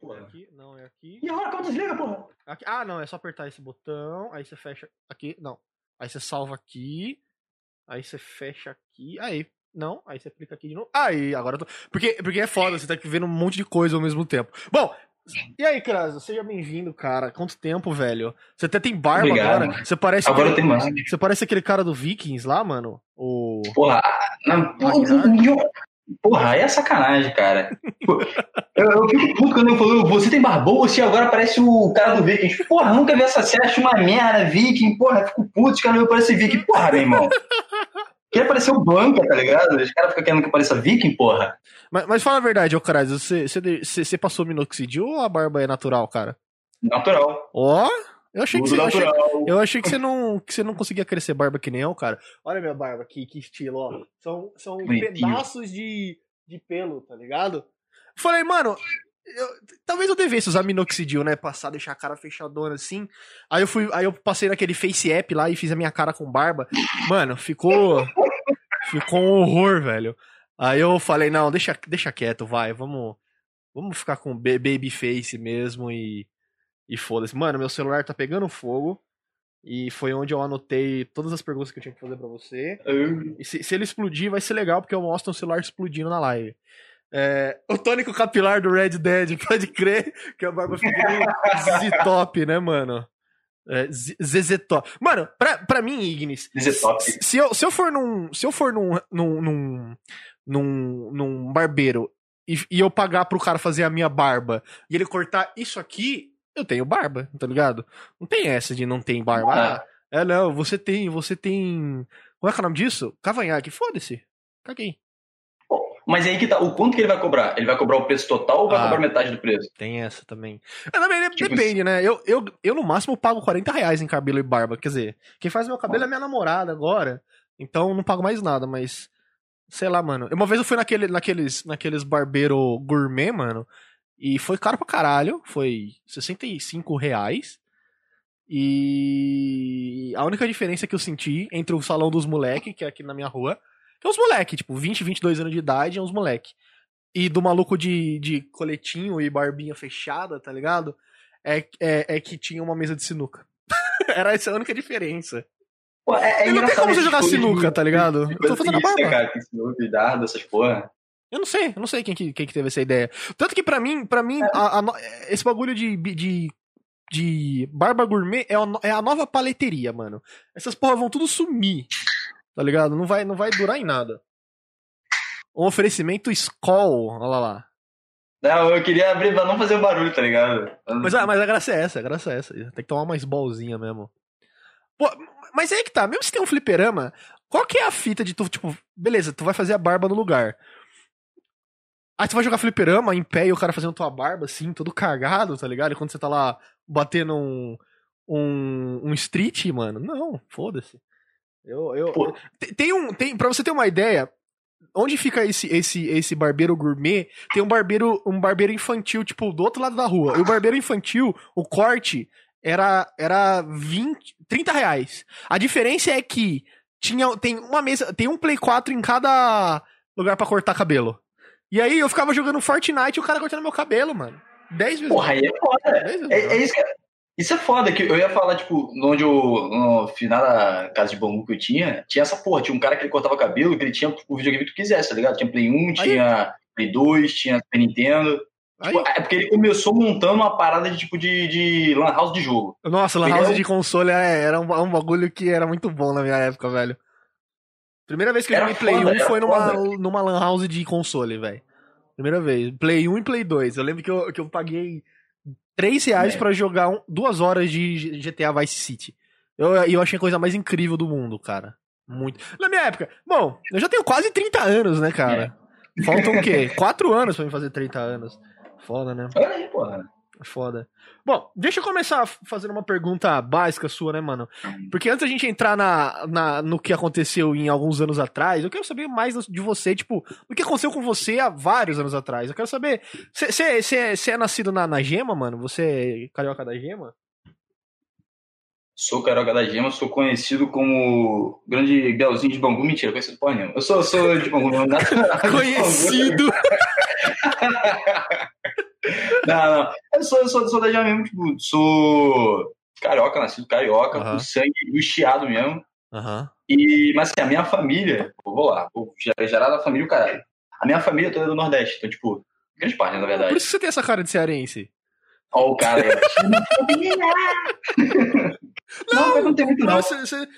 Porra. Aqui, não, é aqui. E agora como desliga, porra? Aqui- Ah, não, é só apertar esse botão, aí você fecha aqui, não. Aí você salva aqui, aí você fecha aqui, aí, não, aí você clica aqui de novo. Aí, agora eu tô... Porque, porque é foda, você tá aqui vendo um monte de coisa ao mesmo tempo. Bom, e aí, Krasa, seja bem-vindo, cara. Quanto tempo, velho? Você até tem barba Obrigado, agora. mano. Você parece Agora aquele... tem mais. Você parece aquele cara do Vikings lá, mano. O... Porra, ah, não, porra, aí é sacanagem, cara. Eu, eu fico puto quando eu falo, você tem barbão, você agora parece o cara do Viking. Porra, nunca vi essa série, acho uma merda, Viking, porra, eu fico puto, os caras não parecem Viking. Porra, meu irmão. Queria parecer o Blanca, tá ligado? Os caras ficam querendo que pareça Viking, porra. Mas, mas fala a verdade, ô Krasa, você, você, você passou minoxidil ou a barba é natural, cara? Natural. Ó, eu achei que você... eu achei-. Eu achei que você não, que você não conseguia crescer barba que nem eu, cara. Olha minha barba aqui, que estilo, ó. São, são pedaços de, de pelo, tá ligado? Falei, mano, eu- talvez eu devesse usar minoxidil, né? Passar, deixar a cara fechadona assim. Aí eu fui, aí eu passei naquele face app lá e fiz a minha cara com barba. Mano, ficou. Ficou um horror, velho. Aí eu falei, não, deixa, deixa quieto, vai, vamos. Vamos ficar com ba- baby face mesmo e. E foda-se. Mano, meu celular tá pegando fogo. E foi onde eu anotei todas as perguntas que eu tinha que fazer pra você. E se, se ele explodir, vai ser legal, porque eu mostro o celular explodindo na live. É, o tônico capilar do Red Dead, pode crer que a barba fica que nem ZZ Top, né, mano? É, Z- ZZ Top. Mano, pra, pra mim, Ignis, ZZ Top. se, se eu, se eu for num. Se eu for num. num, num, num, num barbeiro e, e eu pagar pro cara fazer a minha barba e ele cortar isso aqui, eu tenho barba, tá ligado? Não tem essa de não tem barba. Ah, é, não, você tem, você tem. Como é que é o nome disso? Cavanhaque, foda-se. Caguei. Mas aí que tá, o quanto que ele vai cobrar? Ele vai cobrar o preço total ou vai Ah. cobrar metade do preço? Tem essa também. É, verdade, Tipo depende, né? Eu, eu, eu, no máximo, pago 40 reais em cabelo e barba. Quer dizer, quem faz meu cabelo é minha namorada agora. Então eu não pago mais nada, mas. Sei lá, mano. Uma vez eu fui naquele, naqueles, naqueles barbeiro gourmet, mano. E foi caro pra caralho. Foi 65 reais. E a única diferença que eu senti entre o salão dos moleque, que é aqui na minha rua, que é os moleque, tipo, 20, 22 anos de idade, é uns moleque. E do maluco de, de coletinho e barbinha fechada, tá ligado? É, é, é que tinha uma mesa de sinuca. Era essa a única diferença. Pô, é, é E não tem como você jogar coisas sinuca, de- tá ligado? de Eu tô fazendo a né, barba. cara, que sinuca, dado, essas porra. Eu não sei, eu não sei quem que, quem que teve essa ideia. Tanto que pra mim, para mim, a- a no- esse bagulho de, de, de barba gourmet é a, é a nova paleteria, mano. Essas porra vão tudo sumir, tá ligado? Não vai, não vai durar em nada. Um oferecimento Skoll, olha lá. Não, eu queria abrir pra não fazer barulho, tá ligado? Mas, a- mas a graça é essa, a graça é essa. Tem que tomar uma bolzinha mesmo. Pô, mas aí que tá, mesmo se tem um fliperama, qual que é a fita de tu, tipo, beleza, tu vai fazer a barba no lugar. Aí tu vai jogar fliperama em pé e o cara fazendo tua barba, assim, todo cagado, tá ligado? E quando você tá lá batendo um, um, um street, mano, não, foda-se. Eu, eu, Pô. tem- um, tem, pra você ter uma ideia, onde fica esse, esse, esse barbeiro gourmet, tem um barbeiro, um barbeiro infantil, tipo, do outro lado da rua. E o barbeiro infantil, o corte, era, era 20, 30 reais. A diferença é que tinha, tem uma mesa, tem um Play 4 em cada lugar pra cortar cabelo. E aí eu ficava jogando Fortnite e o cara cortando meu cabelo, mano. 10 vezes. Porra, aí é foda. mais. 10 vezes É, é isso que isso é foda, que eu ia falar, tipo, onde eu, no final da casa de bambu que eu tinha, tinha essa porra, tinha um cara que ele cortava cabelo, que ele tinha o videogame que tu quisesse, tá ligado? Tinha Play 1, tinha Play 2, tinha Super Nintendo. Aí, Tipo, é porque ele começou montando uma parada de tipo de, de lan house de jogo. nossa, Lan House é de console é- era um, um bagulho que era muito bom na minha época, velho. Primeira vez que eu joguei Play foda, 1 era foi numa, foda. numa Lan House de console, velho. Primeira vez. Play 1 e Play 2. Eu lembro que eu, que eu paguei 3 reais É. pra jogar um- duas horas de GTA Vice City. Eu, eu achei a coisa mais incrível do mundo, cara. Muito. Na minha época, bom, eu já tenho quase 30 anos, né, cara? Faltam o quê? 4 anos pra me fazer 30 anos. Foda, né? Olha aí, porra. Foda. Bom, deixa eu começar fazendo uma pergunta básica sua, né, mano? Porque antes da gente entrar na, na, no que aconteceu em alguns anos atrás, eu quero saber mais de você, tipo, o que aconteceu com você há vários anos atrás. Eu quero saber. Você é nascido na, na Gema, mano? Você é carioca da Gema? Sou Caroca da Gema, sou conhecido como grande Belzinho de Bangu. Mentira, conhecido porra nenhuma. Eu sou, sou de Bangu, não de Bangu. Conhecido! não, não. Eu sou, eu sou, sou da mesmo, tipo, sou carioca, nascido carioca, Aham. com sangue do chiado mesmo. Aham. E, mas assim, a minha família, vou lá, vou gerar, da família o caralho. A minha família toda é do Nordeste, então, tipo, grande parte, na Por verdade. isso que você tem essa cara de cearense. Ó, o cara ó. Não, mas não tem muito, não. Você, você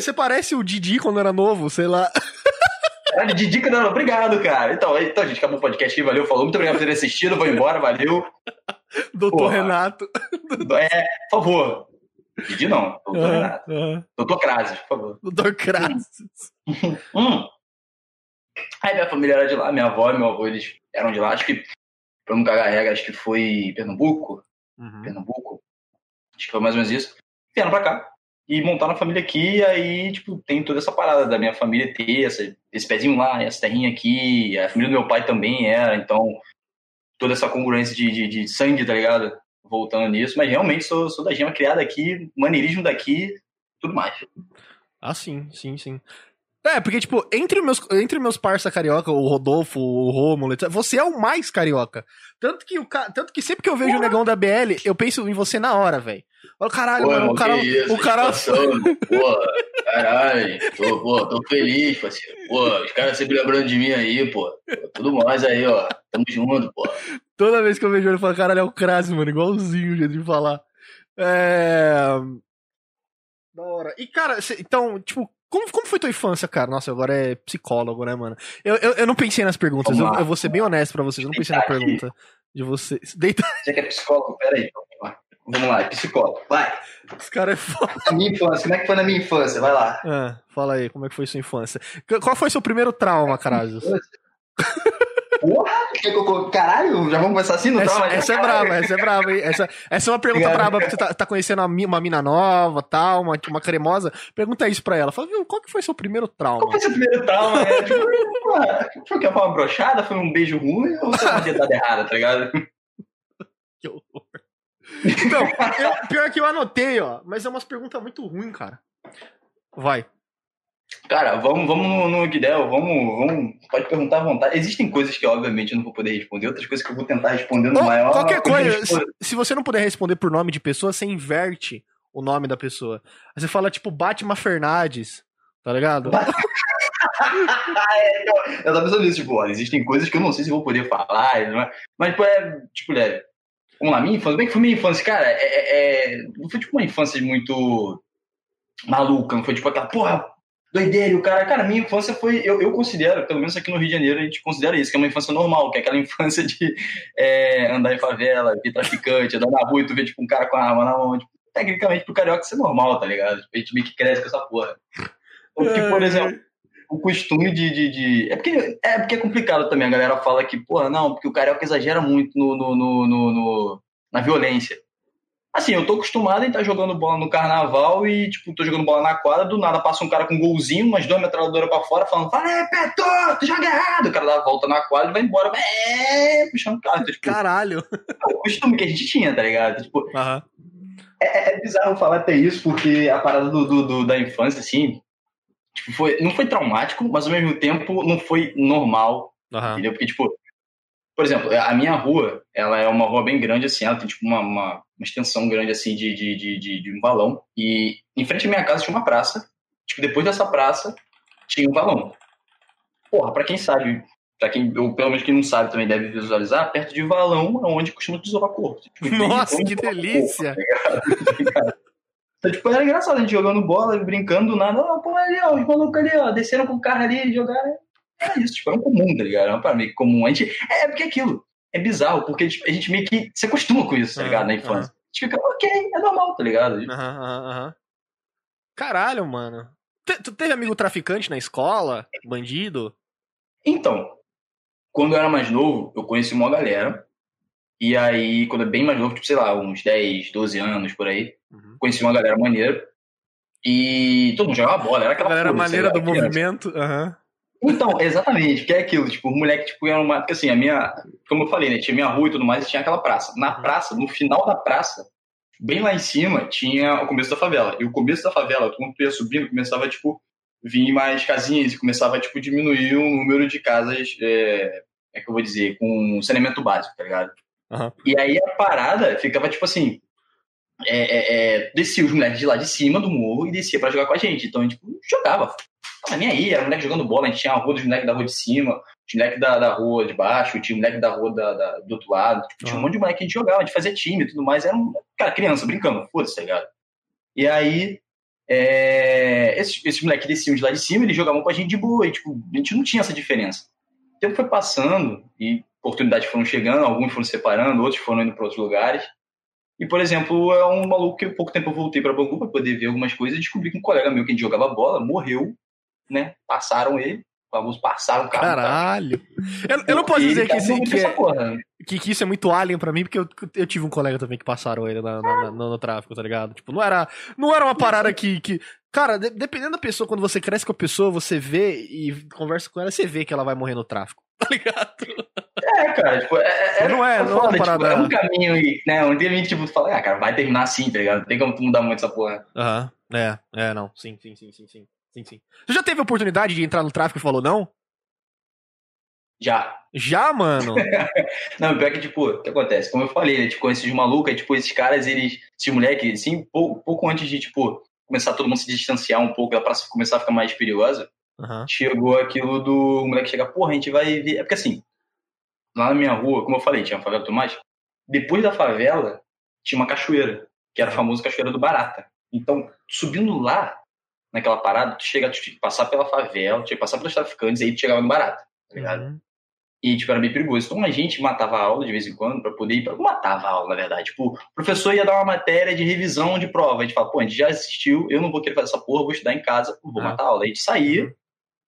você parece o Didi quando era novo, sei lá. Caralho, de dica não, obrigado, cara. Então, então, gente, acabou o podcast aqui, valeu, falou. Muito obrigado por terem assistido, vou embora, valeu. Doutor Porra. Renato. É, por favor. Didi não, doutor Renato. Doutor Krasis, por favor. Doutor Kratz. Hum. Aí minha família era de lá, minha avó e meu avô, eles eram de lá, acho que, pra não cagar regra, acho que foi Pernambuco, Uhum. Pernambuco, acho que foi mais ou menos isso. Vieram pra cá e montaram a família aqui, e aí, tipo, tem toda essa parada da minha família ter essa, esse pezinho lá, essa terrinha aqui, a família do meu pai também era, então, toda essa congruência de, de, de sangue, tá ligado? Voltando nisso, mas realmente sou, sou da gema criada aqui, maneirismo daqui, tudo mais. Ah, sim, sim, sim. É, porque, tipo, entre meus, entre meus parça carioca, o Rodolfo, o Rômulo, etc., você é o mais carioca. Tanto que, o, tanto que sempre que eu vejo o negão da BL, eu penso em você na hora, velho. Olha, caralho, mano, o cara. o cara Pô, caralho, tô, pô, tô feliz, parceiro. Pô, os caras sempre lembrando de mim aí, pô. Tudo mais aí, ó. Tamo junto, pô. Toda vez que eu vejo ele, eu falo, caralho, é o Crase, mano, igualzinho o jeito de falar. É. Da hora. E, cara, cê- então, tipo, como, como foi tua infância, cara? Nossa, agora é psicólogo, né, mano? Eu, eu, eu não pensei nas perguntas, eu, eu vou ser bem honesto pra vocês, eu não pensei na aqui. pergunta de vocês. Deita, Você que é psicólogo? Pera aí. Vamos lá, é psicólogo. Vai. os caras é foda. Minha infância, como é que foi na minha infância? Vai lá. Ah, fala aí, como é que foi sua infância? Qu- Qual foi seu primeiro trauma, Carazos? Quer que eu- caralho, já vamos começar assim no Essa, trauma? essa é brava, essa é brava, hein? Essa, essa é uma pergunta Obrigado. braba, porque você tá, tá conhecendo uma, mi- uma mina nova, tal, uma, uma cremosa. Pergunta isso pra ela. Fala, viu, qual que foi seu primeiro trauma? Qual foi seu primeiro trauma? É, tipo, foi que? Foi uma brochada? Foi um beijo ruim? Ou foi uma dietada errada, tá ligado? Que horror. Então, eu- pior que eu anotei, ó, mas é umas perguntas muito ruins, cara. Vai. Cara, vamos, vamos no, Guidel, vamos, vamos. Pode perguntar à vontade. Existem coisas que, obviamente, eu não vou poder responder, outras coisas que eu vou tentar responder no Ou maior. qualquer coisa, se, se você não puder responder por nome de pessoa, você inverte o nome da pessoa. Aí você fala, tipo, Batman Fernandes, tá ligado? Eu tava pensando nisso, tipo, olha, existem coisas que eu não sei se eu vou poder falar, é? mas, tipo, é, tipo, é, vamos lá, minha infância, bem que foi minha infância, cara, é, é- é- não foi, tipo, uma infância muito maluca, não foi, tipo, aquela, porra, doideira, o cara, cara, minha infância foi, eu, eu considero, pelo menos aqui no Rio de Janeiro, a gente considera isso, que é uma infância normal, que é aquela infância de é, andar em favela, ver traficante, andar na rua e tu vê, tipo, um cara com a arma na mão, tipo, tecnicamente pro carioca isso é normal, tá ligado? Tipo, a gente meio que cresce com essa porra. Porque, por exemplo, o costume de, de, de- É, porque, é porque é complicado também. A galera fala que, porra, não, porque o carioca exagera muito no, no, no- no- na violência. Assim, eu tô acostumado em estar jogando bola no carnaval e, tipo, tô jogando bola na quadra, do nada passa um cara com um golzinho, umas duas metralhadoras pra fora, falando, fala, é, Peto, tu joga errado. O cara dá a volta na quadra e vai embora, é, puxando o carro. Então, tipo, Caralho. é o costume que a gente tinha, tá ligado? Tipo, Aham. é, é bizarro falar até isso, porque a parada do, do- do- da infância, assim, tipo, foi, não foi traumático, mas ao mesmo tempo não foi normal, entendeu? Porque, tipo, por exemplo, a minha rua, ela é uma rua bem grande, assim, ela tem, tipo, uma, uma, uma extensão grande, assim, de, de, de, de, de um valão, e em frente à minha casa tinha uma praça, tipo, depois dessa praça tinha um valão. Porra, pra quem sabe, pra quem, ou pelo menos quem não sabe também deve visualizar, perto de valão é onde costuma desovar corpo. Tipo, Nossa, que delícia. então, tipo, era engraçado a gente jogando bola, brincando, do nada, pô, ali, ó, os malucos ali, ó, desceram com o carro ali, jogaram. Era isso, tipo, era um comum, tá ligado? Era meio que comum. A gente, é porque é aquilo, é bizarro, porque tipo, a gente meio que se acostuma com isso, tá ligado? Na infância. A gente fica, ok, é normal, tá ligado? Aham, aham, aham. Caralho, mano. Te- Tu teve amigo traficante na escola? Bandido? Então, quando eu era mais novo, eu conheci uma galera. E aí, quando eu bem mais novo, tipo, sei lá, uns 10, 12 anos por aí, Uhum. conheci uma galera maneira. E todo mundo jogava bola, era A aquela galera coisa, maneira do criança. movimento. Aham. Então, exatamente, que é aquilo, tipo, o moleque, tipo, era uma. Porque assim, a minha. Como eu falei, né? Tinha minha rua e tudo mais, e tinha aquela praça. Na praça, no final da praça, bem lá em cima, tinha o começo da favela. E o começo da favela, quando tu ia subindo, começava, tipo, vir mais casinhas e começava, tipo, diminuir o número de casas, é, é que eu vou dizer, com saneamento básico, tá ligado? Uhum. E aí a parada ficava tipo assim. É, é, é, descia os moleques de lá de cima do morro e descia pra jogar com a gente. Então a gente tipo, jogava. Tava nem aí, era moleque jogando bola, a gente tinha a rua dos moleques da rua de cima, tinha moleque da, da rua de baixo, tinha moleque da rua da, da do outro lado. Tipo, tinha um monte de moleque que a gente jogava, a gente fazia time e tudo mais. Era um. Cara, criança, brincando, foda-se, tá ligado? E aí é, esses, esses moleques desciam de lá de cima, eles jogavam com a gente de boa, e tipo, a gente não tinha essa diferença. O tempo foi passando e oportunidades foram chegando, alguns foram separando, outros foram indo para outros lugares. E, por exemplo, é um maluco que pouco tempo eu voltei para Bangu para poder ver algumas coisas e descobri que um colega meu que a gente jogava bola morreu, né? Passaram ele, famoso passaram o carro. Caralho! Eu, eu, não posso dizer que, isso, que, é, que, que, isso é muito alien pra mim, porque eu, eu tive um colega também que passaram ele na, na, na, no, no, tráfico, tá ligado? Tipo, não era, não era uma parada que. que cara, de, dependendo da pessoa, quando você cresce com a pessoa, você vê e conversa com ela, você vê que ela vai morrer no tráfico, tá ligado? É, cara, tipo, é, é, não é, não é uma parada. Tipo, é um caminho, né? Um dia tipo, fala, ah, cara, vai terminar assim, tá ligado? Não tem como tu mudar muito essa porra. Aham, uhum. é, é, não, sim, sim, sim, sim, sim. Sim, sim. Você já teve a oportunidade de entrar no tráfico e falou não? Já. Já, mano? não, pior que, tipo, o que acontece? Como eu falei, né? Tipo, esses malucos, tipo, esses caras, eles, esses moleques, assim, pouco, pouco antes de, tipo, começar todo mundo se distanciar um pouco, a praça começar a ficar mais perigosa, uhum. chegou aquilo do moleque chegar, porra, a gente vai ver. É porque assim, lá na minha rua, como eu falei, tinha uma favela Tomás, depois da favela tinha uma cachoeira, que era a famosa cachoeira do Barata. Então, subindo lá, naquela parada, tu chega, tu tinha que passar pela favela, tinha que passar pelos traficantes, aí tu chegava no Barata, tá ligado? Uhum. E, tipo, era bem perigoso. Então a gente matava a aula de vez em quando para poder ir pra... Matava a aula, na verdade. Tipo, o professor ia dar uma matéria de revisão de prova. A gente fala, pô, a gente já assistiu, eu não vou querer fazer essa porra, vou estudar em casa, vou ah. matar a aula. A gente saía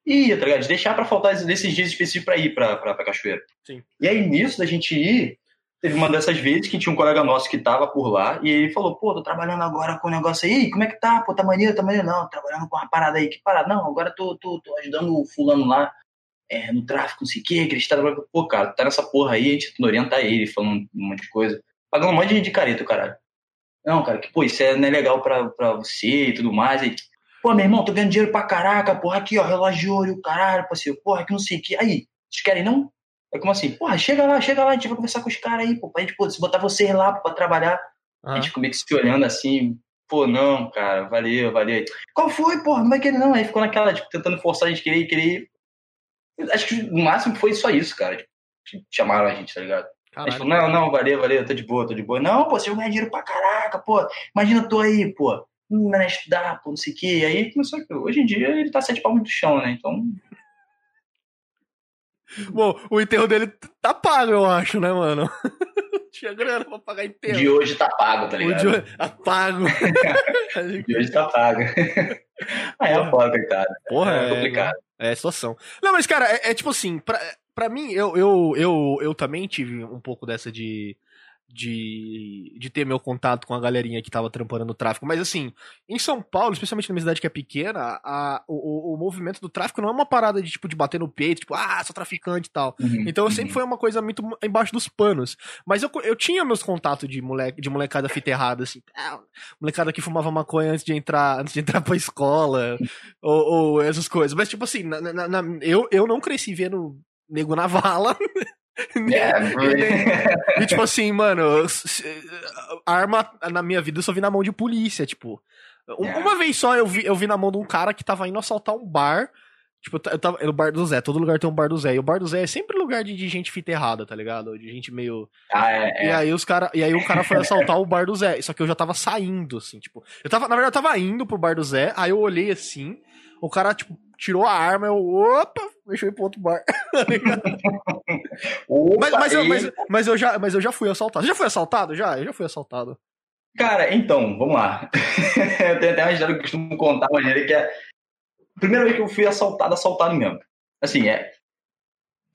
e ia, tá ligado? De deixar pra faltar desses dias específicos pra ir pra, pra, pra cachoeira. Sim. E aí, nisso da gente ir, teve uma dessas vezes que tinha um colega nosso que tava por lá e ele falou, pô, tô trabalhando agora com um negócio aí, como é que tá? Pô, tá maneiro, tá maneiro? Não, trabalhando com uma parada aí, que parada? Não, agora tô, tô, tô ajudando o fulano lá é, no tráfico, não sei o quê, que eles trabalham. Pô, cara, tá nessa porra aí, a gente tentando orientar ele, falando um monte de coisa. Pagando um monte de careta, caralho. Não, cara, que, pô, isso é, não é legal pra, pra você e tudo mais. Aí, pô, meu irmão, tô ganhando dinheiro pra caraca, porra, aqui, ó, relógio de ouro, caralho, parceiro, porra, que não sei o que. Aí, vocês querem não? É como assim, porra, chega lá, chega lá, a gente vai conversar com os caras aí, pô, pra gente, pô, se botar vocês lá pô, pra trabalhar. A gente começa se olhando assim, pô, não, cara, valeu, valeu. Qual foi, porra, não vai querer não. Aí ficou naquela, tipo, tentando forçar a gente querer, querer Acho que no máximo foi só isso, cara. Chamaram a gente, tá ligado? Caralho. A gente falou, não, não, valeu, valeu, tô de boa, tô de boa. Não, pô, você ganhar dinheiro pra caraca, pô. Imagina tu aí, pô. Não vai estudar, pô, não sei o quê. E aí começou Hoje em dia ele tá sete palmos do chão, né? Então. Bom, o enterro dele tá pago, eu acho, né, mano? Tinha grana pra pagar enterro. De hoje tá pago, tá ligado? O de hoje tá pago. de hoje tá pago. Aí é foda, coitado. Porra, é, é complicado. É, é situação. Não, mas, cara, é, é tipo assim, pra, pra mim, eu, eu, eu, eu também tive um pouco dessa de de, de ter meu contato com a galerinha que tava trampando no tráfico. Mas assim, em São Paulo, especialmente na minha cidade que é pequena, a, o, o movimento do tráfico não é uma parada de tipo de bater no peito, tipo, ah, sou traficante e tal. Uhum, então sempre uhum. foi uma coisa muito embaixo dos panos. Mas eu, eu tinha meus contatos de, moleque, de molecada fita errada, assim. Ah, molecada que fumava maconha antes de entrar, antes de entrar pra escola, ou, ou, essas coisas. Mas, tipo assim, na, na, na, eu, eu não cresci vendo nego na vala. É, e tipo assim, mano, arma na minha vida eu só vi na mão de polícia, tipo. Yeah. Uma vez só eu vi, eu vi na mão de um cara que tava indo assaltar um bar. Tipo, eu tava no bar do Zé, todo lugar tem um bar do Zé. E o bar do Zé é sempre lugar de, de gente fita errada, tá ligado? De gente meio. Ah, é, é. E aí os cara, e aí o cara foi assaltar o bar do Zé. Só que eu já tava saindo, assim, tipo. Eu tava, na verdade, eu tava indo pro bar do Zé, aí eu olhei assim, o cara, tipo, tirou a arma, eu, opa, deixa eu ir pro outro bar. Opa, mas, mas, eu, mas, mas, eu já, mas eu já fui assaltado. Você já foi assaltado? Já? Eu já fui assaltado. Cara, então, vamos lá. eu tenho até uma história que eu costumo contar, maneira que é. Primeira vez que eu fui assaltado, assaltado mesmo. Assim, é.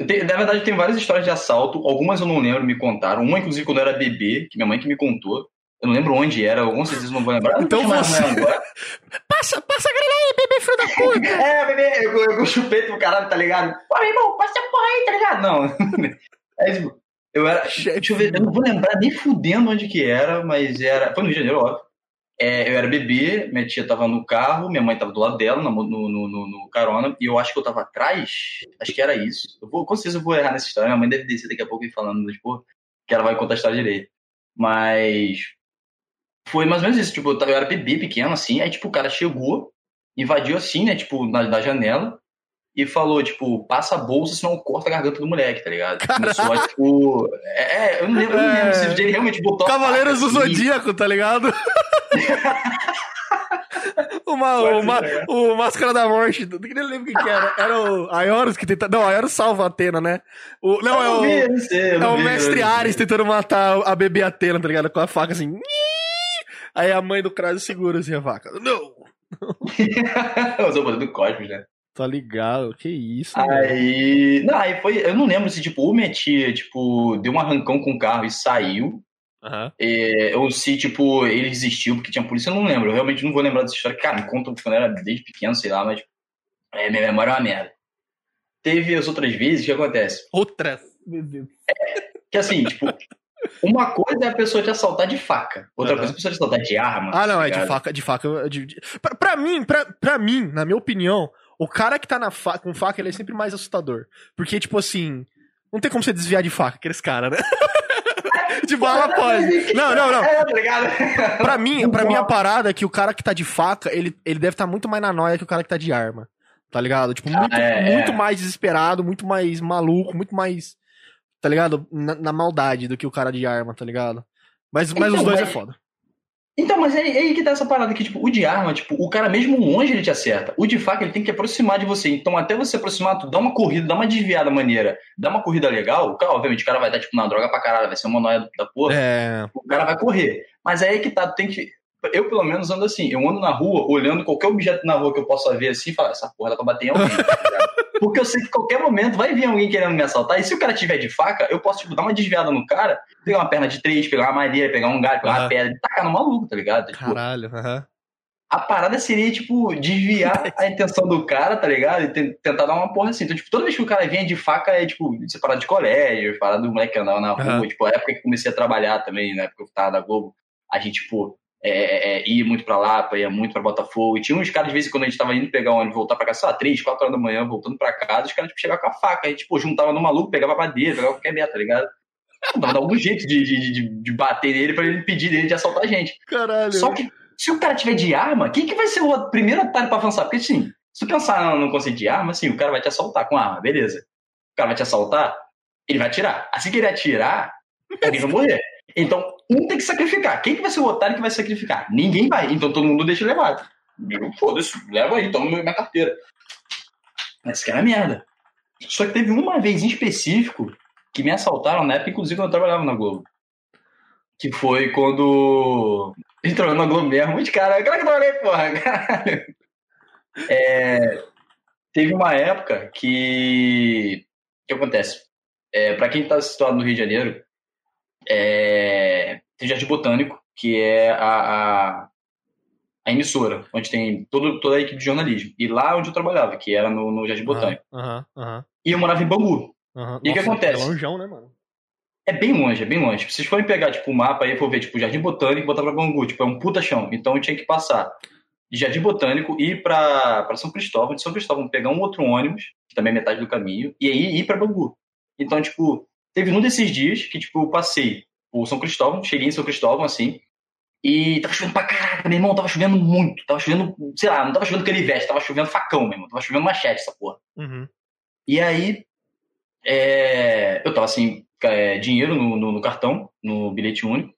Tenho, na verdade, tem várias histórias de assalto. Algumas eu não lembro, me contaram. Uma, inclusive, quando eu era bebê, que minha mãe que me contou. Eu não lembro onde era, alguns certeza não vou lembrar. Então você... passa, passa a grana aí, bebê filho da puta! é, bebê, eu, eu, eu chupei pro caralho, tá ligado? Pô, meu irmão, passa a porra aí, tá ligado? Não. é, tipo, eu era. Deixa eu ver, eu não vou lembrar nem fudendo onde que era, mas era. Foi no Rio de Janeiro, óbvio. É, eu era bebê, minha tia tava no carro, minha mãe tava do lado dela, no, no, no, no, carona, e eu acho que eu tava atrás, acho que era isso. Eu vou, com certeza eu vou errar nessa história, minha mãe deve descer daqui a pouco e falando, tipo, que ela vai contar a história direito. Mas foi mais ou menos isso, tipo, eu era bebê pequeno, assim, aí, tipo, o cara chegou, invadiu assim, né, tipo, na, na janela, e falou, tipo, passa a bolsa, senão corta a garganta do moleque, tá ligado? Começou a, tipo. É, é, eu não lembro, eu não lembro se ele realmente botou. Cavaleiros do assim. Zodíaco, tá ligado? uma, uma, o Máscara da Morte. Eu nem lembro quem que era. Era o Aioros que tenta. Não, Aioros salva a Atena, né? O, não, é o. Vi, sei, é o vi, mestre Ares tentando matar a bebê Atena, tá ligado? Com a faca assim. Aí a mãe do Kratos segura assim a faca. Não! Usou o poder do Cosmos, né? Tá ligado, que isso. Aí. Não, aí foi. Eu não lembro se, tipo, o Metia, tipo, deu um arrancão com o carro e saiu. Uhum. É, ou se, tipo, ele desistiu porque tinha polícia, eu não lembro. Eu realmente não vou lembrar dessa história. Cara, me conta quando eu era desde pequeno, sei lá, mas. É, minha memória é uma merda. Teve as outras vezes, o que acontece? Outras? Meu Deus. É, que assim, tipo, uma coisa é a pessoa te assaltar de faca, outra uhum. coisa é a pessoa te assaltar de arma. Ah, não, tá é de faca, de faca. De, de... Pra, pra, mim, pra, pra mim, na minha opinião, o cara que tá na fa com faca, ele é sempre mais assustador. Porque, tipo assim, não tem como você desviar de faca, aqueles caras, né? de bala pode. Não, não, não. É, tá pra mim, pra mim a parada é que o cara que tá de faca, ele, ele deve estar tá muito mais na noia que o cara que tá de arma. Tá ligado? Tipo, muito, ah, é, muito é. mais desesperado, muito mais maluco, muito mais. Tá ligado? Na, na, maldade do que o cara de arma, tá ligado? Mas, mas então, os dois é foda. Então, mas é, é, aí que tá essa parada que, tipo, o de arma, tipo, o cara mesmo longe ele te acerta. O de faca ele tem que aproximar de você. Então, até você aproximar, tu dá uma corrida, dá uma desviada maneira, dá uma corrida legal, o cara, obviamente, o cara vai estar, tipo, na droga pra caralho, vai ser uma noia da porra. É... O cara vai correr. Mas é aí que tá, tu tem que. Eu, pelo menos, ando assim. Eu ando na rua, olhando qualquer objeto na rua que eu possa ver assim e falar, essa porra dá pra bater em alguém, tá Porque eu sei que em qualquer momento vai vir alguém querendo me assaltar. E se o cara tiver de faca, eu posso, tipo, dar uma desviada no cara, pegar uma perna de três, pegar uma madeira, pegar um galho, pegar uhum. uma pedra e tacar no maluco, tá ligado? Tipo, Caralho, aham. Uhum. A parada seria, tipo, desviar a intenção do cara, tá ligado? E tentar dar uma porra assim. Então, tipo, toda vez que o cara vinha de faca, é, tipo, separado de colégio, parada do moleque que andava na rua. Uhum. Tipo, a época que comecei a trabalhar também, na época que eu tava na Globo, a gente, tipo, é, é, é, ia muito pra Lapa, ia muito pra Botafogo. E tinha uns caras, de vez em quando a gente tava indo pegar ônibus, voltar pra casa, sei lá, 3, 4 horas da manhã, voltando pra casa, os caras tipo, chegavam com a faca. A gente, tipo, juntava no maluco, pegava madeira, pegava qualquer meta, tá ligado? Dava algum jeito de, de, de, de, bater nele pra ele impedir dele de assaltar a gente. Caralho. Só que se o cara tiver de arma, quem que vai ser o primeiro otário pra avançar? Porque assim, se tu pensar no conceito de arma, assim, o cara vai te assaltar com arma, beleza. O cara vai te assaltar, ele vai atirar. Assim que ele atirar, alguém vai morrer. Então, um tem que sacrificar. Quem que vai ser o otário que vai sacrificar? Ninguém vai. Então todo mundo deixa levar. Foda-se, leva aí, toma minha carteira. Mas que era merda. Só que teve uma vez em específico que me assaltaram na época, inclusive, quando eu trabalhava na Globo. Que foi quando. Entrou na Globo mesmo, muito cara. Cara que trabalhei, porra, caralho. É... Teve uma época que. O que acontece? É, para quem tá situado no Rio de Janeiro, é, tem Jardim Botânico, que é a, a, a, emissora, onde tem todo, toda a equipe de jornalismo. E lá onde eu trabalhava, que era no, no Jardim Botânico. Uhum, uhum. E eu morava em Bangu. Uhum. E o que acontece? É longeão, né, mano? É bem longe, é bem longe. Se vocês forem pegar, tipo, o mapa aí, for ver, tipo, Jardim Botânico e botar pra Bangu, tipo, é um puta chão. Então eu tinha que passar de Jardim Botânico e ir pra, pra São Cristóvão. De São Cristóvão pegar um outro ônibus, que também é metade do caminho, e aí ir pra Bangu. Então, tipo, teve um desses dias que, tipo, eu passei por São Cristóvão, cheguei em São Cristóvão, assim, e tava chovendo pra caraca, meu irmão, tava chovendo muito, tava chovendo, sei lá, não tava chovendo canivete, tava chovendo facão, meu irmão, tava chovendo machete essa porra. Uhum. E aí, é, eu tava assim, é, dinheiro no, no, no, cartão, no bilhete único,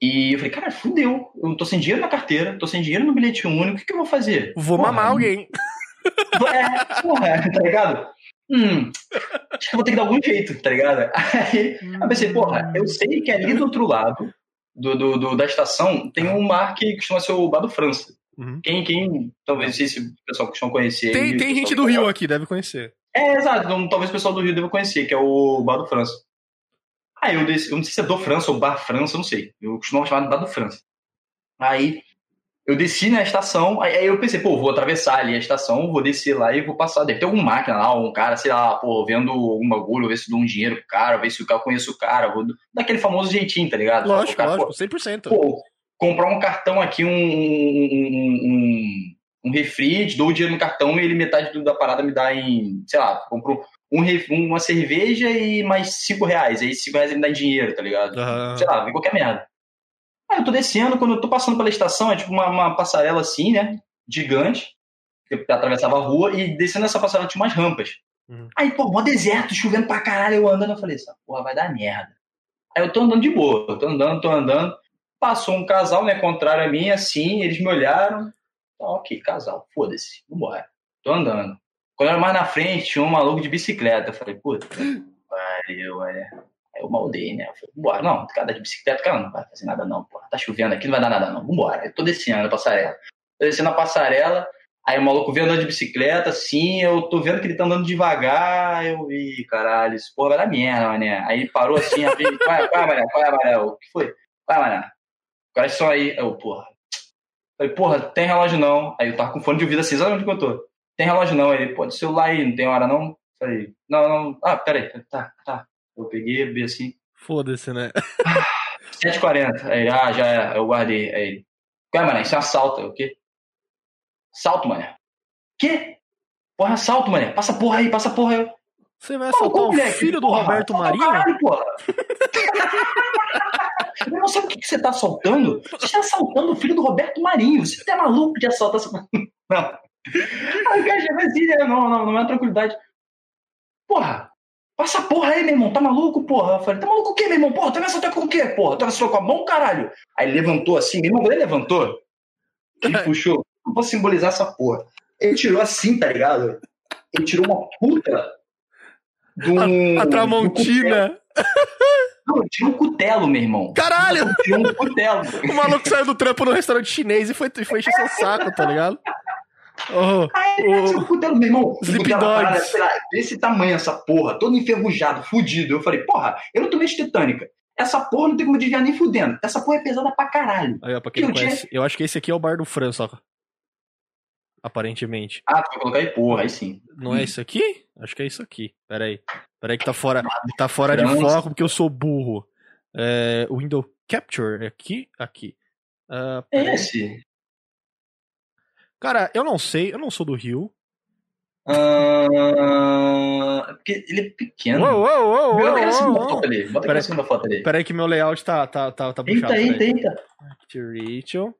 e eu falei, cara, fudeu, eu tô sem dinheiro na carteira, tô sem dinheiro no bilhete único, o que, que eu vou fazer? Vou porra, mamar alguém. É, porra, tá ligado? Hum, acho que eu vou ter que dar algum jeito, tá ligado? Aí eu pensei, porra, eu sei que ali do outro lado do, do, do da estação tem um mar que costuma ser o Bar do França. Uhum. Quem, quem, talvez, não sei se o pessoal costuma conhecer. Tem, tem gente do Rio aqui, deve conhecer. É, exato, então, talvez o pessoal do Rio deva conhecer, que é o Bar do França. Aí eu, desci, eu não sei se é do França ou Bar França, eu não sei. Eu costumo chamar de Bar do França. Aí eu desci na estação, aí eu pensei, pô, vou atravessar ali a estação, vou descer lá e vou passar. Deve ter alguma máquina lá, um cara, sei lá, pô, vendo algum bagulho, ver se dou um dinheiro pro cara, ver se o cara conhece o cara, vou daquele famoso jeitinho, tá ligado? Lógico, cara, lógico, pô, 100%. Pô, comprar um cartão aqui, um, um, um, um refri, dou o dinheiro no cartão e ele metade da parada me dá em, sei lá, compro um, uma cerveja e mais cinco reais. Aí cinco reais ele me dá dinheiro, tá ligado? Uhum. Sei lá, vem qualquer merda. Aí eu tô descendo, quando eu tô passando pela estação, é tipo uma, uma passarela assim, né? Gigante. Que atravessava a rua e descendo essa passarela tinha umas rampas. Uhum. Aí, pô, mó deserto, chovendo pra caralho, eu andando, eu falei, essa porra vai dar merda. Aí eu tô andando de boa, eu tô andando, tô andando. Passou um casal, né, contrário a mim, assim, eles me olharam. Tá, ok, casal, foda-se, vambora. Tô andando. Quando eu era mais na frente, tinha um maluco de bicicleta. Eu falei, puta, pariu, olha. Aí eu maldei, né? Eu falei, vambora. Não, cara de bicicleta, cara, não vai fazer nada não, pô. Tá chovendo aqui, não vai dar nada não. Vambora. Eu tô descendo a passarela. Tô descendo a passarela, aí o maluco vem andando de bicicleta, assim, eu tô vendo que ele tá andando devagar, eu vi, caralho, isso porra vai dar merda, mané. Aí ele parou assim, é, qual é, mané, qual é, mané? O que foi? Qual é, mané? É só aí. Eu, porra. Falei, porra, tem relógio não. Aí eu tava com fone de ouvido assim, sabe onde que eu tô? Tem relógio não. Ele, pode celular aí, não tem hora não? Falei, não, não. Ah, peraí. Tá, tá. Eu peguei, vi assim. Foda-se, né? 7h40. Aí, ah, já é. Eu guardei. Aí ele, ué, mano, isso é assalto. O quê? Salto, mané. Quê? Porra, assalto, mané. Passa porra aí, passa porra aí. Você vai assaltar o filho do porra, Roberto Marinho? Caralho, porra. Eu não sei o que, que você tá assaltando. Você tá assaltando o filho do Roberto Marinho. Você tá maluco de assaltar essa. Não. Aí o cara já vai assim, né? não, não, não é tranquilidade. Porra, passa porra aí, meu irmão, tá maluco, porra? Eu falei, tá maluco o quê, meu irmão? Porra, tá me assaltando com o quê, porra? Tá com a mão, caralho? Aí levantou assim, meu irmão, ele levantou e puxou. Não vou simbolizar essa porra. Ele tirou assim, tá ligado? Ele tirou uma puta de um. A, a Tramontina. Não, tinha um cutelo, meu irmão. Caralho! Tinha um cutelo. o maluco saiu do trampo no restaurante chinês e foi, foi encher seu saco, tá ligado? Oh, Aí, oh, o cutelo, meu irmão. Sleep desse tamanho, essa porra, todo enferrujado, fudido. Eu falei, porra, eu não tomei tetânica. Essa porra não tem como desviar nem fudendo. Essa porra é pesada pra caralho. Aí, ó, pra quem não conhece, eu acho que esse aqui é o bar do Fran, só. Aparentemente. Ah, tu vai colocar aí, porra, aí sim. Não é isso aqui? Acho que é isso aqui. Pera aí. Pera aí que tá fora, tá fora de foco porque eu sou burro. É, window Capture, é aqui? Aqui. Uh, é esse? Cara, eu não sei, eu não sou do Rio. Uh, porque ele é pequeno. Uou, uou, uou, Bota aquela segunda foto ali. Bota segunda foto ali. Peraí que meu layout tá, tá, tá, tá puxado. Eita, eita, eita. Rachel.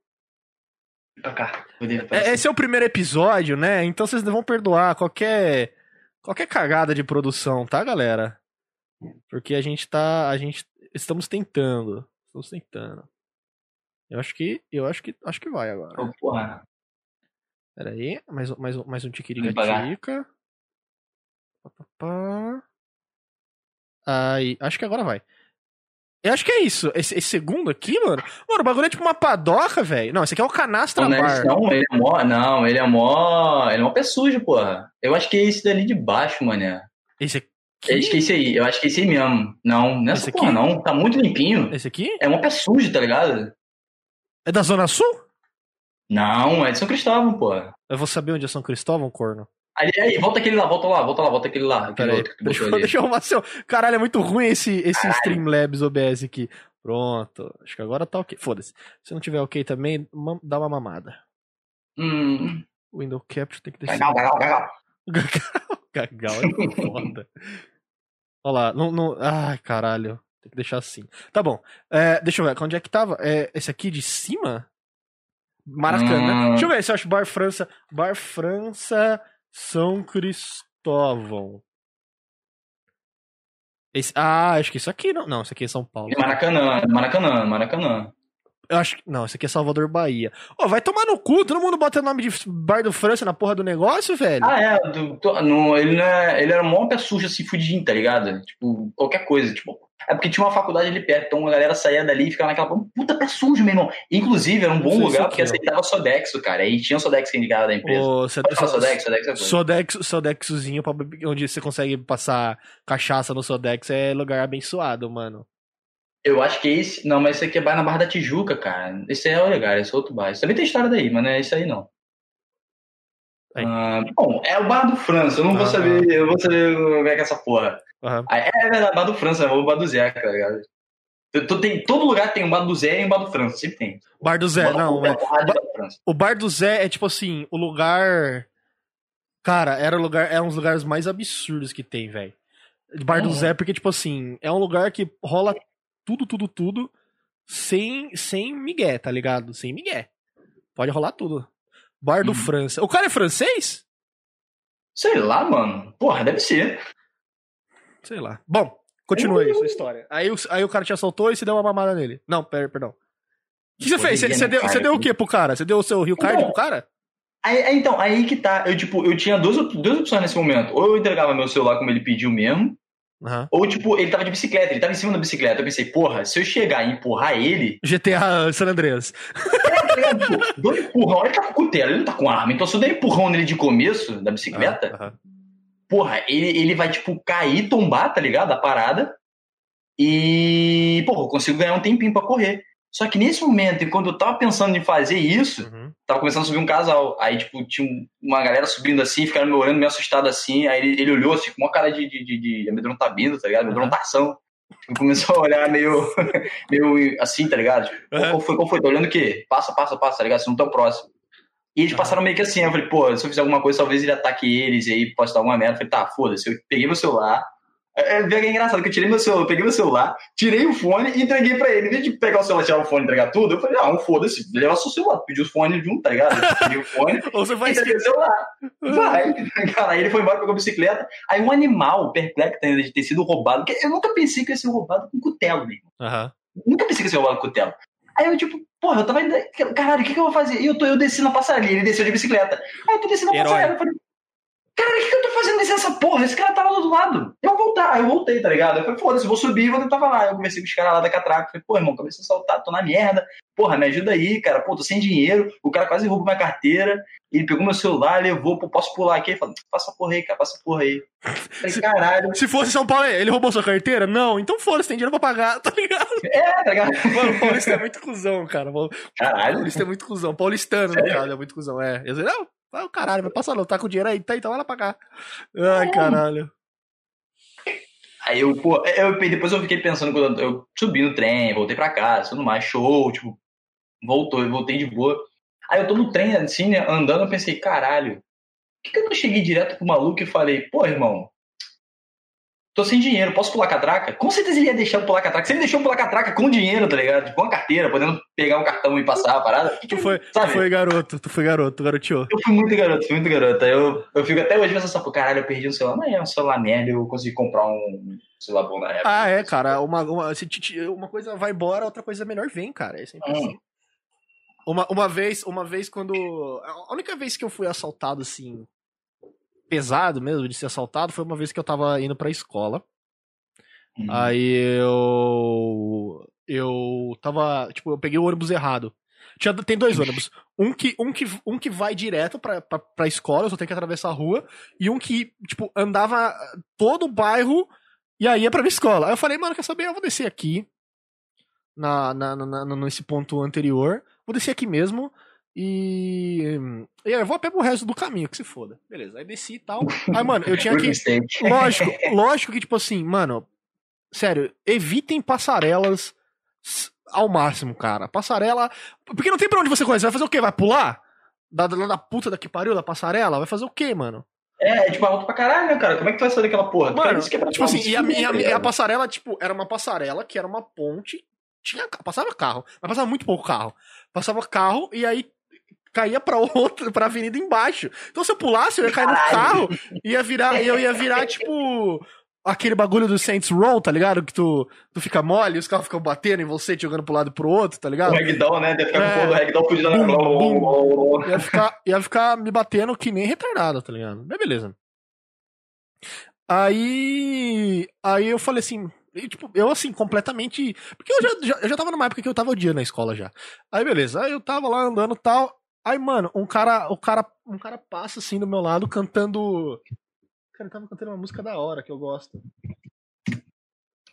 Pra cá. É, esse é o primeiro episódio, né? Então vocês vão perdoar qualquer qualquer cagada de produção, tá, galera? Porque a gente tá, a gente estamos tentando, estamos tentando. Eu acho que, eu acho que, acho que vai agora. Oh, porra. Pera aí, mais, mais, mais um tiquirica-tica. Aí, acho que agora vai. Eu acho que é isso. Esse, esse, segundo aqui, mano. Mano, o bagulho é tipo uma padoca, velho. Não, esse aqui é o canastra não, bar. Não, ele é mó. Não, ele é mó. Ele é mó pé sujo, porra. Eu acho que é esse dali de baixo, mané. Esse aqui? Eu é esse aí. Eu acho que é esse aí mesmo. Não, nessa esse porra, aqui? não. Tá muito limpinho. Esse aqui? É mó pé sujo, tá ligado? É da Zona Sul? Não, é de São Cristóvão, porra. Eu vou saber onde é São Cristóvão, corno. Aí, aí, volta aquele lá, volta lá, volta lá, volta aquele lá. Aquele outro que deixa, deixa eu arrumar seu. Caralho, é muito ruim esse, esse Streamlabs OBS aqui. Pronto. Acho que agora tá ok. Foda-se. Se não tiver ok também, dá uma mamada. Hum. Window Capture tem que deixar. Gagal, gagal, gagal. gagal é foda. Olha lá. Não, não... Ai, caralho. Tem que deixar assim. Tá bom. É, deixa eu ver. Onde é que tava? É, esse aqui de cima? Maracanã. Hum. Deixa eu ver se eu acho Bar França. Bar França. São Cristóvão. Esse, ah, acho que isso aqui não. Não, isso aqui é São Paulo. Maracanã, Maracanã, Maracanã. Eu acho que. Não, isso aqui é Salvador, Bahia. Ô, vai tomar no cu, todo mundo bota o nome de Bar do França na porra do negócio, velho. Ah, é. Do, do, no, ele, é, ele era mó pé suja assim, fudidinho, tá ligado? Tipo, qualquer coisa. Tipo, é porque tinha uma faculdade ali perto, então a galera saía dali e ficava naquela puta pé sujo, meu irmão. Inclusive, era um bom lugar porque aceitava Sodexo, cara. Aí tinha o Sodexo que indicava da empresa. O Sodexo, Sodexo, Sodexo, Sodexo, Sodexozinho, onde você consegue passar cachaça no Sodex, é lugar abençoado, mano. Eu acho que esse. Não, mas esse aqui é bar na Barra da Tijuca, cara. Esse é o lugar, esse é outro bar. Isso também tem história daí, mas não é esse aí, não. Ah, bom, é o bar do França. Eu não vou saber. Eu vou saber como é que é essa porra. Uhum. É, é verdade, bar do França, é o bar do Zé, tá ligado? Tem, todo lugar tem um bar do Zé e um bar do França, sempre tem. Bar do Zé, bar, não. É, bar, o bar do Zé é tipo assim, o lugar. Cara, era, lugar, é um dos lugares mais absurdos que tem, velho. Bar do Uhum. Zé, porque, tipo assim, é um lugar que rola tudo, tudo, tudo, sem, sem migué, tá ligado? Sem migué. Pode rolar tudo. Bar do Uhum. França. O cara é francês? Sei lá, mano. Porra, deve ser. Sei lá. Bom, continua aí sua história. Aí, o- aí o cara te assaltou e você deu uma mamada nele. Não, per, perdão. O que você fez? Você, você deu, você deu o que pro cara? Você deu o seu Rio Card Então, pro cara? Aí, aí, então, aí que tá. Eu, tipo, eu tinha duas, duas opções nesse momento. Ou eu entregava meu celular como ele pediu mesmo, Aham. ou, tipo, ele tava de bicicleta, ele tava em cima da bicicleta. Eu pensei, porra, se eu chegar e empurrar ele, GTA San Andreas. Tipo, dou um empurrão, ele tá com cutelo, ele não tá com arma. Então, se eu der empurrão nele de começo da bicicleta, Aham. porra, ele, ele vai, tipo, cair, tombar, tá ligado? Da parada. E, porra, eu consigo ganhar um tempinho pra correr. Só que nesse momento, enquanto eu tava pensando em fazer isso, Uhum. tava começando a subir um casal. Aí, tipo, tinha um- uma galera subindo assim, ficaram me olhando, meio assustado assim. Aí ele, ele olhou assim, com uma cara de, de, de, de amedrontamento, tá ligado? Amedrontação. Tipo, começou a olhar meio, meio assim, tá ligado? Tipo, Uhum. qual foi, qual foi? Tá olhando o quê? Passa, passa, passa, tá ligado? Vocês não tão próximo. E eles Uhum. passaram meio que assim. Eu falei, pô, se eu fizer alguma coisa, talvez ele ataque eles, e aí possa dar alguma merda. Eu falei, tá, foda-se. Eu peguei meu celular. É, é, é engraçado que eu tirei meu celular, peguei meu celular, tirei o fone e entreguei pra ele. Em vez de pegar o celular, tirar o fone e entregar tudo, eu falei, ah, um foda-se, levar seu celular. Pedi o fone junto, tá ligado? Pedi o fone Ou você vai entreguei o celular. Vai. Cara, aí ele foi embora, pegou a bicicleta. Aí um animal perplexo ainda de ter sido roubado, eu nunca pensei que ia ser roubado com cutelo, mesmo. Aham. Nunca pensei que ia ser roubado com cutelo. Aí eu, tipo, porra, eu tava. Caralho, o que, que eu vou fazer? E eu, tô, eu desci na passarela, ele desceu de bicicleta. Aí eu tô descendo na passarela. Eu falei, caralho, o que, que eu tô fazendo descendo essa porra? Esse cara tava do outro lado. Eu vou voltar. Aí eu voltei, tá ligado? Eu falei, foda-se, vou subir e vou tentar lá. Eu conversei com os caras lá da catraca. Falei, pô, irmão, comecei a saltar, tô na merda. Porra, me ajuda aí, cara. Pô, tô sem dinheiro. O cara quase roubou minha carteira. Ele pegou meu celular, levou, pô, posso pular aqui? Ele falou, passa a porra aí, cara, passa a porra aí. Falei, caralho. Se fosse São Paulo, ele roubou sua carteira? Não, então foda-se, tem dinheiro pra pagar, tá ligado? É, tá ligado? Mano, o paulista é muito cuzão, cara. O Caralho. paulista é muito cuzão. Paulistano, no caso, é muito cuzão, é. Eu disse, não, vai o caralho, vai passar não, tá com dinheiro aí, tá, então vai lá pagar. Ai, caralho. Aí eu, pô, eu, depois eu fiquei pensando quando eu, eu subi no trem, voltei pra casa, tudo mais, show, tipo, voltou, eu voltei de boa. Aí eu tô no trem, assim, né, andando, eu pensei, caralho, por que, que eu não cheguei direto pro maluco e falei, pô, irmão, tô sem dinheiro, posso pular catraca? Com certeza ele ia deixar eu pular catraca. Se ele deixou eu pular catraca com dinheiro, tá ligado? Com a carteira, podendo pegar um cartão e passar a parada. Tu foi, tu Sabe? foi garoto, tu foi garoto, tu garoteou. Eu fui muito garoto, fui muito garoto. Eu, eu fico até hoje pensando, pô, caralho, eu perdi um celular. Mas é um celular merda, eu consegui comprar um celular bom na época. Ah, é, cara, uma, uma, uma coisa vai embora, outra coisa melhor vem, cara. É sempre Hum. assim. Uma, uma vez, uma vez quando. A única vez que eu fui assaltado, assim, pesado mesmo, de ser assaltado, foi uma vez que eu tava indo pra escola. Hum. Aí eu. Eu tava. Tipo, eu peguei o ônibus errado. Tinha, tem dois ônibus. Um que, um que, um que vai direto pra, pra, pra escola, eu só tenho que atravessar a rua. E um que, tipo, andava todo o bairro e aí ia pra minha escola. Aí eu falei, mano, quer saber? Eu vou descer aqui. Na, na, na, na- nesse ponto anterior. Vou descer aqui mesmo. E. E aí eu vou a pé pro resto do caminho, que se foda. Beleza. Aí desci e tal. Aí, mano, eu tinha que. Lógico, lógico que, tipo assim, mano, sério, evitem passarelas ao máximo, cara. Passarela. Porque não tem pra onde você correr. Você vai fazer o quê? Vai pular? Da, da, da puta da que pariu, da passarela? Vai fazer o quê, mano? É, é tipo alto pra caralho, né, cara? Como é que tu vai sair daquela porra? Mano, é tipo assim, e a, e a- e a passarela, tipo, era uma passarela que era uma ponte. Tinha, passava carro, mas passava muito pouco carro. Passava carro e aí caía pra outra, pra avenida embaixo. Então se eu pulasse, eu ia cair no carro e ia virar, eu ia virar, tipo, aquele bagulho do Saints Row, tá ligado? Que tu, tu fica mole e os carros ficam batendo em você, te jogando pro lado e pro outro, tá O ligado? ragdoll, né? Deve ficar É. com o fogo do ragdoll fugindo na. Ia ficar, ia ficar me batendo que nem retardado, tá ligado? Mas beleza. Aí. Aí eu falei assim. e, tipo, eu assim, completamente. Porque eu já, já, eu já tava numa época que eu tava o dia na escola já. Aí beleza. Aí eu tava lá andando e tal. Aí, mano, um cara, o cara, um cara passa assim do meu lado cantando. Cara, ele tava cantando uma música da hora que eu gosto.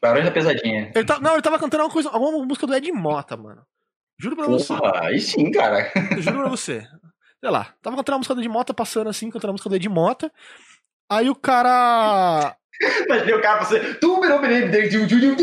Barulho da pesadinha. Ele tá, não, ele tava cantando uma coisa, alguma música do Ed Mota, mano. Juro pra você. Porra, aí sim, cara. Juro pra você. Sei lá, tava cantando a música do Ed Mota, passando assim, cantando a música do Ed Mota. Aí o cara. Imaginei o cara, você. Tu virou menino desde o Juju.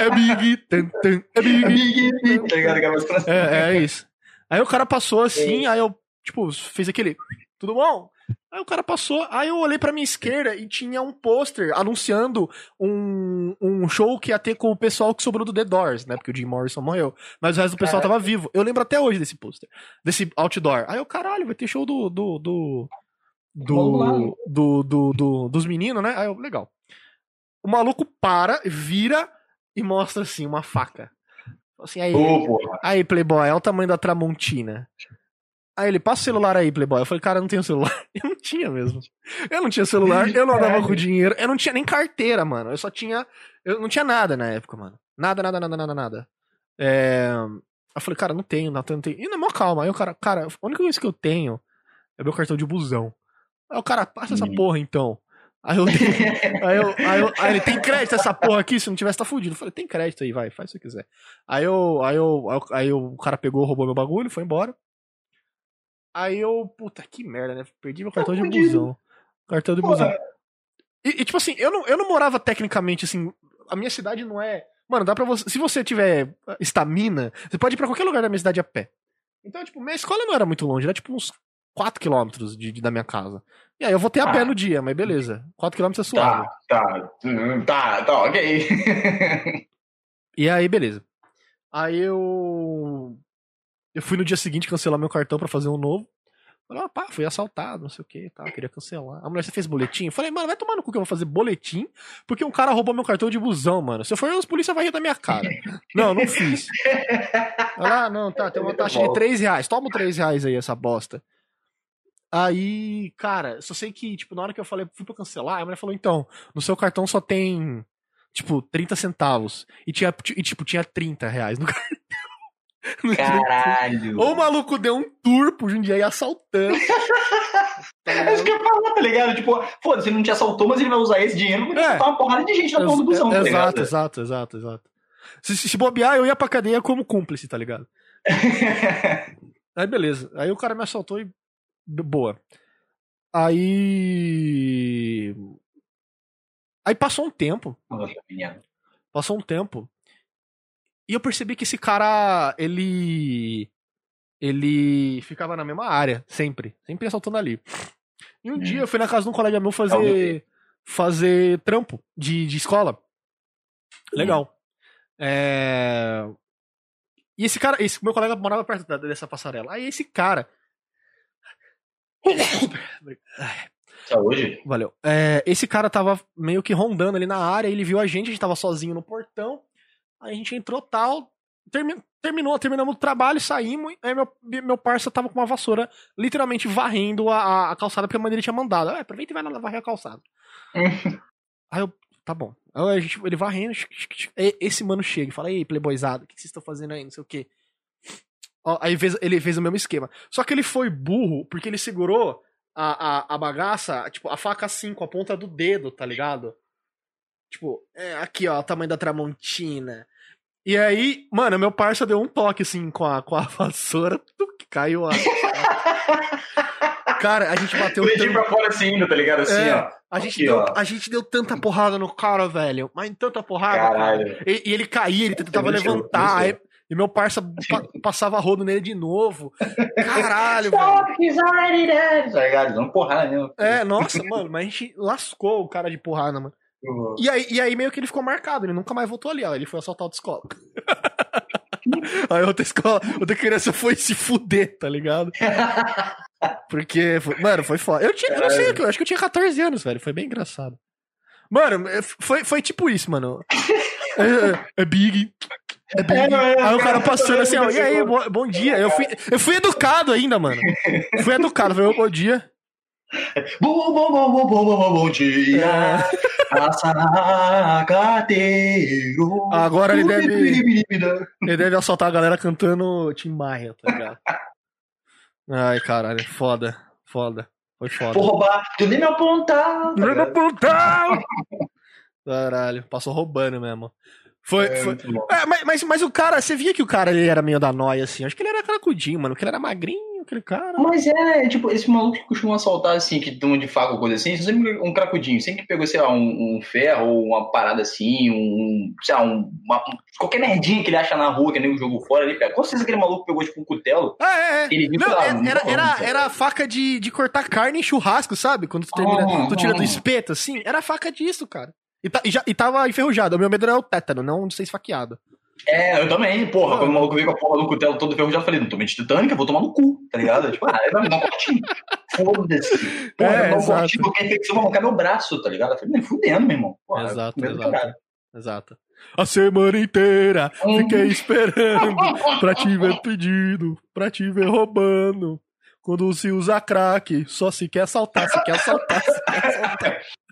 É Big, tan, é Big. Tá? Aquela música. É, é isso. Aí o cara passou assim, aí eu, tipo, fez aquele. tudo bom? Aí o cara passou, aí eu olhei pra minha esquerda e tinha um pôster anunciando um, um show que ia ter com o pessoal que sobrou do The Doors, né? Porque o Jim Morrison morreu. Mas o resto do pessoal tava vivo. Eu lembro até hoje desse pôster, desse outdoor. Aí eu, caralho, vai ter show do. do, do do, do, do, do, dos meninos, né? Aí eu, legal. O maluco para, vira e mostra assim uma faca. Assim, aí, Ô, aí, Playboy, é o tamanho da Tramontina. Aí ele, passa o celular aí, Playboy. Eu falei, cara, eu não tenho celular. Eu não tinha mesmo. Eu não tinha celular, eu não andava com dinheiro, eu não tinha nem carteira, mano. Eu só tinha. Eu não tinha nada na época, mano. Nada, nada, nada, nada, nada. É... Eu falei, cara, não tenho, não, não tenho. E na mó calma. Aí o cara, cara, a única coisa que eu tenho é meu cartão de busão. Aí o cara, passa essa porra então. Aí eu, aí eu, aí eu, aí ele, tem crédito essa porra aqui? Se não tivesse, tá fudido. Eu falei, tem crédito aí, vai, faz o que quiser. Aí eu, aí eu, aí eu, o cara pegou, roubou meu bagulho, foi embora. Aí eu, puta, que merda, né? Perdi meu cartão tá de busão. Cartão de busão. E, e, tipo assim, eu não, eu não morava tecnicamente assim. A minha cidade não é. Mano, dá pra você. Se você tiver estamina, você pode ir pra qualquer lugar da minha cidade a pé. Então, tipo, minha escola não era muito longe, era tipo uns 4 quilômetros de, de, da minha casa. E aí eu voltei a pé no dia, mas beleza. 4 quilômetros é suave. Tá, tá, tá, tá, ok. e aí, beleza. Aí eu eu fui no dia seguinte cancelar meu cartão para fazer um novo. Falei, ah, pá, fui assaltado, não sei o que, tá, queria cancelar. A mulher, você fez boletim? Eu falei, mano, vai tomar no cu que eu vou fazer boletim, porque um cara roubou meu cartão de busão, mano. Se eu for, os polícia vai rir da minha cara. não, não fiz. Ela, ah, não, tá, tem uma taxa de 3 reais. Toma 3 reais aí, essa bosta. Aí, cara, só sei que, tipo, na hora que eu falei, fui pra cancelar, a mulher falou, então, no seu cartão só tem, tipo, 30 centavos. E, tinha, e tipo, tinha 30 reais no cartão. Caralho. Ou o maluco deu um tour pro Jundiaí assaltando. tá é isso que eu ia falar, tá ligado? Tipo, foda-se, ele não te assaltou, mas ele vai usar esse dinheiro pra é. uma porrada de gente na porra do busão, tá Exato, exato, exato, exato. Se, se bobear, eu ia pra cadeia como cúmplice, tá ligado? Aí beleza. Aí o cara me assaltou e. Boa. Aí. Aí passou um tempo. Passou um tempo. E eu percebi que esse cara, ele. Ele ficava na mesma área, sempre. Sempre assaltando ali. E um hum. dia eu fui na casa de um colega meu fazer. Fazer trampo de, de escola. Hum. Legal. É... E esse cara, esse meu colega morava perto dessa passarela. Aí esse cara. Saúde. Valeu. É, esse cara tava meio que rondando ali na área, ele viu a gente, a gente tava sozinho no portão. Aí a gente entrou tal, termi terminou, terminamos o trabalho, saímos, aí meu, meu parça tava com uma vassoura, literalmente varrendo a, a calçada, porque a mãe dele tinha mandado. Ah, aproveita e vai lá varrer a calçada. aí eu, tá bom. Aí a gente, ele varrendo, esse mano chega e fala, ei, playboyzado, o que vocês estão fazendo aí, não sei o quê. Ó, aí fez, ele fez o mesmo esquema. Só que ele foi burro, porque ele segurou a, a, a bagaça, tipo, a faca assim, com a ponta do dedo, tá ligado? Tipo, é, aqui, ó, o tamanho da Tramontina. E aí, mano, meu parça deu um toque, assim, com a, com a vassoura, que caiu a... cara, a gente bateu... tanto... pra fora assim, tá ligado? Assim, é, ó. A gente, aqui, deu, a gente deu tanta porrada no cara, velho. Mas tanta porrada. Caralho. E, e, ele caía, ele tentava levantar. Aí, e meu parça pa passava rodo nele de novo. Caralho, velho. Tá ligado? Dando porrada mesmo. É, nossa, mano, mas a gente lascou o cara de porrada, mano. Uhum. E, aí, e aí meio que ele ficou marcado, ele nunca mais voltou ali, ó. Ele foi assaltar outra escola. aí outra escola, outra criança foi se fuder, tá ligado? Porque, foi, mano, foi foda. Eu, tinha, eu não sei, eu acho que eu tinha 14 anos, velho. Foi bem engraçado. Mano, é, foi, foi tipo isso, mano. É, é, é big. É big. É, aí o cara passando assim, ó, e aí, bom, bom dia. Eu fui, eu fui educado ainda, mano. Fui educado, falei, bom dia. Bom, bom, bom, bom, bom, bom, bom dia, é. sacateiro. Agora ele deve. Ele deve assaltar a galera cantando Tim Maia, tá ligado? Ai, caralho, foda, foda. Foi foda. Vou roubar, tu nem me apontar. Nem me apontar! Caralho, passou roubando mesmo. Foi, é, foi. É, mas, mas, mas, o cara, você via que o cara ele era meio da noia, assim. Acho que ele era cracudinho, mano. Que ele era magrinho, aquele cara. Mas é, tipo, esse maluco que costuma assaltar, assim, que toma de faca ou coisa assim, sempre um cracudinho, sempre que pegou, sei lá, um, um ferro ou uma parada assim, um, sei lá, um, uma, qualquer merdinha que ele acha na rua, que nem o jogo fora, ele pega. Com certeza aquele maluco pegou, tipo, um cutelo. Ah, é, é. Ele viu Não, lá, era, não era, era, falando, era a faca de, de cortar carne em churrasco, sabe? Quando tu termina, Ah, tu tira do ah. espeto, assim. Era a faca disso, cara. E, tá- e já, e tava enferrujado. O meu medo era o tétano, não de ser esfaqueado. É, eu também, porra, quando o maluco veio com a porra do cutelo todo ferrujado, eu falei, não tomei de titânica, vou tomar no cu, tá ligado? Tipo, ah, vai me dar um cortinho. Foda-se. Porra, É, vai me dar um exato. cortinho porque a infecção vai arrancar meu braço, tá ligado? Eu falei, nem fudendo, meu irmão. Porra, Exato, exato. Exato. A semana inteira Hum. fiquei esperando pra te ver pedindo, pra te ver roubando. Quando se usa crack, só se quer assaltar, se quer assaltar, se quer assaltar.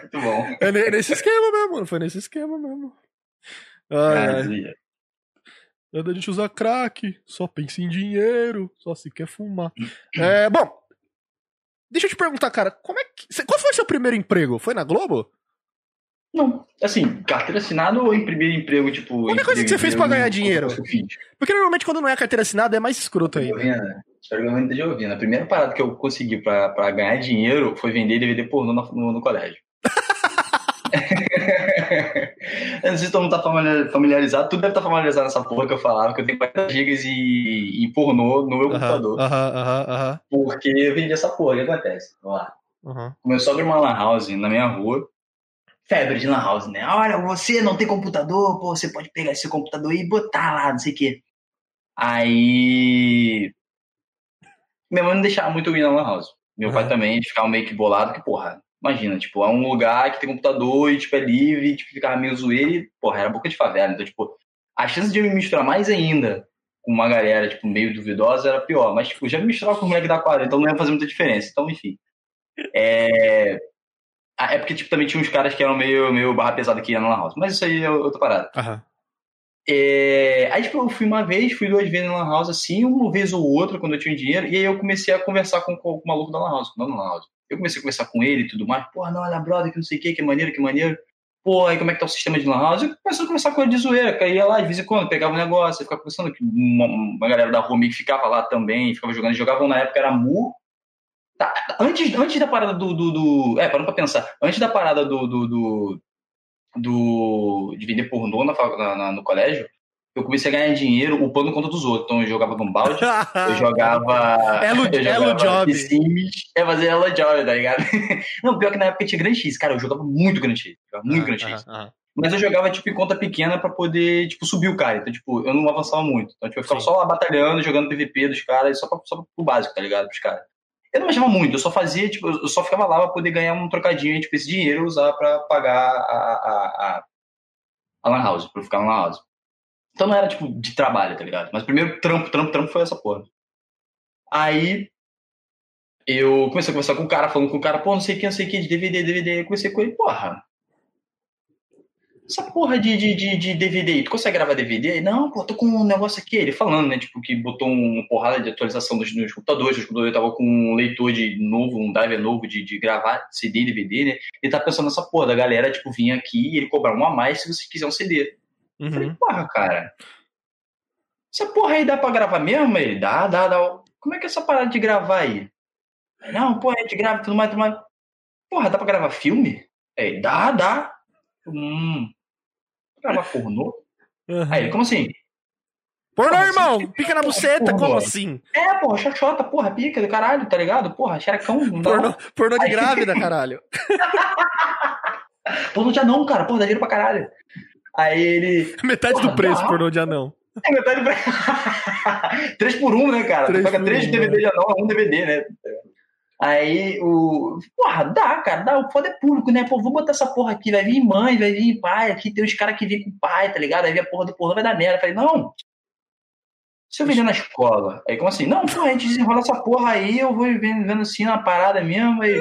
Muito bom. É ne- nesse esquema mesmo. Foi nesse esquema mesmo. Ai, ai. Cara, Quando a gente usa crack, só pensa em dinheiro, só se quer fumar. É, bom, deixa eu te perguntar, cara, como é que. Qual foi seu primeiro emprego? Foi na Globo? Não, assim, carteira assinada ou em primeiro emprego, tipo. Qualquer coisa que você fez pra ganhar dinheiro. Porque normalmente quando não é carteira assinada é mais escroto aí. Giovina, espero que a mãe esteja ouvindo. A primeira parada que eu consegui pra, pra ganhar dinheiro foi vender DVD pornô no, no, no colégio. eu não sei se todo mundo tá familiar- familiarizado, tudo deve estar familiarizado nessa porra que eu falava, que eu tenho 40 gigas e, e pornô no meu Aham, computador. aham, aham, aham, Porque eu vendi essa porra, o que acontece? Vamos lá. aham. Começou a abrir uma lan house na minha rua. Febre de lan house, né? Olha, você não tem computador, pô, você pode pegar esse computador e botar lá, não sei o quê. Aí. Minha mãe não deixava muito eu ir na lan house. Meu pai Uhum. também ficava meio que bolado, que, porra, imagina, tipo, é um lugar que tem computador e, tipo, é livre, e, tipo, ficava meio zoeiro e, porra, era boca de favela. Então, tipo, a chance de eu me misturar mais ainda com uma galera, tipo, meio duvidosa era pior. Mas, tipo, já me misturava com o moleque da quadra, então não ia fazer muita diferença. Então, enfim. É. É porque, tipo, também tinha uns caras que eram meio, meio barra pesada que iam na House. Mas isso aí é outra parada. aham. É... Aí, tipo, eu fui uma vez, fui duas vezes na Lan House, assim, uma vez ou outra, quando eu tinha dinheiro. E aí eu comecei a conversar com, com o maluco da Lan House, não House. Eu comecei a conversar com ele e tudo mais. Porra, não, olha, brother, que não sei o que, que maneiro, que maneiro. Pô, aí como é que tá o sistema de Lan House? Eu comecei a conversar com ele de zoeira, ia lá de vez em quando, pegava um negócio, ficava conversando, que uma, uma galera da meio que ficava lá também, ficava jogando, jogavam na época, era Mu. Tá, antes, antes da parada do, do, do- É, parando pra pensar. Antes da parada do. do, do, do- de vender pornô na, na- na- no colégio, eu comecei a ganhar dinheiro upando conta dos outros. Então eu jogava num balde, eu jogava. Elo- eu jogava Elo Job. Sims, é fazer Elo Job, tá ligado? Não, pior que na época tinha Grand X, cara, eu jogava muito Grand X. Muito Grand X. Aham, aham. Mas eu jogava, tipo, em conta pequena pra poder, tipo, subir o cara. Então, tipo, eu não avançava muito. Então, tipo, eu ficava Sim. só lá batalhando, jogando PVP dos caras, só, pra, só pro básico, tá ligado? Pros caras. Eu não achava muito, eu só fazia, tipo, eu só ficava lá pra poder ganhar um trocadinho, tipo, esse dinheiro usar pra pagar a, a, a, Lan House, pra eu ficar na Lan House. Então não era, tipo, de trabalho, tá ligado? Mas primeiro trampo, trampo, trampo foi essa porra. Aí eu comecei a conversar com o cara, falando com o cara, pô, não sei o que, não sei o que, de DVD, DVD. Eu comecei com ele, porra. Essa porra de, de, de, DVD tu consegue gravar DVD? Não, pô, tô com um negócio aqui. Ele falando, né? Tipo, que botou uma porrada de atualização dos, dos computadores. Os computadores tava com um leitor de novo, um driver novo de, de gravar CD e DVD, né? Ele tá pensando nessa porra da galera, tipo, vir aqui e ele cobrar um a mais se você quiser um CD. Eu falei, Uhum. porra, cara. Essa porra aí dá pra gravar mesmo? Ele, dá, dá, dá. Como é que é essa parada de gravar aí? Não, porra, a gente grava tudo mais, tudo mais. Porra, dá pra gravar filme? Ele, dá, dá. Hum. Gravar pornô? Uhum. Aí como assim? Pornô, Como irmão! assim? Pica na buceta, Pornô. como assim? É, porra, xoxota, porra, pica do caralho, tá ligado? Porra, xerecão. Pornô, pornô de Aí- grávida, caralho. Pornô de anão, cara, porra, dá dinheiro pra caralho. Aí ele. Metade do Porra, preço, dá. pornô de anão. É metade pra... 3 por 1, né, cara? Três tu pega por 3 um, DVD de anão, é um DVD, né? Aí o. Porra, dá, cara, dá. O foda é público, né? Pô, vou botar essa porra aqui, vai vir mãe, vai vir pai, aqui tem uns caras que vêm com pai, tá ligado? Aí vem a porra do porra, vai dar merda. Eu falei, não. Se eu vender na escola, aí como assim? Não, pô, a gente desenrola essa porra aí, eu vou vendo, vendo assim na parada mesmo, aí.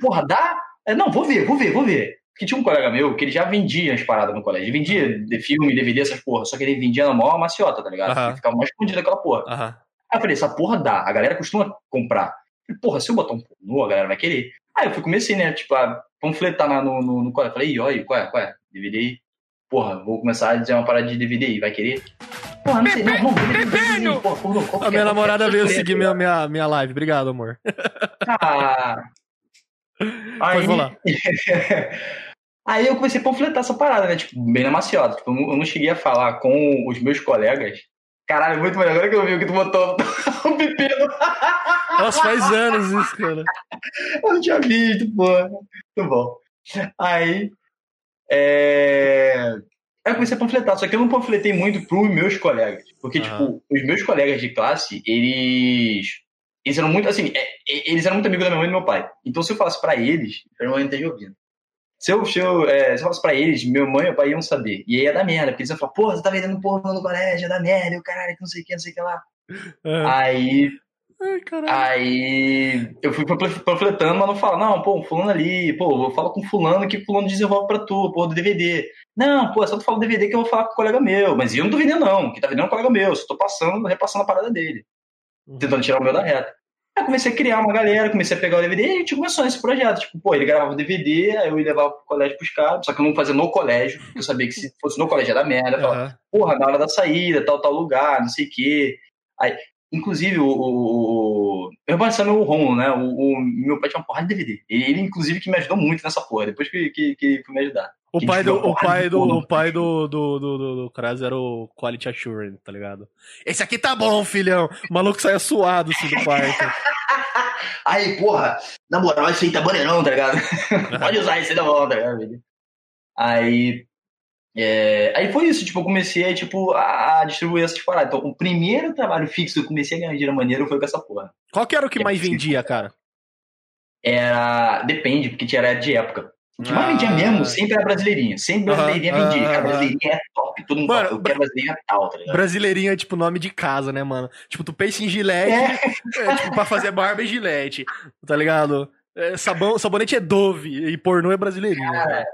Porra, dá? É, não, vou ver, vou ver, vou ver. Porque tinha um colega meu que ele já vendia as paradas no colégio. Ele vendia de filme, DVD, essas porra. Só que ele vendia na maior maciota, tá ligado? Ele ficava mais escondido aquela porra. Aí eu falei, essa porra dá. A galera costuma comprar. Falei, porra, se eu botar um pornô, a galera vai querer. Aí eu fui, comecei, né? Tipo, a panfletar na- no, no, no colégio. Falei, "Ih, ó aí, qual é, qual é? DVD aí. Porra, vou começar a dizer uma parada de DVD aí, vai querer? Porra, não sei, não, não, Pepino! Porra, qualquer, a minha namorada veio seguir minha, minha, minha live. Obrigado, amor. Ah. Aí, Pode falar. aí eu comecei a panfletar essa parada, né? Tipo, bem na maciota. Tipo, eu não cheguei a falar com os meus colegas. Caralho, muito melhor. Agora que eu vi o que tu botou o pepino. Nossa, faz anos isso, cara. Eu não tinha visto, porra. Muito bom. Aí. É... Aí eu comecei a panfletar, só que eu não panfletei muito pros meus colegas. Porque, tipo, os meus colegas de classe, eles. Eles eram muito, assim, é, eles eram muito amigos da minha mãe e do meu pai. Então, se eu falasse pra eles, eu não estaria ouvindo. Se eu, se, eu, é, se eu falasse pra eles, meu mãe e meu pai iam saber. E aí ia dar merda, porque eles iam falar, porra, você tá vendendo porra no colégio, ia dar merda, e o caralho, que não sei o que, não sei o que lá. É. Aí Ai, Aí eu fui panfletando, mas não fala, não, pô, fulano ali, pô, eu falo com fulano que fulano desenvolve pra tu, pô, do DVD. Não, pô, é só tu fala do DVD que eu vou falar com o colega meu. Mas eu não tô vendendo, não. que tá vendendo é um colega meu. Só tô passando, repassando a parada dele. Uhum. Tentando tirar o meu da reta. Aí comecei a criar uma galera, comecei a pegar o DVD e a gente começou esse projeto. Tipo, pô, ele gravava o DVD, aí eu ia levar pro colégio pros caras, só que eu não fazia no colégio, porque eu sabia que se fosse no colégio era merda. Eu falava, uhum. porra, na hora da saída, tal, tal lugar, não sei o quê. Aí, Inclusive, o, o, eu repassando o Romulo, né? O, o, meu pai tinha uma porrada de DVD. Ele, inclusive, que me ajudou muito nessa porra, depois que, que, que foi me ajudar. O pai, do, o pai do, o pai do, do, do, do, do Kraz era o Quality Assurance, tá ligado? Esse aqui tá bom, filhão. O maluco saia suado assim do quarto. aí, porra, na moral, isso aí tá maneirão, tá ligado? Pode usar isso aí tá bom, tá ligado? Aí, é, aí foi isso, tipo, eu comecei tipo, a, a distribuir essas paradas. Então, o primeiro trabalho fixo que eu comecei a ganhar dinheiro maneiro foi com essa porra. Qual que era o que, mais vendia, cara? Era. Depende, porque tinha era de época. O que ah. mais vendia mesmo sempre era brasileirinha. Sempre brasileirinha vendia. A brasileirinha é top. Todo mundo mano, fala, eu quero brasileirinha tal, tá ligado? Brasileirinha é tipo nome de casa, né, mano? Tipo, tu pensa em gilete, é. é tipo, pra fazer barba é gilete, tá ligado? É, sabão, sabonete é Dove e pornô é brasileirinha. Cara,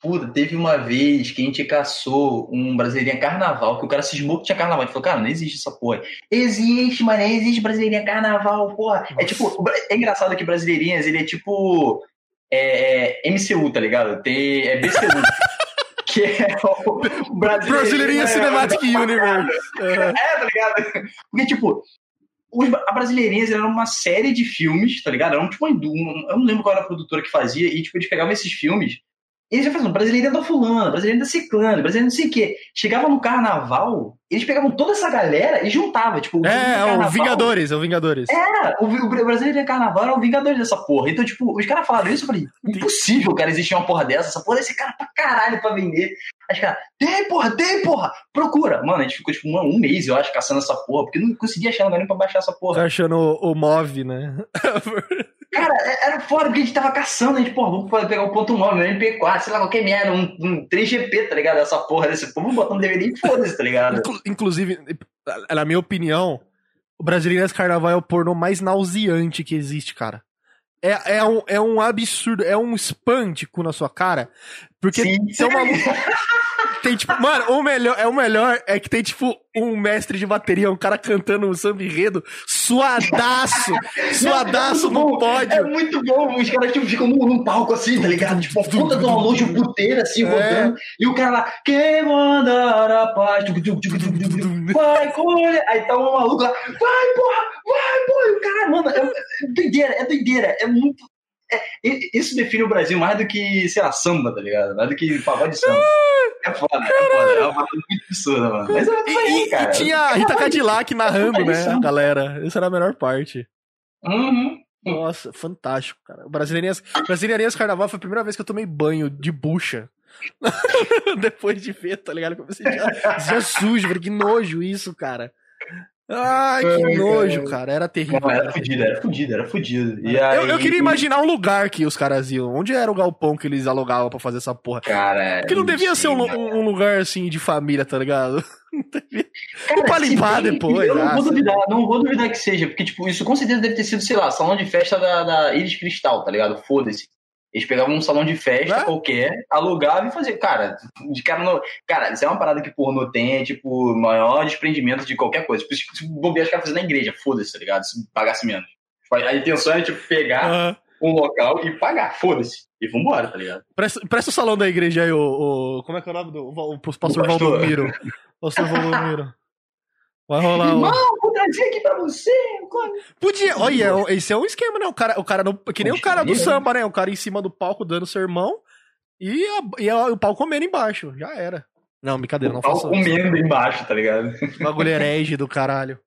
Puta, teve uma vez que a gente caçou um brasileirinha carnaval, que o cara cismou que tinha carnaval. Gente falou, cara, não existe essa porra. Existe, mano, existe brasileirinha carnaval, porra. Nossa. É tipo, é engraçado que brasileirinhas, ele é tipo é, é MCU, tá ligado? Tem, é BCU. que é o brasileirinha, brasileirinha Cinematic Universe. É. é, tá ligado? Porque, tipo, os, a Brasileirinhas era uma série de filmes, tá ligado? Era um, tipo, um, eu não lembro qual era a produtora que fazia, e tipo, eles pegavam esses filmes eles já faziam brasileiro da fulano, brasileiro da ciclano, brasileiro não sei o quê. Chegava no carnaval, eles pegavam toda essa galera e juntavam, tipo... É, é o Vingadores, é o Vingadores. Era, o, o brasileiro de carnaval era o Vingadores dessa porra. Então, tipo, os caras falaram isso, eu falei, impossível, cara, existir uma porra dessa, essa porra desse cara pra caralho pra vender. Aí os caras, tem porra, tem porra, procura. Mano, a gente ficou, tipo, um, um mês, eu acho, caçando essa porra, porque não conseguia achar lugar nem pra baixar essa porra. Tá achando o, o MOV, né? Cara, é, era foda, porque a gente tava caçando, a gente, porra, vamos pegar o ponto 9, um MP4, sei lá, qualquer merda, um, um 3GP, tá ligado? Essa porra desse povo, botar um DVD e foda-se, tá ligado? Inclusive, na minha opinião, o Brasileiras Carnaval é o pornô mais nauseante que existe, cara. É, é, um, é um absurdo, é um cu na sua cara. Porque Sim. tem uma Tem tipo, mano, o melhor, é o melhor é que tem tipo um mestre de bateria, um cara cantando um samba enredo, suadaço, suadaço é no pódio. É muito bom, os caras tipo, ficam num, num palco assim, tá ligado? Tipo, a ponta de uma luz puteira assim, é. rodando, e o cara lá, quem mandar a paz, vai, colhe, aí tá um maluco lá, vai, porra, vai, porra, e o cara, mano, é, é doideira, é doideira, é muito, isso define o Brasil mais do que, sei lá, samba, tá ligado? Mais do que pagode de samba. É foda, é foda. É uma parada muito absurda, mano. Mas é isso aí, cara. E tinha a Rita Cadillac narrando, né, a galera. Essa era a melhor parte. Uhum. Nossa, fantástico, cara. Brasileirinhas, Brasileirinhas Carnaval foi a primeira vez que eu tomei banho de bucha. Depois de ver, tá ligado? Comecei já, já sujo, que nojo isso, cara. Ai, que nojo, cara. Era terrível. Não, era fudido, era fudido, era fudido. E aí... eu, eu, queria imaginar um lugar que os caras iam. Onde era o galpão que eles alugavam pra fazer essa porra? Cara, Porque não devia ser um, um, lugar assim de família, tá ligado? Cara, pra limpar depois. Eu não vou duvidar, não vou duvidar que seja, porque, tipo, isso com certeza deve ter sido, sei lá, salão de festa da, da Iris Cristal, tá ligado? Foda-se. Eles pegavam um salão de festa é? qualquer, alugavam e faziam. Cara, de cara no. Cara, isso é uma parada que pornô tem, é tipo, maior desprendimento de qualquer coisa. Tipo, se bobear os caras fazendo na igreja, foda-se, tá ligado? Se pagasse menos. A intenção é, tipo, pegar uhum. um local e pagar, foda-se. E vambora, tá ligado? Presta, presta o salão da igreja aí, o, o. Como é que é o nome do. O, o pastor, pastor. Valdomiro. pastor Valdomiro. Vai rolar um... Irmão, vou trazer aqui pra você. Podia, olha, esse é um esquema, né? O cara, o cara no, que nem o cara do samba, né? O cara em cima do palco dando sermão e, a, e a, o pau comendo embaixo. Já era. Não, brincadeira, não faço comendo isso. embaixo, tá ligado? Bagulho herege do caralho.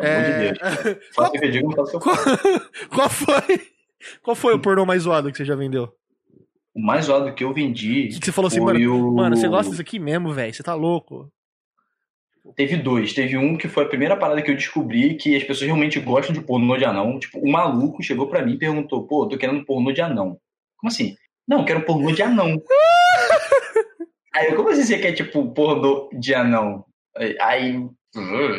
É... De qual... qual... qual foi? Qual foi o pornô mais zoado que você já vendeu? O mais zoado que eu vendi. Que, que você falou assim, mano, o... mano, você gosta disso aqui mesmo, velho? Você tá louco? Teve dois. Teve um que foi a primeira parada que eu descobri que as pessoas realmente gostam de pornô de anão. Tipo, o um maluco chegou pra mim e perguntou: pô, tô querendo pornô de anão. Como assim? Não, quero pornô de anão. Aí eu, como assim você quer, tipo, pornô de anão? Aí,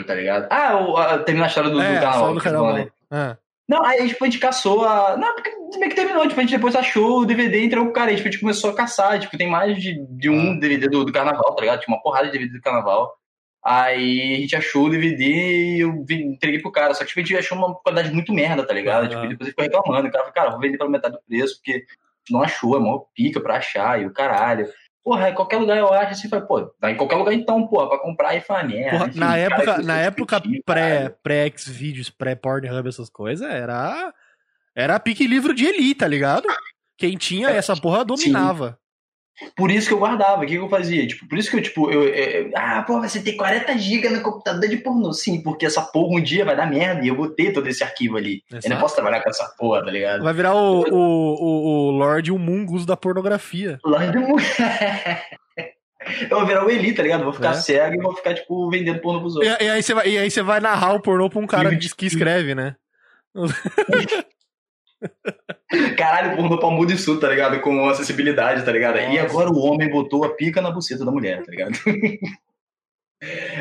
tá ligado? Ah, o, a, termina a história do, é, do canal. Do canal né? é. Não, aí tipo, a gente caçou a. Não, porque meio que terminou, tipo, a gente depois achou o DVD e entrou pro cara. Aí, tipo, a gente começou a caçar. Tipo, tem mais de, de um DVD do, do carnaval, tá ligado? Tinha uma porrada de DVD do carnaval. Aí a gente achou o DVD e eu entreguei pro cara. Só que tipo, a gente achou uma qualidade muito merda, tá ligado? Uhum. Tipo, depois ele ficou reclamando. O cara falou, cara, vou vender pela metade do preço, porque não achou, é mó pica pra achar, e o caralho. Porra, em qualquer lugar eu acho assim, pô, vai em qualquer lugar então, porra, pra comprar e falar merda. Porra, na época, na época pré, pré-Xvideos, pré-Pornhub, essas coisas, era. Era pique livro de Eli, tá ligado? Quem tinha essa porra dominava. Sim. Por isso que eu guardava. O que, que eu fazia? Tipo, por isso que eu, tipo, eu, eu, ah, pô, você tem 40 GB no computador de pornô. Sim, porque essa porra um dia vai dar merda e eu vou ter todo esse arquivo ali. Exato. Eu não posso trabalhar com essa porra, tá ligado? Vai virar o, o, o, o Lorde Humungus da pornografia. Lorde Humungus. Eu vou virar o Eli, tá ligado? Vou ficar é. cego e vou ficar, tipo, vendendo pornô pros outros. E, e, aí você vai, e aí você vai narrar o pornô pra um cara que escreve, né? Caralho, pornô pra mudo e sul, tá ligado? Com acessibilidade, tá ligado? Nossa. E agora o homem botou a pica na buceta da mulher, tá ligado?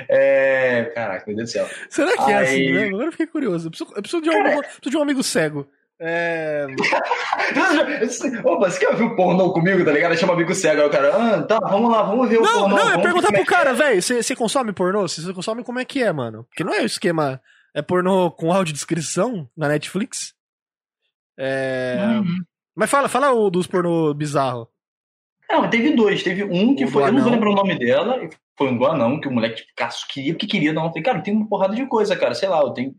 É. Caraca, meu Deus do céu. Será que Aí... é assim, né? Agora eu fiquei curioso. Eu preciso, eu preciso, de, um, preciso de um amigo cego. É. Opa, você quer ouvir o pornô comigo, tá ligado? Chama amigo cego. Aí o cara, ah, tá, vamos lá, vamos ver o não, pornô. Não, eu perguntar pro é cara, é. velho, você, você consome pornô? Se você consome, como é que é, mano? Porque não é o esquema. É pornô com audiodescrição na Netflix? É... Uhum. Mas fala, fala o dos pornô bizarro. Não, teve dois. Teve um que o foi. Eu não vou lembrar o nome dela. Foi um do anão, que o moleque, tipo, queria o que queria, não. Eu falei, cara, tem uma porrada de coisa, cara. Sei lá, eu tenho.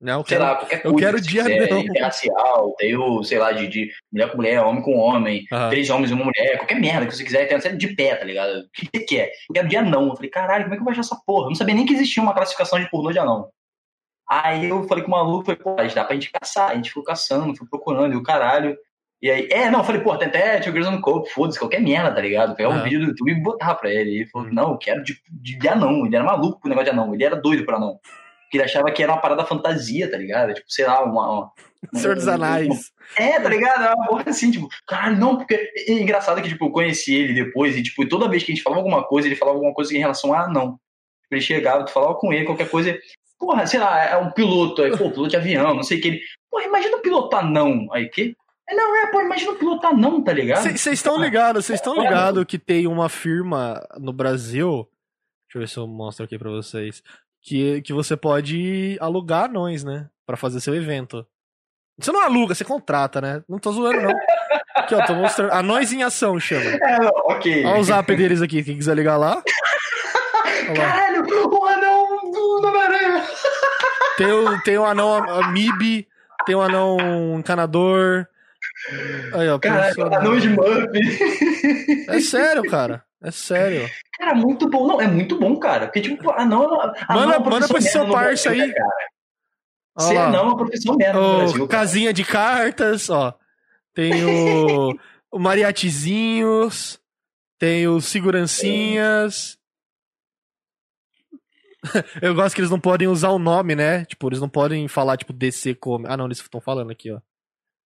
Não, eu sei quero, lá, qualquer coisa. Eu quero dia quiser, não. Interracial, tenho, sei lá, de, de mulher com mulher, homem com homem, uhum. três homens e uma mulher, qualquer merda que você quiser, tem uma série de pé, tá ligado? O que você quer? Eu quero de anão. Eu falei, caralho, como é que eu vou achar essa porra? Eu não sabia nem que existia uma classificação de pornô de anão. Aí eu falei com o maluco, falei, pô, dá pra gente caçar. A gente foi caçando, foi procurando, e o caralho. E aí, é, não, eu falei, pô, tem até Two Girls on Coke, foda-se, qualquer merda, tá ligado? Pegar um vídeo do YouTube e botar pra ele. E ele falou, não, eu quero de, de, de anão. Ele era maluco com o negócio de anão, ele era doido pra anão. Porque ele achava que era uma parada fantasia, tá ligado? Tipo, sei lá, uma. uma Senhor dos Anais. É, tá ligado? É uma porra assim, tipo, caralho, não, porque. É engraçado que, tipo, eu conheci ele depois e, tipo, toda vez que a gente falava alguma coisa, ele falava alguma coisa em relação a não. Ele chegava, tu falava com ele, qualquer coisa, porra, sei lá, é um piloto, aí, pô, piloto de avião, não sei o que ele. Porra, imagina pilotar não. Aí, que? É, não, é, pô, imagina pilotar não, tá ligado? Vocês estão ligados, vocês estão ligados que tem uma firma no Brasil. Deixa eu ver se eu mostro aqui pra vocês. Que, que você pode alugar anões, né? Pra fazer seu evento. Você não aluga, você contrata, né? Não tô zoando, não. Aqui, ó, tô mostrando. Anões em ação chama. É, ok. Olha o zap deles aqui, quem quiser ligar lá. Caralho, o anão. Tem o, tem o anão Amiibi, tem o anão encanador. Aí, ó, Caralho, anão de Muppet. É sério, cara. É sério. Cara, muito bom. Não, é muito bom, cara. Porque, tipo, anão, anão manda, é manda pra esse seu parça aí. Cara. Ser anão é uma profissão merda no Brasil. Casinha de cartas, ó. Tem o, o tem os segurancinhas, Eu gosto que eles não podem usar o nome, né? Tipo, eles não podem falar, tipo, DC como. Ah, não, eles estão falando aqui, ó.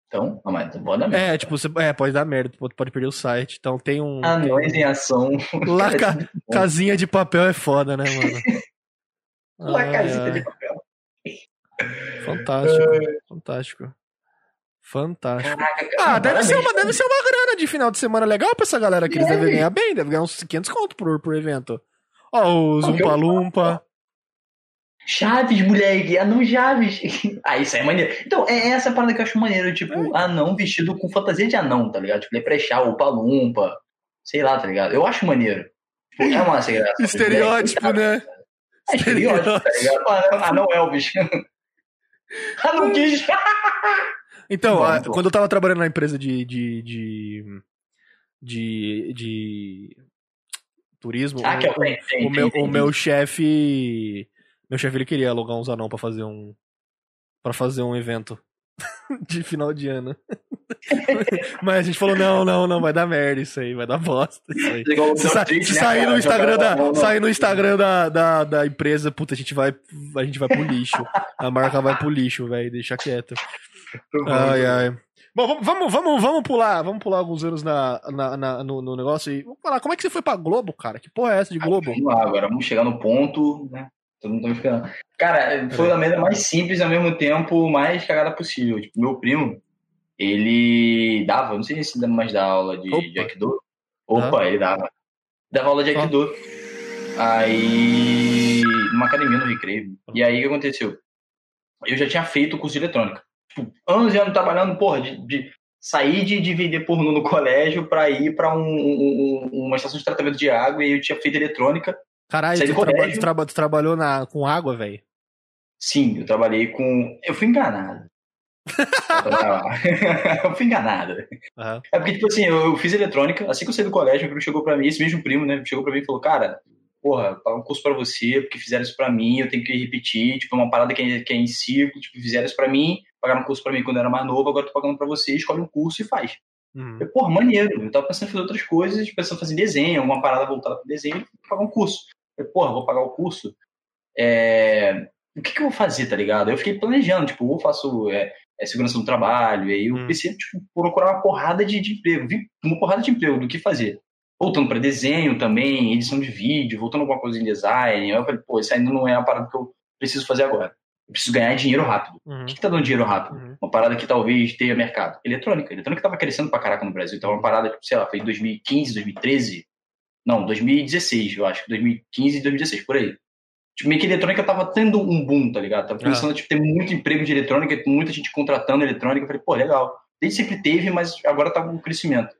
Então, ah, mas pode dar merda. É, tipo, você, é, pode dar merda, pode, pode perder o site. Então tem um. Anões tem... em ação. Lá, ca... casinha de papel é foda, né, mano? Lá, ai, casinha ai. de papel. Fantástico, fantástico. Fantástico. Caraca, ah, deve ser, uma, deve ser uma grana de final de semana legal pra essa galera que eles devem ganhar bem, deve ganhar uns 500 conto por, por evento. Ó, o Zumpa Lumpa. Chaves, moleque, anão Chaves. ah, isso aí é maneiro. Então, é essa parada que eu acho maneiro, tipo, é. anão vestido com fantasia de anão, tá ligado? Tipo, leprechar, o palumpa, sei lá, tá ligado? Eu acho maneiro. Tipo, é uma graça. Estereótipo, né? É, É estereótipo, tá ligado? Ah, não, Elvis. ah, não quis. Então, Bom, a, quando eu tava trabalhando na empresa de. de, de, de, de turismo, ah, o, o, o, meu, o meu chefe. Meu chefe ele queria alugar uns anão pra fazer um. para fazer um evento de final de ano. Mas a gente falou, não, não, não, vai dar merda isso aí, vai dar bosta isso aí. Se, sa se né, sair no Instagram, da, sair no Instagram da, da, da, empresa, puta, a gente vai, a gente vai pro lixo. A marca vai pro lixo, velho, deixa quieto. Ai, ai. Bom, vamos, vamos, vamos pular, vamos pular alguns anos na, na, na no, no, negócio e vamos falar, como é que você foi pra Globo, cara? Que porra é essa de Globo? vamos lá, agora vamos chegar no ponto, né? Todo mundo tá me esperando. Cara, foi da maneira mais simples ao mesmo tempo mais cagada possível. Tipo, meu primo, ele dava, não sei se ainda mais dá aula de, Opa. de Aikido. Opa, ah. ele dava. Dava aula de Aikido. Ah. Aí, numa academia no Recreio. E aí o que aconteceu? Eu já tinha feito o curso de eletrônica. Tipo, anos e anos trabalhando, porra, de, de sair de, vender porno no colégio para ir para um, um, uma estação de tratamento de água e eu tinha feito eletrônica. Caralho, tu, traba, tu, traba, tu, trabalhou na, com água, velho? Sim, eu trabalhei com. Eu fui enganado. eu fui enganado. Uhum. É porque, tipo assim, eu, eu, fiz eletrônica, assim que eu saí do colégio, o primo chegou pra mim, esse mesmo primo, né? Chegou pra mim e falou, cara, porra, um curso pra você, porque fizeram isso pra mim, eu tenho que repetir, tipo, é uma parada que é, que é em ciclo, tipo, fizeram isso pra mim, pagaram um curso pra mim quando eu era mais novo, agora tô pagando pra você, escolhe um curso e faz. Uhum. Eu, porra, maneiro. Eu tava pensando em fazer outras coisas, pensando em fazer desenho, alguma parada voltada pro desenho, pagar um curso. Eu, porra, vou pagar o curso. É... O que, que eu vou fazer, tá ligado? Eu fiquei planejando, tipo, ou faço é, é, segurança do trabalho, e aí eu hum. pensei, tipo, procurar uma porrada de, de emprego. Vi uma porrada de emprego do que fazer. Voltando para desenho também, edição de vídeo, voltando alguma coisa em design. Eu falei, pô, isso ainda não é a parada que eu preciso fazer agora. Preciso ganhar dinheiro rápido. Uhum. O que, que tá dando dinheiro rápido? Uhum. Uma parada que talvez tenha mercado. Eletrônica. Eletrônica tava crescendo pra caraca no Brasil. Então, uma parada que, sei lá, foi em 2015, 2013. Não, 2016, eu acho. 2015 e 2016, por aí. Tipo, meio que a eletrônica tava tendo um boom, tá ligado? Tava pensando, ah. tipo, ter muito emprego de eletrônica, muita gente contratando eletrônica. Eu falei, pô, legal. Desde sempre teve, mas agora tá com crescimento.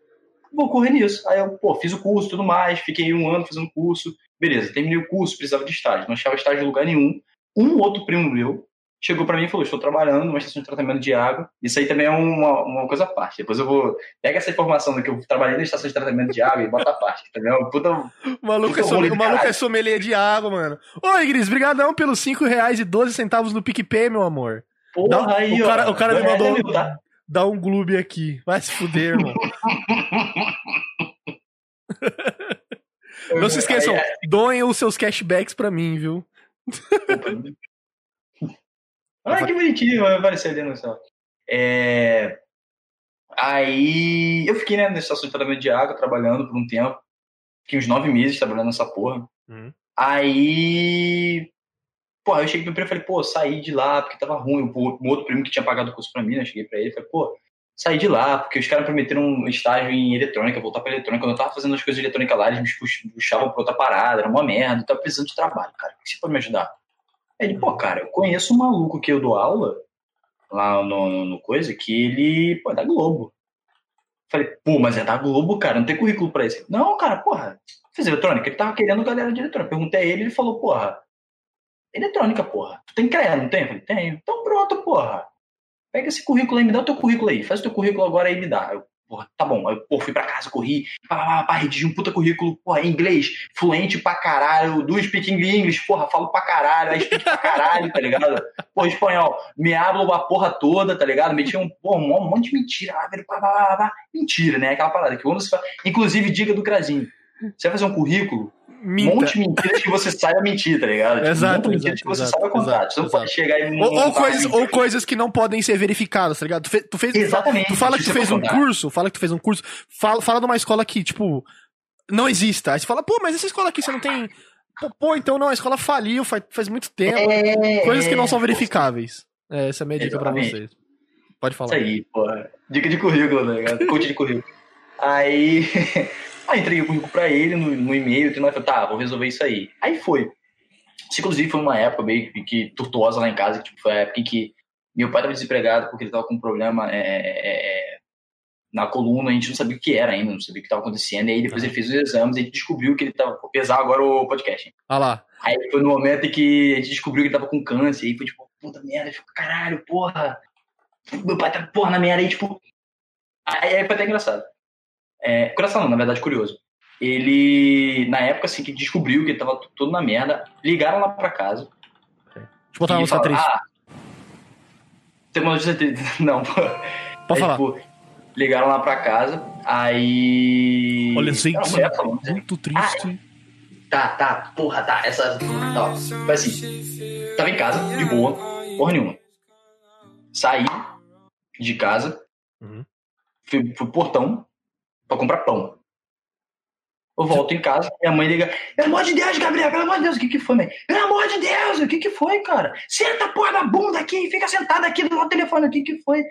Vou correr nisso. Aí eu, pô, fiz o curso tudo mais, fiquei um ano fazendo curso. Beleza, terminei o curso, precisava de estágio. Não achava estágio em lugar nenhum. Um outro primo meu chegou para mim e falou: Estou trabalhando numa estação de tratamento de água. Isso aí também é uma, uma coisa à parte. Depois eu vou. Pega essa informação do que eu trabalhei na estação de tratamento de água e bota à parte. também é uma puta. O maluco, é, sommelier, o maluco é sommelier de água, mano. Oi, Gris, brigadão pelos 5 reais e 12 centavos no PicPay, meu amor. Porra, dá, aí, o cara, ó, o cara me mandou. Tá? Dá um gloob aqui. Vai se fuder, irmão. Não se esqueçam, doem os seus cashbacks pra mim, viu? Olha que bonitinho, vai aparecer ali no céu. É... Aí eu fiquei né, na estação de tratamento de água, trabalhando por um tempo. Fiquei uns nove meses trabalhando nessa porra. Uhum. Aí. Porra, eu cheguei pro primo e falei, pô, saí de lá porque tava ruim. Um outro primo que tinha pagado o curso pra mim, né? Cheguei pra ele e falei, pô, saí de lá, porque os caras prometeram um estágio em eletrônica, voltar pra eletrônica. Quando eu tava fazendo as coisas de eletrônica lá, eles me puxavam pra outra parada, era uma merda, eu tava precisando de trabalho, cara. O que você pode me ajudar? Ele, pô, cara, eu conheço um maluco que eu dou aula lá no, no, no coisa, que ele, pô, é da Globo. Falei, pô, mas é da Globo, cara, não tem currículo pra isso. Não, cara, porra, fez eletrônica, ele tava querendo galera de eletrônica. Perguntei a ele, ele falou, porra, eletrônica, porra. Tu tem CREA, não tem? Eu falei, tenho. Então pronto, porra. Pega esse currículo aí, me dá o teu currículo aí. Faz o teu currículo agora aí me dá. Eu, porra, tá bom. Aí, pô, fui pra casa, corri, pá, pá, pá, redigi um puta currículo, porra, em inglês, fluente pra caralho, do speaking English, porra, falo pra caralho, aí speak pra caralho, tá ligado? Porra, espanhol, me hablo a porra toda, tá ligado? Metia um, porra, um monte de mentira, velho, pá, pá, pá, pá, mentira, né? Aquela parada que quando você faz, inclusive, dica do Crazinho, você vai fazer um currículo, Minta. Um monte de mentiras que você saiba mentir, tá ligado? Tipo, exato. Um monte de mentiras que você saiba contar. Você não pode chegar e. Ou, ou coisas, ou coisas que não podem ser verificadas, tá ligado? Tu, fe, tu fez. Exatamente. Tu fala que tu fez um curso, fala que tu fez um curso, fala, fala de uma escola que, tipo, não exista. Aí você fala, pô, mas essa escola aqui você não tem. Pô, pô então não, a escola faliu faz, faz muito tempo. É, coisas que não são verificáveis. É, essa é a minha dica Exatamente. pra vocês. Pode falar. Isso aí, pô. Dica de currículo, ligado? Coach de currículo. Aí. Aí entreguei o currículo pra ele no, no e-mail, e falei, tá, vou resolver isso aí. Aí foi. Isso, inclusive, foi uma época meio que, tortuosa lá em casa, que tipo, foi a época em que meu pai estava desempregado porque ele estava com um problema é, é, é, na coluna, a gente não sabia o que era ainda, não sabia o que estava acontecendo. E aí depois ele fez os exames e a gente descobriu que ele estava. Vou pesar agora o podcast. Ah lá. Aí foi no momento em que a gente descobriu que ele tava com câncer. Aí foi tipo, puta merda, ficou caralho, porra. Meu pai tá porra na merda aí, tipo. Aí, aí foi até engraçado. É, engraçado não, na verdade, curioso. Ele, na época assim que descobriu que ele tava todo na merda, ligaram lá pra casa. Deixa eu botar uma música triste. Ah, tem uma notícia triste. Não, pô. Pode Aí, falar. tipo, ligaram lá pra casa, aí. Olha, gente, falando, né? muito triste. Tá, tá, porra, tá. Essa. Tá, foi assim. Tava em casa, de boa, porra nenhuma. Saí de casa, Uhum. fui pro portão pra comprar pão. Eu volto em casa, minha mãe liga, pelo amor de Deus, Gabriel, pelo amor de Deus, o que que foi, mãe? Pelo amor de Deus, o que que foi, cara? Senta a porra da bunda aqui, fica sentado aqui lado do telefone, o que que foi?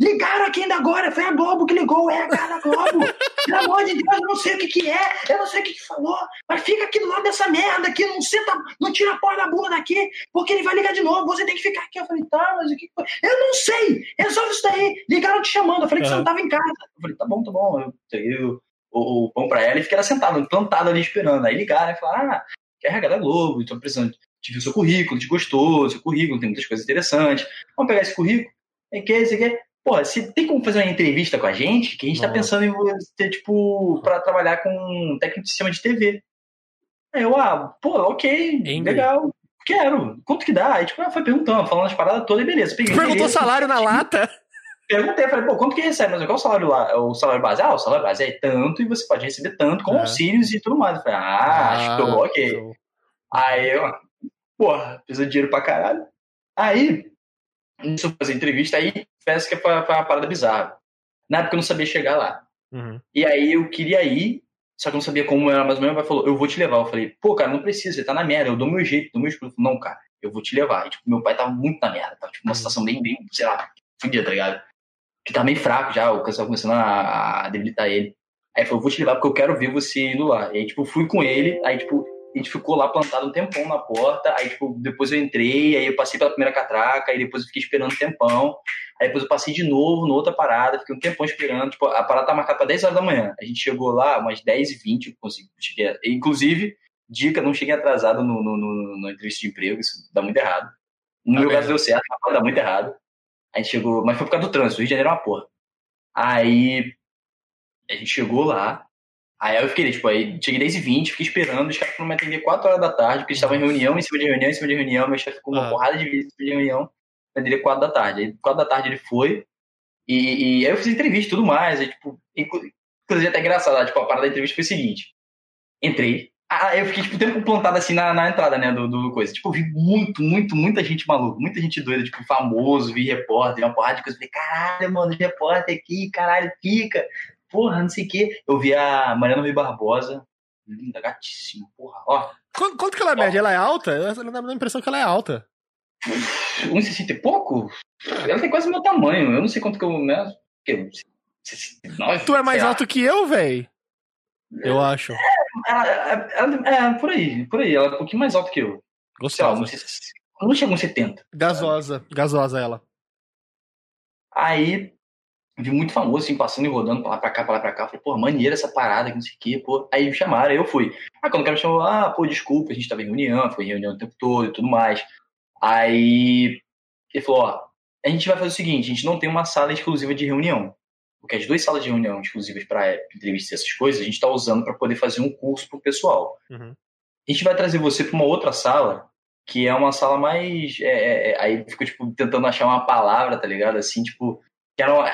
Ligaram aqui ainda agora, foi a Globo que ligou, é a cara Globo. Pelo amor de Deus, eu não sei o que que é, eu não sei o que que falou, mas fica aqui do lado dessa merda aqui, não senta, não tira a porra da bunda daqui, porque ele vai ligar de novo, você tem que ficar aqui. Eu falei, tá, mas o que que foi? Eu não sei, resolve isso daí. Ligaram te chamando, eu falei que você não tava em casa. Eu falei, tá bom, tá bom. Eu peguei o, o, o pão pra ela e fiquei sentado, plantado ali esperando. Aí ligaram e falaram, ah, quer RH da Globo, tô precisando ver o seu currículo, a gente gostou, seu currículo, tem muitas coisas interessantes. Vamos pegar esse currículo, e que, esse aqui. Pô, se tem como fazer uma entrevista com a gente, que a gente tá pensando em você, tipo, pra trabalhar com um técnico de sistema de TV. Aí eu, ah, pô, ok, Angry. legal, quero. Quanto que dá? Aí, tipo, ela foi perguntando, falando as paradas todas, e beleza. Peguei Perguntou salário na lata? Perguntei, falei, pô, quanto que recebe? Mas qual é o salário lá? O salário base? Ah, o salário base é tanto e você pode receber tanto com É. auxílios e tudo mais. Eu falei, ah, acho que tô ok. Aí eu, porra, precisa de dinheiro pra caralho. Aí, isso fazer entrevista, aí peço que foi uma parada bizarra. Na época eu não sabia chegar lá. Uhum. E aí eu queria ir, só que eu não sabia como era mais ou menos. Meu pai falou, eu vou te levar. Eu falei, pô, cara, não precisa, você tá na merda, eu dou meu jeito, dou meu escudo. Não, cara, eu vou te levar. E, tipo, meu pai tava muito na merda, tava tipo, uma situação bem, bem, sei lá, fodida, tá ligado? Que tava meio fraco já, o pessoal começando a, a debilitar ele. Aí falou, vou te levar porque eu quero ver você indo lá. E aí, tipo, fui com ele, aí, tipo, a gente ficou lá plantado um tempão na porta, aí, tipo, depois eu entrei, aí eu passei pela primeira catraca, aí depois eu fiquei esperando um tempão, aí depois eu passei de novo na outra parada, fiquei um tempão esperando, tipo, a parada tá marcada pra 10 horas da manhã, a gente chegou lá umas 10 e 20, eu consegui, cheguei, a- inclusive, dica, não cheguei atrasado no, no, no, no entrevista de emprego, isso dá muito errado. No Tá meu caso deu certo, mas dá muito errado. A gente chegou, mas foi por causa do trânsito, o Rio de Janeiro é uma porra. Aí, a gente chegou lá, Aí eu fiquei, tipo, aí cheguei 10 e 20 fiquei esperando, os caras foram me atender 4 horas da tarde, porque eles estavam em reunião, em cima de reunião, em cima de reunião, meu chefe ficou uma Ah. porrada de vezes em cima de reunião, me atender 4 da tarde. Aí 4 da tarde ele foi, e, e aí eu fiz entrevista e tudo mais, aí, tipo, inclu- inclusive até engraçado, tipo, a parada da entrevista foi o seguinte, entrei, ah, eu fiquei, tipo, o tempo plantado assim na, na entrada, né, do, do coisa, tipo, eu vi muito, muito, muita gente maluca, muita gente doida, tipo, famoso, vi repórter, uma porrada de coisa, falei, caralho, mano, repórter aqui, caralho, pica, porra, não sei o quê. Eu vi a Mariana Rui Barbosa, linda, gatíssima, porra, ó, Quanto, quanto que ela mede? Ela é alta? Ela dá a impressão que ela é alta. 1,60 e pouco? Ela tem quase meu tamanho, eu não sei quanto que eu, né, que eu- 69, Tu é mais alto que eu, véi? Eu acho. Ela, ela- ela- é, por aí, por aí, ela é um pouquinho mais alta que eu, Gostosa. não, sei se- não chega uns 70. Gasosa. Gasosa ela. Aí, vi muito famoso, assim, passando e rodando pra lá pra cá, pra lá pra cá. Falei, pô, maneira essa parada, que não sei o quê, pô. Aí me chamaram, aí eu fui. Ah, quando o cara me chamou, ah, pô, desculpa, a gente tava em reunião, foi em reunião o tempo todo e tudo mais. Aí, ele falou, ó, a gente vai fazer o seguinte, a gente não tem uma sala exclusiva de reunião. Porque as duas salas de reunião exclusivas para entrevistas e essas coisas, a gente tá usando para poder fazer um curso pro pessoal. Uhum. A gente vai trazer você para uma outra sala, que é uma sala mais. é, é, é, aí fico, tipo, tentando achar uma palavra, tá ligado? Assim, tipo. Que era uma,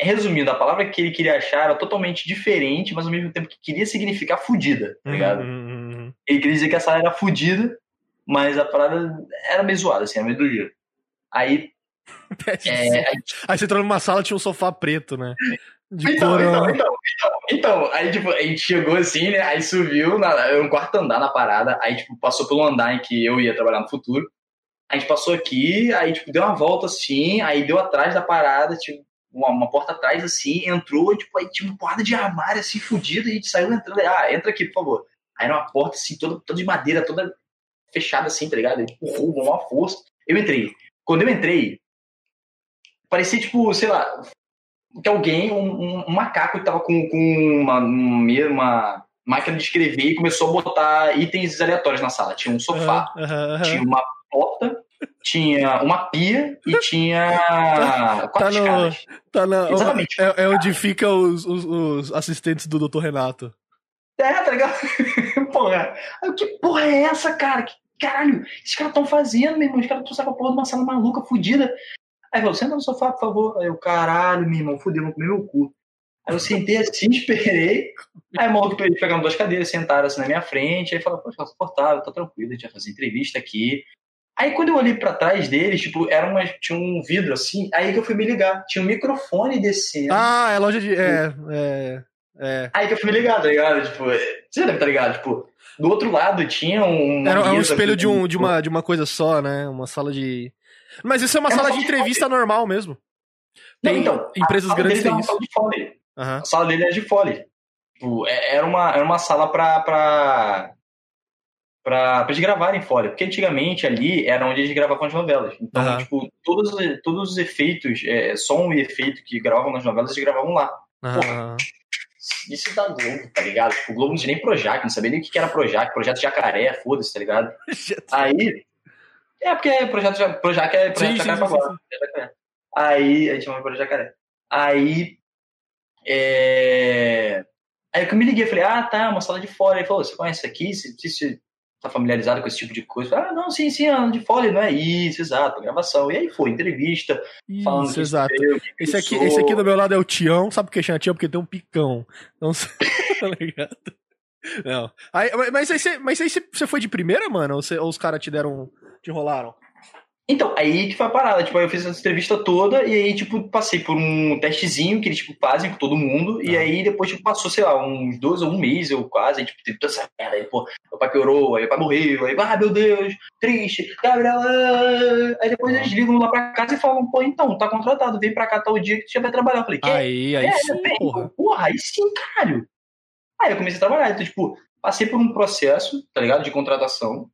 resumindo, a palavra que ele queria achar era totalmente diferente, mas ao mesmo tempo que queria significar fudida, tá ligado? Uhum. Ele queria dizer que a sala era fudida, mas a parada era meio zoada, assim, era meio doída. Aí. É, aí Aí você entrou numa sala tinha um sofá preto, né? De Então, então, então, então, então, aí tipo, a gente chegou assim, né? Aí subiu na, um quarto andar na parada, aí tipo, passou pelo andar em que eu ia trabalhar no futuro. A gente passou aqui, aí tipo, deu uma volta assim, aí deu atrás da parada, tipo, uma, uma porta atrás assim, entrou, tipo, aí tinha uma porrada de armário assim, fudida, e a gente saiu entrando, ah, entra aqui, por favor. Aí era uma porta assim, toda, toda de madeira, toda fechada assim, tá ligado? Ele empurrou com uma força. Eu entrei. Quando eu entrei, parecia tipo, sei lá, que alguém, um, um macaco que tava com, com uma, uma máquina de escrever e começou a botar itens aleatórios na sala. Tinha um sofá, uhum, uhum. tinha uma porta, tinha uma pia e tinha tá, quatro tá no, tá na, Exatamente. É, é onde ficam os, os, os, assistentes do Dr. Renato. É, tá ligado? porra. Que porra é essa, cara? Que caralho, esses caras estão fazendo, meu irmão? Os caras trouxeram a porra de uma sala maluca, fodida. Aí falou, senta no sofá, por favor. Aí eu, caralho, meu irmão, fudeu, vou comer meu cu. Aí eu sentei assim, esperei. Aí o maluco pegaram duas cadeiras, sentaram assim na minha frente. Aí falou, pô, tá confortável, tá tranquilo, a gente vai fazer entrevista aqui. Aí quando eu olhei para trás deles, tipo, era uma, tinha um vidro assim, aí que eu fui me ligar. Tinha um microfone descendo. Ah, é loja de. É, é, é. Aí que eu fui me ligar, tá ligado? Tipo, você deve estar tá ligado? Tipo, do outro lado tinha um. Era um espelho de, um, de, uma, de uma coisa só, né? Uma sala de. Mas isso é uma é sala de entrevista normal mesmo. Tem Não, então, empresas grandes têm isso. Uhum. A sala dele é de fole. Tipo, é, era, uma, era uma sala pra, pra, pra, pra eles gravarem fole. Porque antigamente ali era onde eles gravavam as novelas. Então, uhum. tipo, todos, todos os efeitos, é, som e efeito que gravavam nas novelas, eles gravavam lá. Uhum. Isso é da Globo, tá ligado? Tipo, o Globo não tinha nem Projac, não sabia nem o que era Projac. Projeto Jacaré, foda-se, tá ligado? Aí. É, porque projeto Projac é Projeto sim, Jacaré sim, pra sim, Aí, a gente chama de Projeto Jacaré. Aí é... Aí eu me liguei, falei, ah, tá, uma sala de fora. Ele falou, você conhece aqui? Você, você tá familiarizado com esse tipo de coisa? Ah, não, sim, sim, é de fora, não é isso, exato, gravação. E aí foi, entrevista, isso, falando exato. Eu, esse, aqui, esse aqui do meu lado é o Tião, sabe por que chama Tião? Porque tem um picão. Então, tá ligado? Não. Aí, mas aí, você, mas aí você foi de primeira, mano? Ou, você, ou os caras te deram, te enrolaram? Então, aí que foi a parada. Tipo, eu fiz essa entrevista toda e aí, tipo, passei por um testezinho que eles, tipo, fazem com todo mundo. Ah. E aí, depois, tipo, passou, sei lá, uns dois ou um mês, ou quase. Aí, tipo, teve toda essa merda. Aí, pô, meu pai piorou, aí meu pai morreu. Aí, ah, meu Deus, triste. Gabriel. Aí depois eles ligam lá pra casa e falam, pô, então, tá contratado, vem pra cá tal dia que tu já vai trabalhar. Eu falei, que? Aí, aí é, sim, bem, porra. porra. aí sim, caralho. Aí eu comecei a trabalhar. Então, tipo, passei por um processo, tá ligado, de contratação.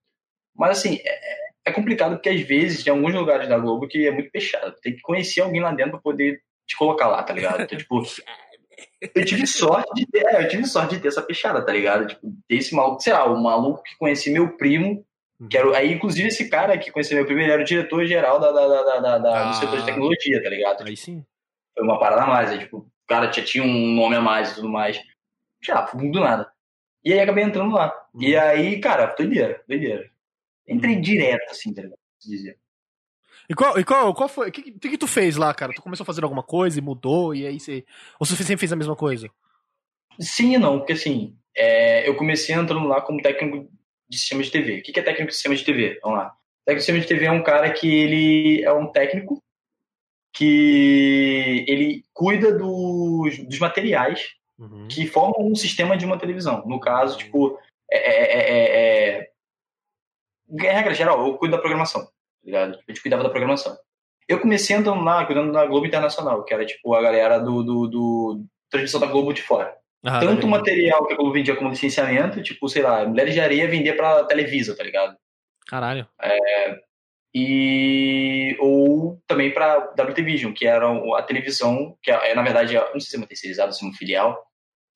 Mas, assim, é é complicado porque às vezes tem alguns lugares da Globo que é muito fechado. Tem que conhecer alguém lá dentro pra poder te colocar lá, tá ligado? Então, tipo, eu tive sorte de ter, é, eu tive sorte de ter essa fechada, tá ligado? Tipo, ter esse maluco, sei lá, o maluco que conheci meu primo, que era, aí inclusive esse cara que conheci meu primo, ele era o diretor geral da, da, da, da, da ah, do setor de tecnologia, tá ligado? Aí sim. Foi uma parada a mais, aí, tipo, o cara já tinha um nome a mais e tudo mais. Já, do nada. E aí acabei entrando lá. Uhum. E aí, cara, doideira, doideira. Entrei uhum. direto, assim, tá ligado? Dizer. E qual, e qual, qual foi? O que, que, que tu fez lá, cara? Tu começou a fazer alguma coisa e mudou, e aí você. Ou você sempre fez a mesma coisa? Sim e não, porque assim, é, eu comecei entrando lá como técnico de sistema de TV. O que é técnico de sistema de TV? Vamos lá. Técnico de sistema de TV é um cara que ele é um técnico que ele cuida dos, dos materiais uhum. que formam um sistema de uma televisão. No caso, tipo, é, é, é, em regra geral, eu cuido da programação, tá ligado? A gente cuidava da programação. Eu comecei andando lá, cuidando da Globo Internacional, que era tipo a galera do, do, do transmissão da Globo de fora. Ah, Tanto o material que a Globo vendia como licenciamento, tipo, sei lá, Mulheres de Areia vendia pra Televisa, tá ligado? Caralho. É, e ou também para WTVision, que era a televisão, que é, na verdade, não sei se é uma terceirizada, se é uma filial,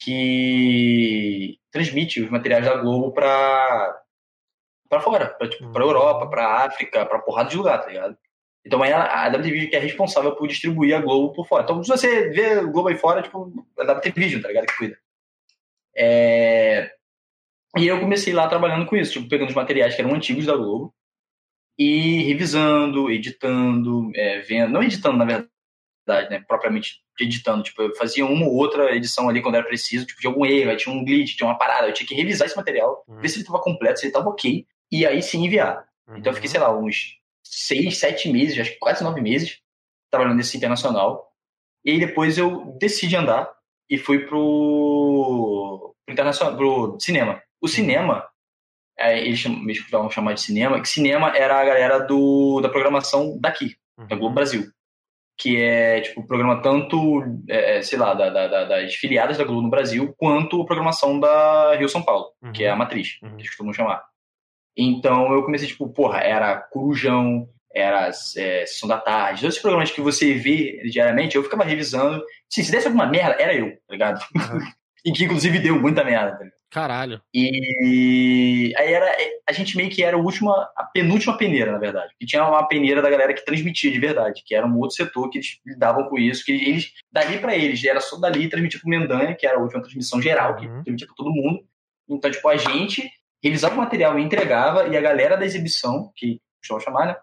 que transmite os materiais da Globo para para fora, para tipo, pra Europa, para África, para porrada de lugar, tá ligado? Então é a WTV que é responsável por distribuir a Globo por fora. Então, se você vê o Globo aí fora, tipo, a WTV, tá ligado? Que cuida. É... E eu comecei lá trabalhando com isso, tipo, pegando os materiais que eram antigos da Globo e revisando, editando, é, vendo, não editando, na verdade, né, propriamente editando, tipo, eu fazia uma ou outra edição ali quando era preciso, tipo, de algum erro, aí tinha um glitch, tinha uma parada, eu tinha que revisar esse material, uhum. ver se ele estava completo, se ele estava ok, e aí sim enviar. Uhum. Então eu fiquei, sei lá, uns seis, sete meses, acho que quase nove meses, trabalhando nesse internacional. E aí depois eu decidi andar e fui pro, pro internacional, pro cinema. O uhum. cinema, é, eles vão chamar de cinema, que cinema era a galera do, da programação daqui, uhum. da Globo Brasil. Que é, tipo, programa tanto, é, é, sei lá, da, da, das filiadas da Globo no Brasil, quanto a programação da Rio São Paulo, uhum. que é a matriz, que eles costumam chamar. Então eu comecei, tipo, porra, era Corujão, era é, Sessão da Tarde, todos esses programas que você vê diariamente, eu ficava revisando. Se, se desse alguma merda, era eu, tá ligado? Uhum. e que inclusive deu muita merda, tá ligado? Caralho. E aí era. A gente meio que era a última, a penúltima peneira, na verdade. E tinha uma peneira da galera que transmitia de verdade, que era um outro setor que eles lidavam com isso, que eles, dali para eles, era só dali transmitir pro Mendanha, que era a última transmissão geral, que uhum. transmitia pra todo mundo. Então, tipo, a gente revisava o material e entregava, e a galera da exibição, que costumam chamar, né?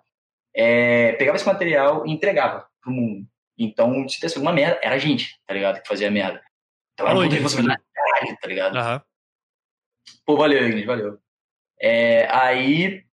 É, pegava esse material e entregava pro mundo. Então, se desse alguma merda, era a gente, tá ligado? Que fazia merda. Então era uma responsabilidade, tá ligado? Uhum. Pô, valeu, Ignis, valeu. É, aí,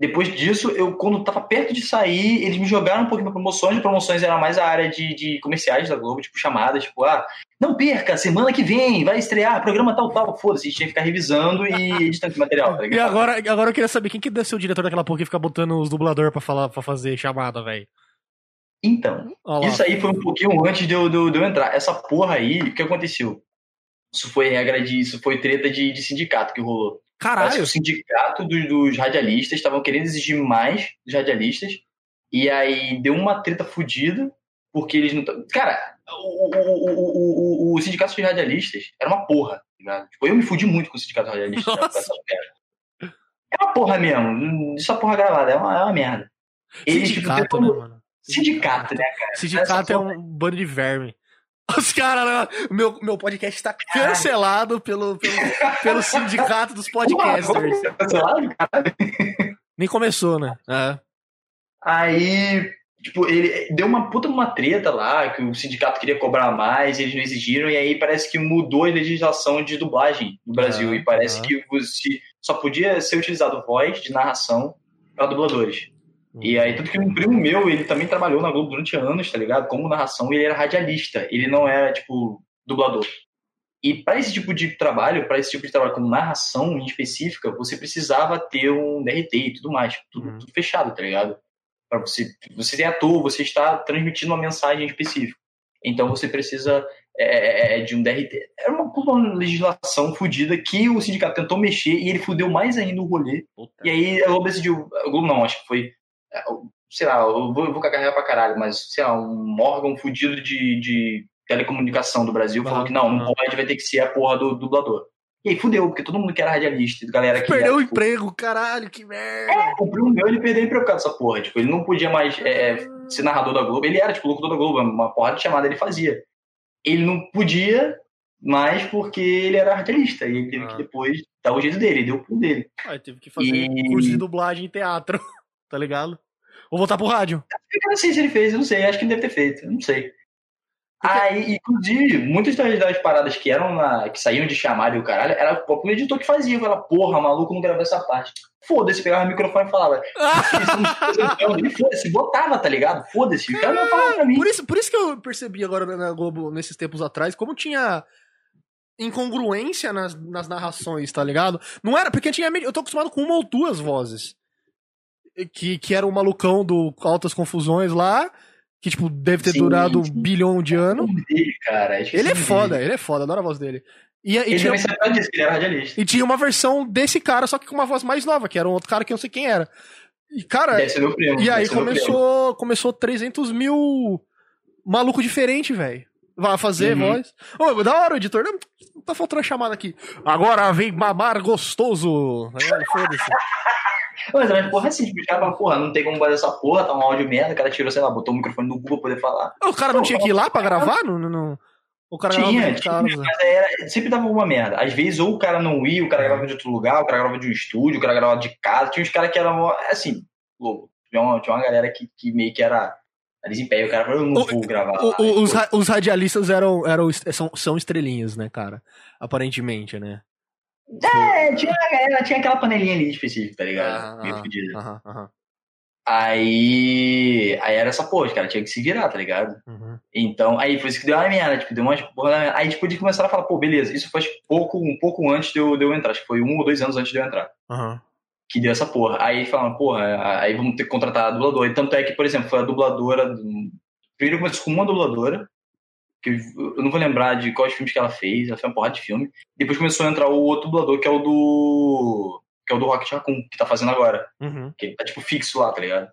depois disso, eu, quando tava perto de sair, eles me jogaram um pouquinho pra promoções. Promoções era mais a área de, de comerciais da Globo, tipo, chamadas, tipo, ah, não perca, semana que vem vai estrear programa tal, tal. Foda-se, a gente tinha que ficar revisando e editando esse material, tá E agora, agora eu queria saber quem que deve ser o diretor daquela porra que fica botando os dubladores pra, falar, pra fazer chamada, velho. Então, isso aí foi um pouquinho antes de eu, de, eu, de eu entrar. Essa porra aí, o que aconteceu? Isso foi regra de. Isso foi treta de, de sindicato que rolou. Caralho. o sindicato dos, dos radialistas estavam querendo exigir mais dos radialistas. E aí deu uma treta fodida, porque eles não. Cara, o, o, o, o, sindicato dos radialistas era uma porra, tá ligado? Tipo, eu me fudi muito com o sindicato radialista. É uma porra mesmo. É uma porra gravada, é uma, é uma merda. Eles, tipo, sindicato, tipo, né, mano? Sindicato, né, cara? Sindicato é um bando de verme. Os caras, né? meu, meu podcast tá cancelado pelo, pelo, pelo sindicato dos podcasters. Cancelado, Nem começou, né? É. Aí, tipo, ele deu uma puta uma treta lá, que o sindicato queria cobrar mais, eles não exigiram, e aí parece que mudou a legislação de dublagem no Brasil. e parece que você só podia ser utilizado voz de narração para dubladores. E aí, tanto que um primo meu, ele também trabalhou na Globo durante anos, tá ligado? Como narração, e ele era radialista, ele não era, tipo, dublador. E para esse tipo de trabalho, para esse tipo de trabalho como narração em específica, você precisava ter um DRT e tudo mais, tudo, uhum. tudo fechado, tá ligado? Para você, você é ator, você está transmitindo uma mensagem específica. Então você precisa é, é, é de um DRT. Era uma, uma legislação fodida que o sindicato tentou mexer e ele fudeu mais ainda o rolê. Puta. E aí a Globo decidiu. A Globo não, acho que foi sei lá, eu vou, eu vou cagar pra caralho, mas, sei lá, um órgão fudido de, de telecomunicação do Brasil falou que não, não pode, vai ter que ser a porra do dublador. E aí fudeu, porque todo mundo que era radialista, galera que. Perdeu o tipo, emprego, caralho, que merda. É, o primo meu, ele perdeu o emprego por causa dessa porra. Tipo, ele não podia mais é, é, ser narrador da Globo. Ele era, tipo, locutor da Globo, uma porra de chamada ele fazia. Ele não podia mais porque ele era radialista. E ele teve ah. que depois dar o jeito dele, deu o pulo dele. Ah, teve que fazer e... curso de dublagem em teatro. Tá ligado? Ou voltar pro rádio. Eu não sei se ele fez, eu não sei, acho que ele deve ter feito, eu não sei. Aí, inclusive, muitas das paradas que eram na, que saíam de chamada e o caralho, era o próprio editor que fazia. Falava, porra, maluco, não gravou essa parte. Foda-se, pegava o microfone e falava. foda-se, botava, tá ligado? Foda-se, o cara não falava pra mim. Por isso, por isso que eu percebi agora na Globo, nesses tempos atrás, como tinha incongruência nas, nas narrações, tá ligado? Não era, porque tinha, eu tô acostumado com uma ou duas vozes que, que era o um malucão do Altas Confusões lá, que, tipo, deve ter Sim, durado um bilhão de anos. Dele, cara. Ele é foda, dele. ele é foda, adoro a voz dele. E, e ele tinha, disso, ele era radialista. E tinha uma versão desse cara, só que com uma voz mais nova, que era um outro cara que eu não sei quem era. E, cara, primo, e aí começou, começou 300 mil maluco diferente, velho. Vai fazer uhum. voz. Ô, da hora, o editor. Não, tá faltando a chamada aqui. Agora vem mamar gostoso. Foda-se. Mas, mas porra, assim, tipo, os caras porra, não tem como fazer essa porra, tá um áudio merda, o cara tirou, sei lá, botou o microfone no Google pra poder falar. O cara não, tinha que ir lá pra gravar? Não, não, O cara tinha, tinha mas era, sempre dava alguma merda. Às vezes, ou o cara não ia, o cara gravava de outro lugar, o cara gravava de um estúdio, o cara gravava de casa. Tinha uns caras que eram, assim, louco. Tinha uma, tinha uma galera que, que meio que era desempenho. O cara falou, eu não vou gravar. O, os, os radialistas eram, eram, são, são estrelinhas, né, cara? Aparentemente, né? É, tinha, ela tinha aquela panelinha ali específica, tá ligado? Meio fodida. Aí. Aí era essa porra, cara, tinha que se virar, tá ligado? Uhum. Então, aí foi isso que deu uma merda, tipo, deu uma porra Aí, tipo, de começar a falar, pô, beleza, isso foi pouco, um pouco antes de eu, de eu entrar, acho que foi um ou dois anos antes de eu entrar. Uhum. Que deu essa porra. Aí falaram, porra, aí vamos ter que contratar a dubladora. E tanto é que, por exemplo, foi a dubladora. Do... Primeiro começou com uma dubladora, que eu não vou lembrar de quais filmes que ela fez, ela fez uma porrada de filme. Depois começou a entrar o outro dublador, que é o do. que é o do Rocket Raccoon, que tá fazendo agora. Uhum. Que tá tipo fixo lá, tá ligado?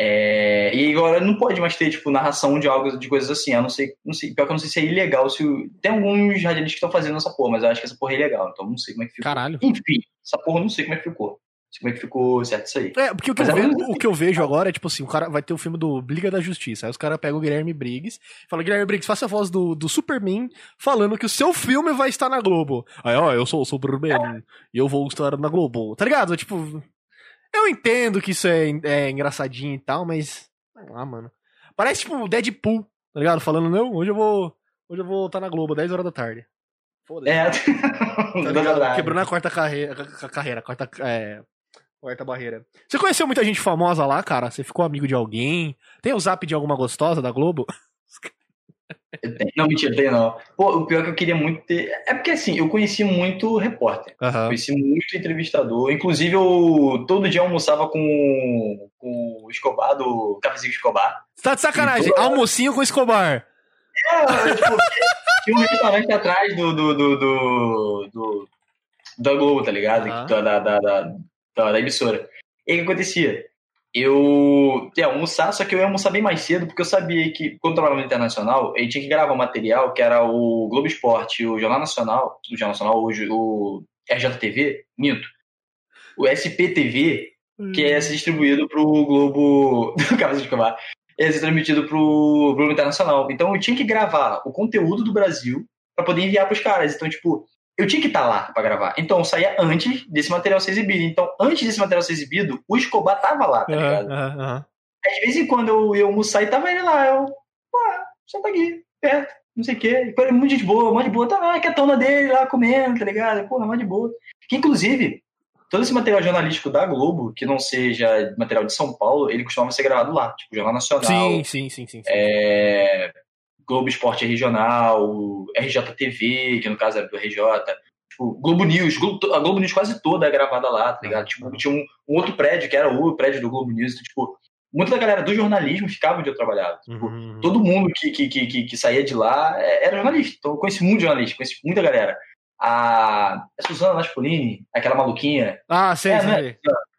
É, e agora não pode mais ter, tipo, narração de algo, de coisas assim. Eu não sei, não sei, pior que eu não sei se é ilegal. Se tem alguns radialistas que estão fazendo essa porra, mas eu acho que essa porra é ilegal, então não sei como é que ficou. Caralho. Enfim, essa porra eu não sei como é que ficou. Como é que ficou certo isso aí. É, porque o que, eu é vejo, o que eu vejo agora é, tipo assim, o cara vai ter o filme do Liga da Justiça. Aí os caras pegam o Guilherme Briggs e falam, Guilherme Briggs, faça a voz do, do Superman falando que o seu filme vai estar na Globo. Aí, ó, eu sou o Superman e eu vou estar na Globo. Tá ligado? Tipo, eu entendo que isso é, é engraçadinho e tal, mas. Sei lá, mano. Parece tipo o Deadpool, tá ligado? Falando, não, hoje eu vou. Hoje eu vou estar na Globo, 10 horas da tarde. Foda-se. É, Tá tá ligado? Quebrando a quarta carreira, carreira, quarta, é, quarta barreira. Você conheceu muita gente famosa lá, cara? Você ficou amigo de alguém? Tem o zap de alguma gostosa da Globo? Não, mentira, tem não. Pô, o pior é que eu queria muito ter. É porque assim, eu conheci muito repórter. Aham. Conheci muito entrevistador. Inclusive, eu todo dia almoçava com, com o Escobar, do Cafezinho Escobar. Você tá de sacanagem? Toda- Almocinho com Escobar. É, tipo, tinha um restaurante atrás do, do, do, do, do- da Globo, tá ligado? Ah. Da, da, da, da, da- da emissora. E o que acontecia? Eu ia almoçar, só que eu ia almoçar bem mais cedo, porque eu sabia que, quando eu trabalhava no Internacional, ele tinha que gravar um material que era o Globo Esporte, o Jornal Nacional, o Jornal Nacional, hoje o RJTV, minto, o SPTV, que é ser distribuído pro Globo. Cabeça de Escobar. É ser transmitido pro Globo Internacional. Então eu tinha que gravar o conteúdo do Brasil pra poder enviar pros caras. Então, tipo, eu tinha que estar lá pra gravar. Então eu saía antes desse material ser exibido. Então, antes desse material ser exibido, o Escobar tava lá, tá ligado? Aham, aham. Às vezes em quando eu ia almoçar e tava ele lá, eu, pô, senta aqui, perto, não sei o quê. E ele muito de boa, muito de boa, tá lá, quietona dele lá comendo, tá ligado? Porra, muito de boa. Que inclusive, todo esse material jornalístico da Globo, que não seja material de São Paulo, ele costumava ser gravado lá, tipo, Jornal Nacional, Sim, sim, sim, sim. sim. é, Globo Esporte Regional, RJTV, que no caso era do RJ, tipo, Globo News, Globo- a Globo News quase toda é gravada lá, tá ligado? Tipo, tinha um, um outro prédio que era o prédio do Globo News, então, tipo, muita da galera do jornalismo ficava onde eu trabalhava. Tipo, Uhum. todo mundo que, que, que, que, saía de lá é- era jornalista. Então eu conheci muito jornalista, conheci muita galera. A, a Suzana Naspolini, aquela maluquinha, Ah, sei, É, sei. né?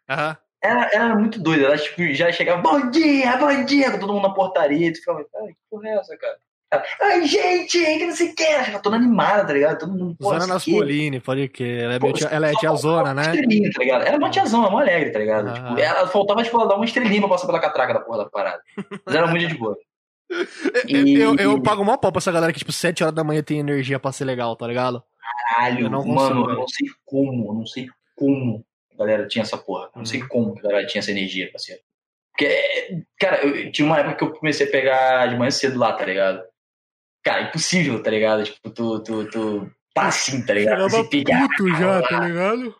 ela, ela era muito doida. Ela tipo, já chegava, bom dia, bom dia, com todo mundo na portaria. E tu ficava, cara, que porra é essa, cara? Ela, Ai, gente, que não sei o que. Ela toda animada, tá ligado? Todo mundo, Zona. Naspolini, pode crer. Ela é, Pô, tia- ela é só tia Zona, né? Estrelinha, tá ligado? Era uma tiazão, era uma alegre, tá ligado? Ah. Tipo, ela faltava, tipo, ela dar uma estrelinha pra passar pela catraca da porra da parada. Mas era muito de boa. E- Eu, eu pago mó pau pra essa galera que, tipo, 7 horas da manhã tem energia pra ser legal, tá ligado? Caralho, Eu não consigo, mano, eu não sei como, eu não sei como a galera tinha essa porra. Eu não sei Uhum. como que a galera tinha essa energia, parceiro. Porque, cara, eu, tinha uma época que eu comecei a pegar de manhã cedo lá, tá ligado? Cara, impossível, tá ligado? Tipo, tu, tu, tu tá assim, tá ligado? Ficava ah, puto já, tá ligado?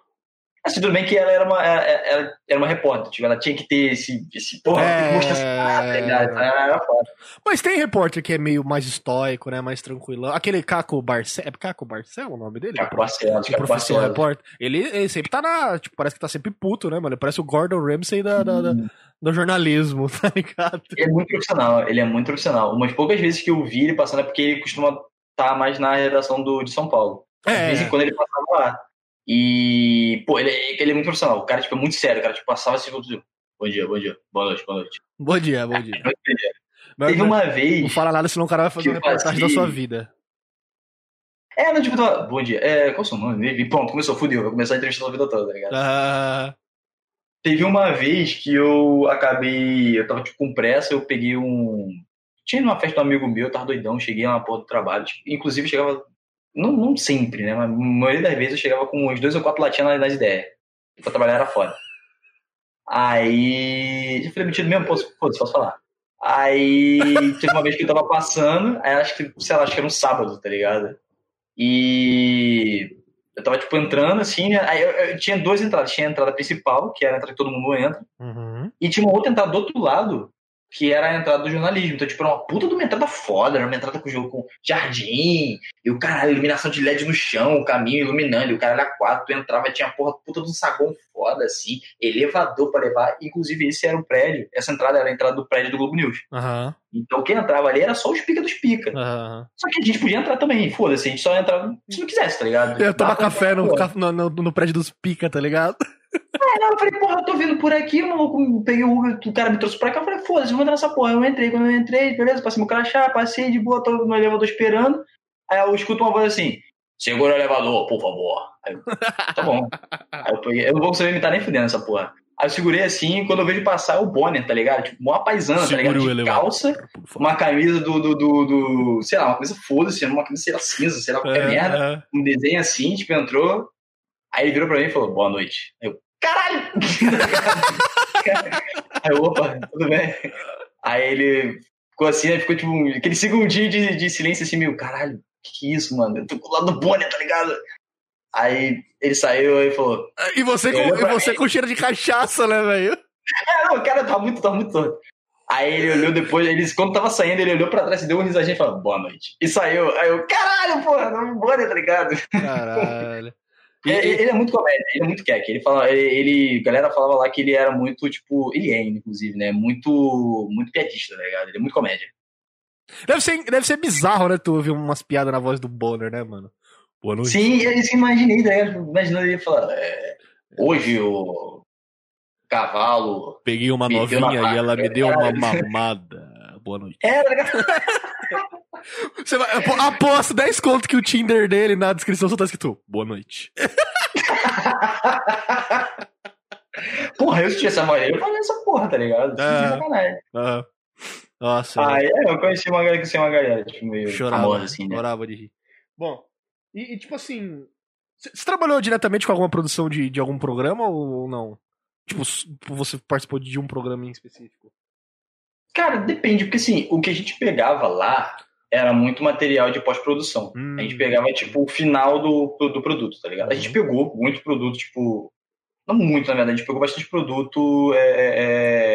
Assim, tudo bem que ela era uma, ela, ela era uma repórter, tipo, ela tinha que ter esse, esse porra, É. essa parada, tá? Então, ela era foda. Mas tem repórter que é meio mais estoico, né? Mais tranquilão. Aquele Caco Barcelo. É Caco Barcelo o nome dele? Caco Barcelos, O Caco professor repórter. Ele, ele sempre tá na. Tipo, parece que tá sempre puto, né, mano? Ele parece o Gordon Ramsay da, da- da- do jornalismo, tá ligado? Ele é muito profissional, ele é muito profissional. Umas poucas vezes que eu vi ele passando é porque ele costuma estar mais na redação do, de São Paulo. De vez em É. quando ele passava lá. E, pô, ele, é- ele é muito profissional. O cara, tipo, é muito sério. O cara, tipo, passava assim, tipo, bom dia, bom dia, boa noite, boa noite. Bom dia, bom dia. Mas- Teve uma Não vez... fala nada, senão o cara vai fazer uma reportagem da passei- sua vida. É, não, tipo, tava, bom dia, é, qual o seu nome? E pronto, começou, fudeu. Vai começar a entrevista a vida toda, tá ligado? Ah, Teve uma vez que eu acabei. Eu tava tipo, com pressa, eu peguei um. Tinha uma festa de um amigo meu, eu tava doidão, cheguei lá na porta do trabalho. tipo, inclusive, chegava. Não, não sempre, né? Mas a maioria das vezes eu chegava com uns dois ou quatro latinhas nas, ideias. Pra trabalhar era foda. Aí. Eu falei, metido mesmo, posso, posso, posso falar. Aí teve uma vez que eu tava passando, aí acho que, sei lá, acho que era um sábado, tá ligado? E eu tava, tipo, entrando assim, né? Aí eu, eu tinha duas entradas. Tinha a entrada principal, que era a entrada que todo mundo entra, uhum. e tinha uma outra entrada do outro lado, que era a entrada do jornalismo. Então, tipo, era uma puta de uma entrada foda, era uma entrada com jogo com jardim, e o caralho, iluminação de LED no chão, o caminho iluminando, e o cara era quatro, tu entrava, tinha a porra puta de um saguão foda, assim, elevador pra levar. Inclusive, esse era o prédio, essa entrada era a entrada do prédio do Globo News. Aham. Então, quem entrava ali era só os pica dos pica. Aham. Só que a gente podia entrar também, foda-se, a gente só entrava se não quisesse, tá ligado? Eu ia tomar café no, no, no, no prédio dos pica, tá ligado? eu falei, porra, eu tô vindo por aqui, o maluco, peguei o Uber, o cara me trouxe pra cá, eu falei, foda-se, vou entrar nessa porra. Eu entrei, quando eu entrei, beleza, passei meu crachá, passei de boa, tô no elevador esperando. Aí eu escuto uma voz assim, segura o elevador, por favor. Aí eu, tá bom. Aí eu peguei, eu não vou conseguir imitar nem fudendo essa porra. Aí eu segurei assim, quando eu vejo passar é o Bonner, tá ligado? Tipo, uma paisana, tá ligado? De calça, uma camisa do, do, do, do, sei lá, uma camisa foda-se, uma camisa, sei lá, cinza, sei lá, qualquer é, merda. É. Um desenho assim, tipo, entrou. Aí ele virou pra mim e falou, boa noite. Aí eu, caralho! aí eu, opa, tudo bem? Aí ele ficou assim, aí ficou tipo, aquele segundinho de, de silêncio assim, meio, caralho, que que é isso, mano? Eu tô com o lado do Bonner, tá ligado? Aí ele saiu e falou. E você, com, e você com cheiro de cachaça, né, velho? É, não, o cara tá muito, tá muito torto. Aí ele olhou depois, ele, quando tava saindo, ele olhou pra trás e deu uma risadinha e falou, boa noite. E saiu. Aí eu, caralho, porra, não embora, tá ligado? Caralho. E, ele, ele, é muito comédia, ele é muito queque. Ele fala, ele, ele, a galera falava lá que ele era muito, tipo, ele é, inclusive, né? Muito, muito piadista, tá ligado? Ele é muito comédia. Deve ser, deve ser bizarro, né? Tu ouvir umas piadas na voz do Bonner, né, mano? Boa noite. Sim, eu imaginei, né? Imaginando ele falar, é, hoje o cavalo. Peguei uma novinha e ela me deu uma mamada. Boa noite. É, Você vai, aposto 10 conto que o Tinder dele na descrição só tá escrito Boa noite. porra, eu tinha essa mulher, eu falei essa porra, tá ligado? É. Uh, Nossa. Ah, é, eu conheci uma galera que tinha uma galera, tipo, meio chorava, famosa, assim, né? Chorava de rir. Bom, e, e tipo assim, você trabalhou diretamente com alguma produção de, de algum programa ou não? Tipo, você participou de um programa em específico? Cara, depende, porque assim, o que a gente pegava lá era muito material de pós-produção. Hum. A gente hum. pegava, tipo, o final do, do produto, tá ligado? A gente uhum. pegou muito produto, tipo. Não muito, na verdade, a gente pegou bastante produto é, é,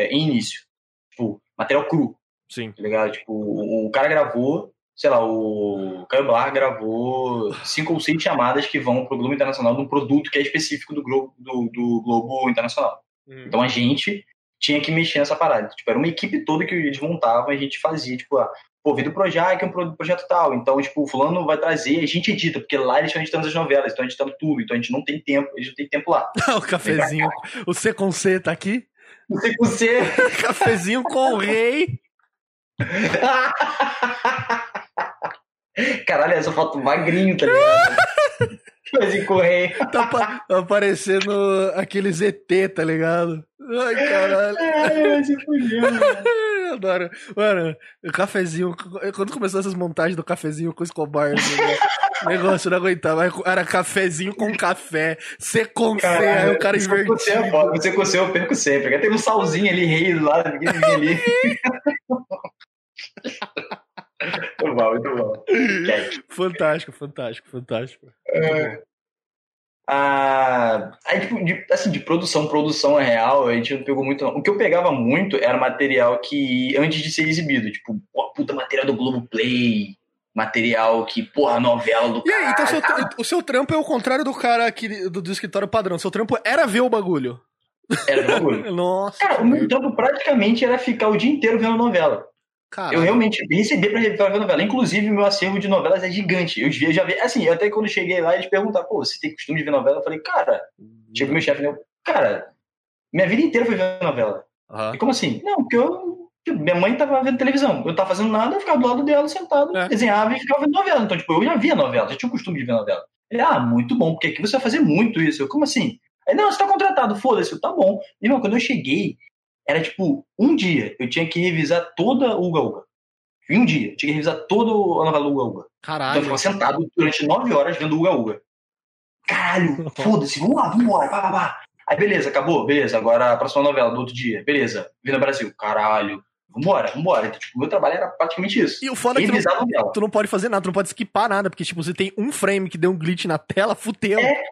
é, em início. Tipo, material cru. Sim. Tá ligado? Tipo, o, o cara gravou, sei lá, o Caio Blar gravou cinco ou seis chamadas que vão pro Globo Internacional de um produto que é específico do Globo, do, do Globo Internacional. Hum. Então a gente tinha que mexer nessa parada. Tipo, era uma equipe toda que eles montavam e a gente fazia, tipo, ah, pô, vida do Projac é um projeto tal. Então, tipo, o fulano vai trazer, a gente edita, porque lá eles estão editando as novelas, estão editando tudo, então a gente não tem tempo, eles não tem tempo lá. o cafezinho. O C com C tá aqui? O C com C. cafezinho com o rei. Caralho, essa foto magrinho, tá ligado? Mas correr. Tá, tá aparecendo aquele ZT, tá ligado? Ai, caralho. Ai, se fugiu, Eu adoro. Mano, o cafezinho. Quando começou essas montagens do cafezinho com o Escobar, né? o negócio não aguentava. Era cafezinho com café. C com C, aí o cara invertido. Você com C eu perco sempre. Tem um salzinho ali, rei lá, ninguém ali. bom, muito bom. Fantástico, fantástico, fantástico. É, ah, aí, tipo, de, assim, de produção, produção é real, a gente não pegou muito. Não. O que eu pegava muito era material que, antes de ser exibido, tipo, pô, puta material do Globoplay, material que, porra, novela do E aí, então seu, o seu trampo é o contrário do cara aqui, do, do escritório padrão. Seu trampo era ver o bagulho. Era o bagulho. Nossa. Cara, o meu trampo praticamente era ficar o dia inteiro vendo novela. Caramba. Eu realmente recebi pra ver a novela. Inclusive, meu acervo de novelas é gigante. Eu já vi, assim, até quando cheguei lá, eles perguntaram, pô, você tem costume de ver novela? Eu falei, cara, tipo, meu chefe, né? Cara, minha vida inteira foi ver novela. Uhum. E como assim? Não, porque eu. Tipo, minha mãe tava vendo televisão. Eu tava fazendo nada, eu ficava do lado dela, sentado, é. desenhava e ficava vendo novela. Então, tipo, eu já via novela, já tinha o costume de ver novela. Ele, ah, muito bom, porque aqui você vai fazer muito isso. Eu, como assim? Aí, não, você tá contratado, foda-se, tá bom. E, irmão, quando eu cheguei, era tipo, um dia eu tinha que revisar toda o Uga Uga. Em um dia, eu tinha que revisar toda a novela Uga Uga. Caralho. Então eu ficava sentado durante nove horas vendo Uga Uga. Caralho, foda-se, vamos lá, vamos embora, pá, pá, pá. Aí beleza, acabou, beleza, agora a próxima novela do outro dia, beleza, Vila Brasil, caralho. Vambora, vambora. Então, tipo, meu trabalho era praticamente isso. E o foda é que tu não, tu não pode fazer nada, tu não pode skipar nada, porque, tipo, você tem um frame que deu um glitch na tela, fudeu. É,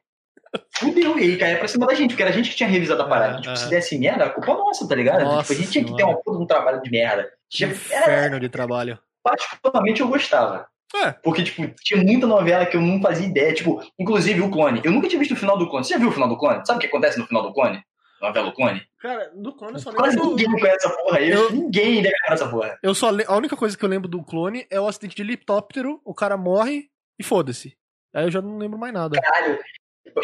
Fudeu, e aí caia pra cima da gente, porque era a gente que tinha revisado a parada. É, tipo, é. se desse merda, a culpa nossa, tá ligado? Nossa tipo, a gente tinha que ter uma puta de um trabalho de merda. Tinha, Inferno de trabalho. Particularmente eu gostava. É. Porque, tipo, tinha muita novela que eu não fazia ideia. Tipo, inclusive o Clone. Eu nunca tinha visto o final do Clone. Você já viu o final do Clone? Sabe o que acontece no final do Clone? Novela do Clone? Cara, do Clone eu só lembro. Quase ninguém conhece essa porra aí. Eu... Ninguém deve conhecer essa porra. Eu só le... A única coisa que eu lembro do Clone é o acidente de helicóptero, o cara morre e foda-se. Aí eu já não lembro mais nada. Caralho,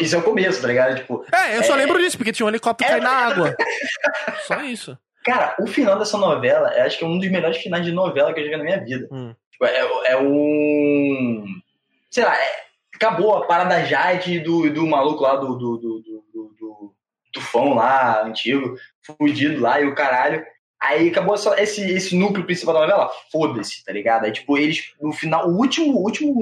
Isso é o começo, tá ligado? Tipo, É, eu só lembro disso, porque tinha um helicóptero É. caindo na água. Só isso. cara, o final dessa novela, eu acho que é um dos melhores finais de novela que eu já vi na minha vida. Hum. Tipo, É, é um. Sei lá, é- acabou a parada Jade do, do maluco lá do, do, do, do, do- do tufão lá, antigo, fudido lá e o caralho. Aí acabou só esse, esse núcleo principal da novela, foda-se, tá ligado? Aí, tipo, eles, no final, o último, último,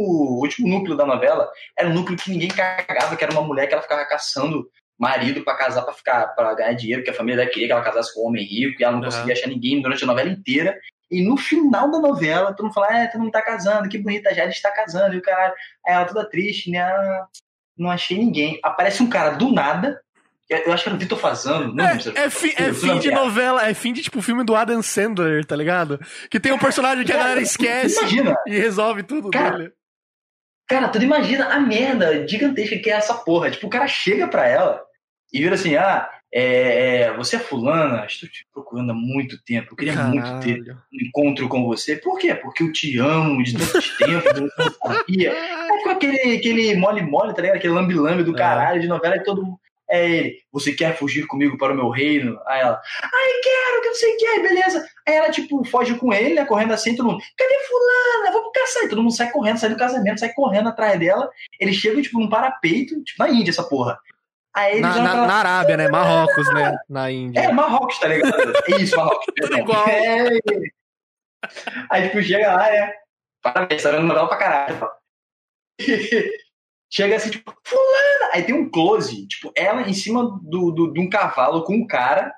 último núcleo da novela era um núcleo que ninguém cagava, que era uma mulher que ela ficava caçando marido pra casar, pra ficar, pra ganhar dinheiro, que a família dela queria que ela casasse com um homem rico, e ela não Aham. conseguia achar ninguém durante a novela inteira. E no final da novela, todo mundo fala, é, todo mundo tá casando, que bonita, Jade está casando, e o caralho. Aí ela toda triste, né? Ah, não achei ninguém. Aparece um cara do nada, eu eu acho que era o Vitor Fazano, não É, é, fi- é fim de novela, é fim de tipo filme do Adam Sandler, tá ligado? Que tem um personagem que a galera esquece Imagina, e resolve tudo Cara, dele. cara, tu imagina a merda gigantesca que é essa porra. Tipo, o cara chega pra ela e vira assim, ah, é, é, você é fulana, estou te procurando há muito tempo, eu queria muito ter Caralho. um encontro com você. Por quê? Porque eu te amo de tantos tempos, eu não sabia. Aí com aquele, aquele mole-mole, tá ligado? Aquele lambe-lambe do É. caralho de novela e todo mundo. É ele, você quer fugir comigo para o meu reino? Aí ela, ai, quero, que não sei o que, aí beleza. Aí ela, tipo, foge com ele, né, correndo assim, todo mundo, cadê fulana? Vamos caçar. E todo mundo sai correndo, sai do casamento, sai correndo atrás dela. Eles chegam, tipo, num parapeito, tipo, na Índia, essa porra. Aí Na, na- pra na Arábia, né? Marrocos, né? Na Índia. é, Marrocos, tá ligado? É isso, Marrocos. perdão. igual. É. Aí, tipo, chega lá, né? Parabéns, tá dando novela pra caralho. chega assim, tipo, fulana! Aí tem um close, tipo, ela em cima do, do, de um cavalo com um cara,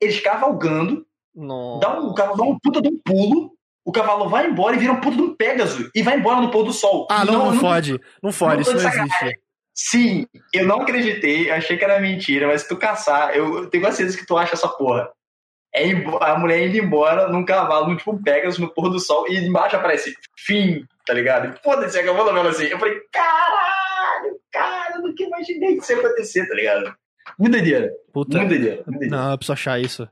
eles cavalgando, Nossa. dá um, o cavalo dá um puta de um pulo, o cavalo vai embora e vira um puta de um Pégaso, e vai embora no pôr do sol. Ah, não, não, fode. Não fode, não isso tô de não sacanagem. existe. Sim, eu não acreditei, achei que era mentira, mas se tu caçar, eu eu tenho certeza que tu acha essa porra. É a mulher indo embora num cavalo, num tipo um Pegasus no pôr do sol, e embaixo aparece fim, tá ligado? Foda-se, acabou a novela assim. Eu falei, caralho, cara, eu nunca imaginei que isso ia acontecer, tá ligado? Muito doideira, Puta. muito doideira, muito doideira. Não, eu preciso achar isso.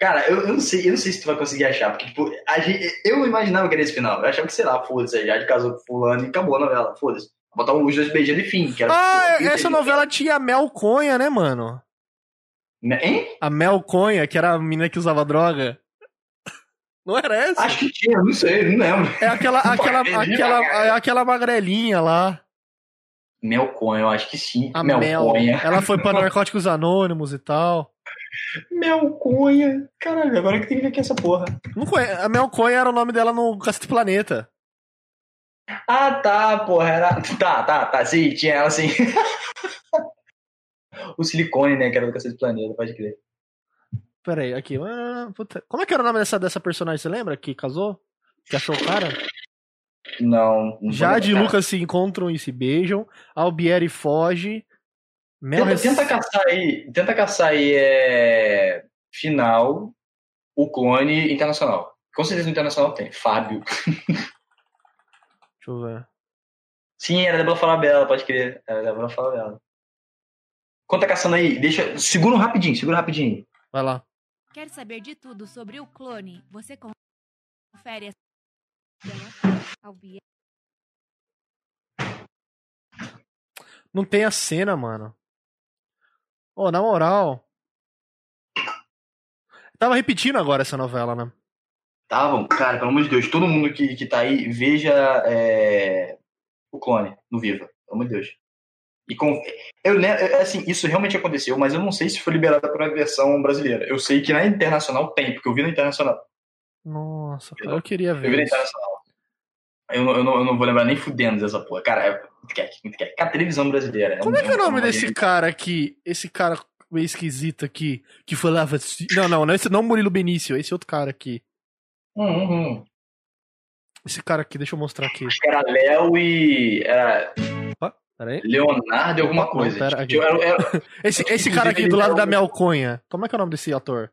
Cara, eu, eu não sei, eu não sei se tu vai conseguir achar, porque, tipo, a gente, eu não imaginava que era esse final. Eu achava que, sei lá, foda-se, a Jade casou com fulano e acabou a novela, foda-se. Botar os dois beijando e fim. Que era, Ah, tipo, essa novela tinha a Mel Conha, né, mano? Hein? A Mel Conha, que era a menina que usava droga. Não era essa? Acho que tinha, não sei, não lembro. É aquela, aquela, Entendi, aquela, é aquela magrelinha lá. Melconha, eu acho que sim. A Mel. Melconha. Ela foi pra Narcóticos Anônimos e tal. Melconha. Caralho, agora que tem que ver aqui essa porra. Não conhe... A Mel Conha era o nome dela no Cacete Planeta. Ah, tá, porra. Era... Tá, tá, tá. Sim, tinha ela sim. o silicone, né? Que era do Cacete do Planeta, pode crer. Pera aí, aqui. Ah, puta. Como é que era o nome dessa, dessa personagem? Você lembra? Que casou? Que achou o cara? Não. não Jade e. Lucas se encontram e se beijam. Albieri foge. Mel Tenta, tenta caçar aí. Tenta caçar aí é... final, o clone internacional. Com certeza no internacional tem. Fábio. Deixa eu ver. Sim, era Débora Falabella, pode crer. Era Débora Falabella. Tá caçando aí, deixa. Segura um rapidinho, segura rapidinho. Vai lá. Quer saber de tudo sobre o clone? Você confere. Não tem a cena, mano. Ô, na moral. Tava repetindo agora essa novela, né? Estavam, cara, pelo amor de Deus, todo mundo que, que tá aí, veja é, o clone no Viva. Pelo amor de Deus. E com, eu lembro, assim, isso realmente aconteceu, mas eu não sei se foi liberado para a versão brasileira. Eu sei que na internacional tem, porque eu vi na internacional. Nossa, cara, eu queria Eu vi ver. internacional. Eu, não- eu, não, eu não vou lembrar nem fudendo dessa porra. Cara, é muito quer, muito quer. Cara, televisão brasileira. Como é que é o nome desse cara aqui? Esse cara meio esquisito aqui, que falava assim. Não, não, não, esse não Murilo Benício, esse outro cara aqui. Hum, hum, hum. Esse cara aqui, deixa eu mostrar aqui. Acho que era Léo e. Era Pera aí. Leonardo e alguma Não, coisa. pera, Tipo, era- Esse, esse cara aqui do lado da Melconha. Como é que é o nome desse ator?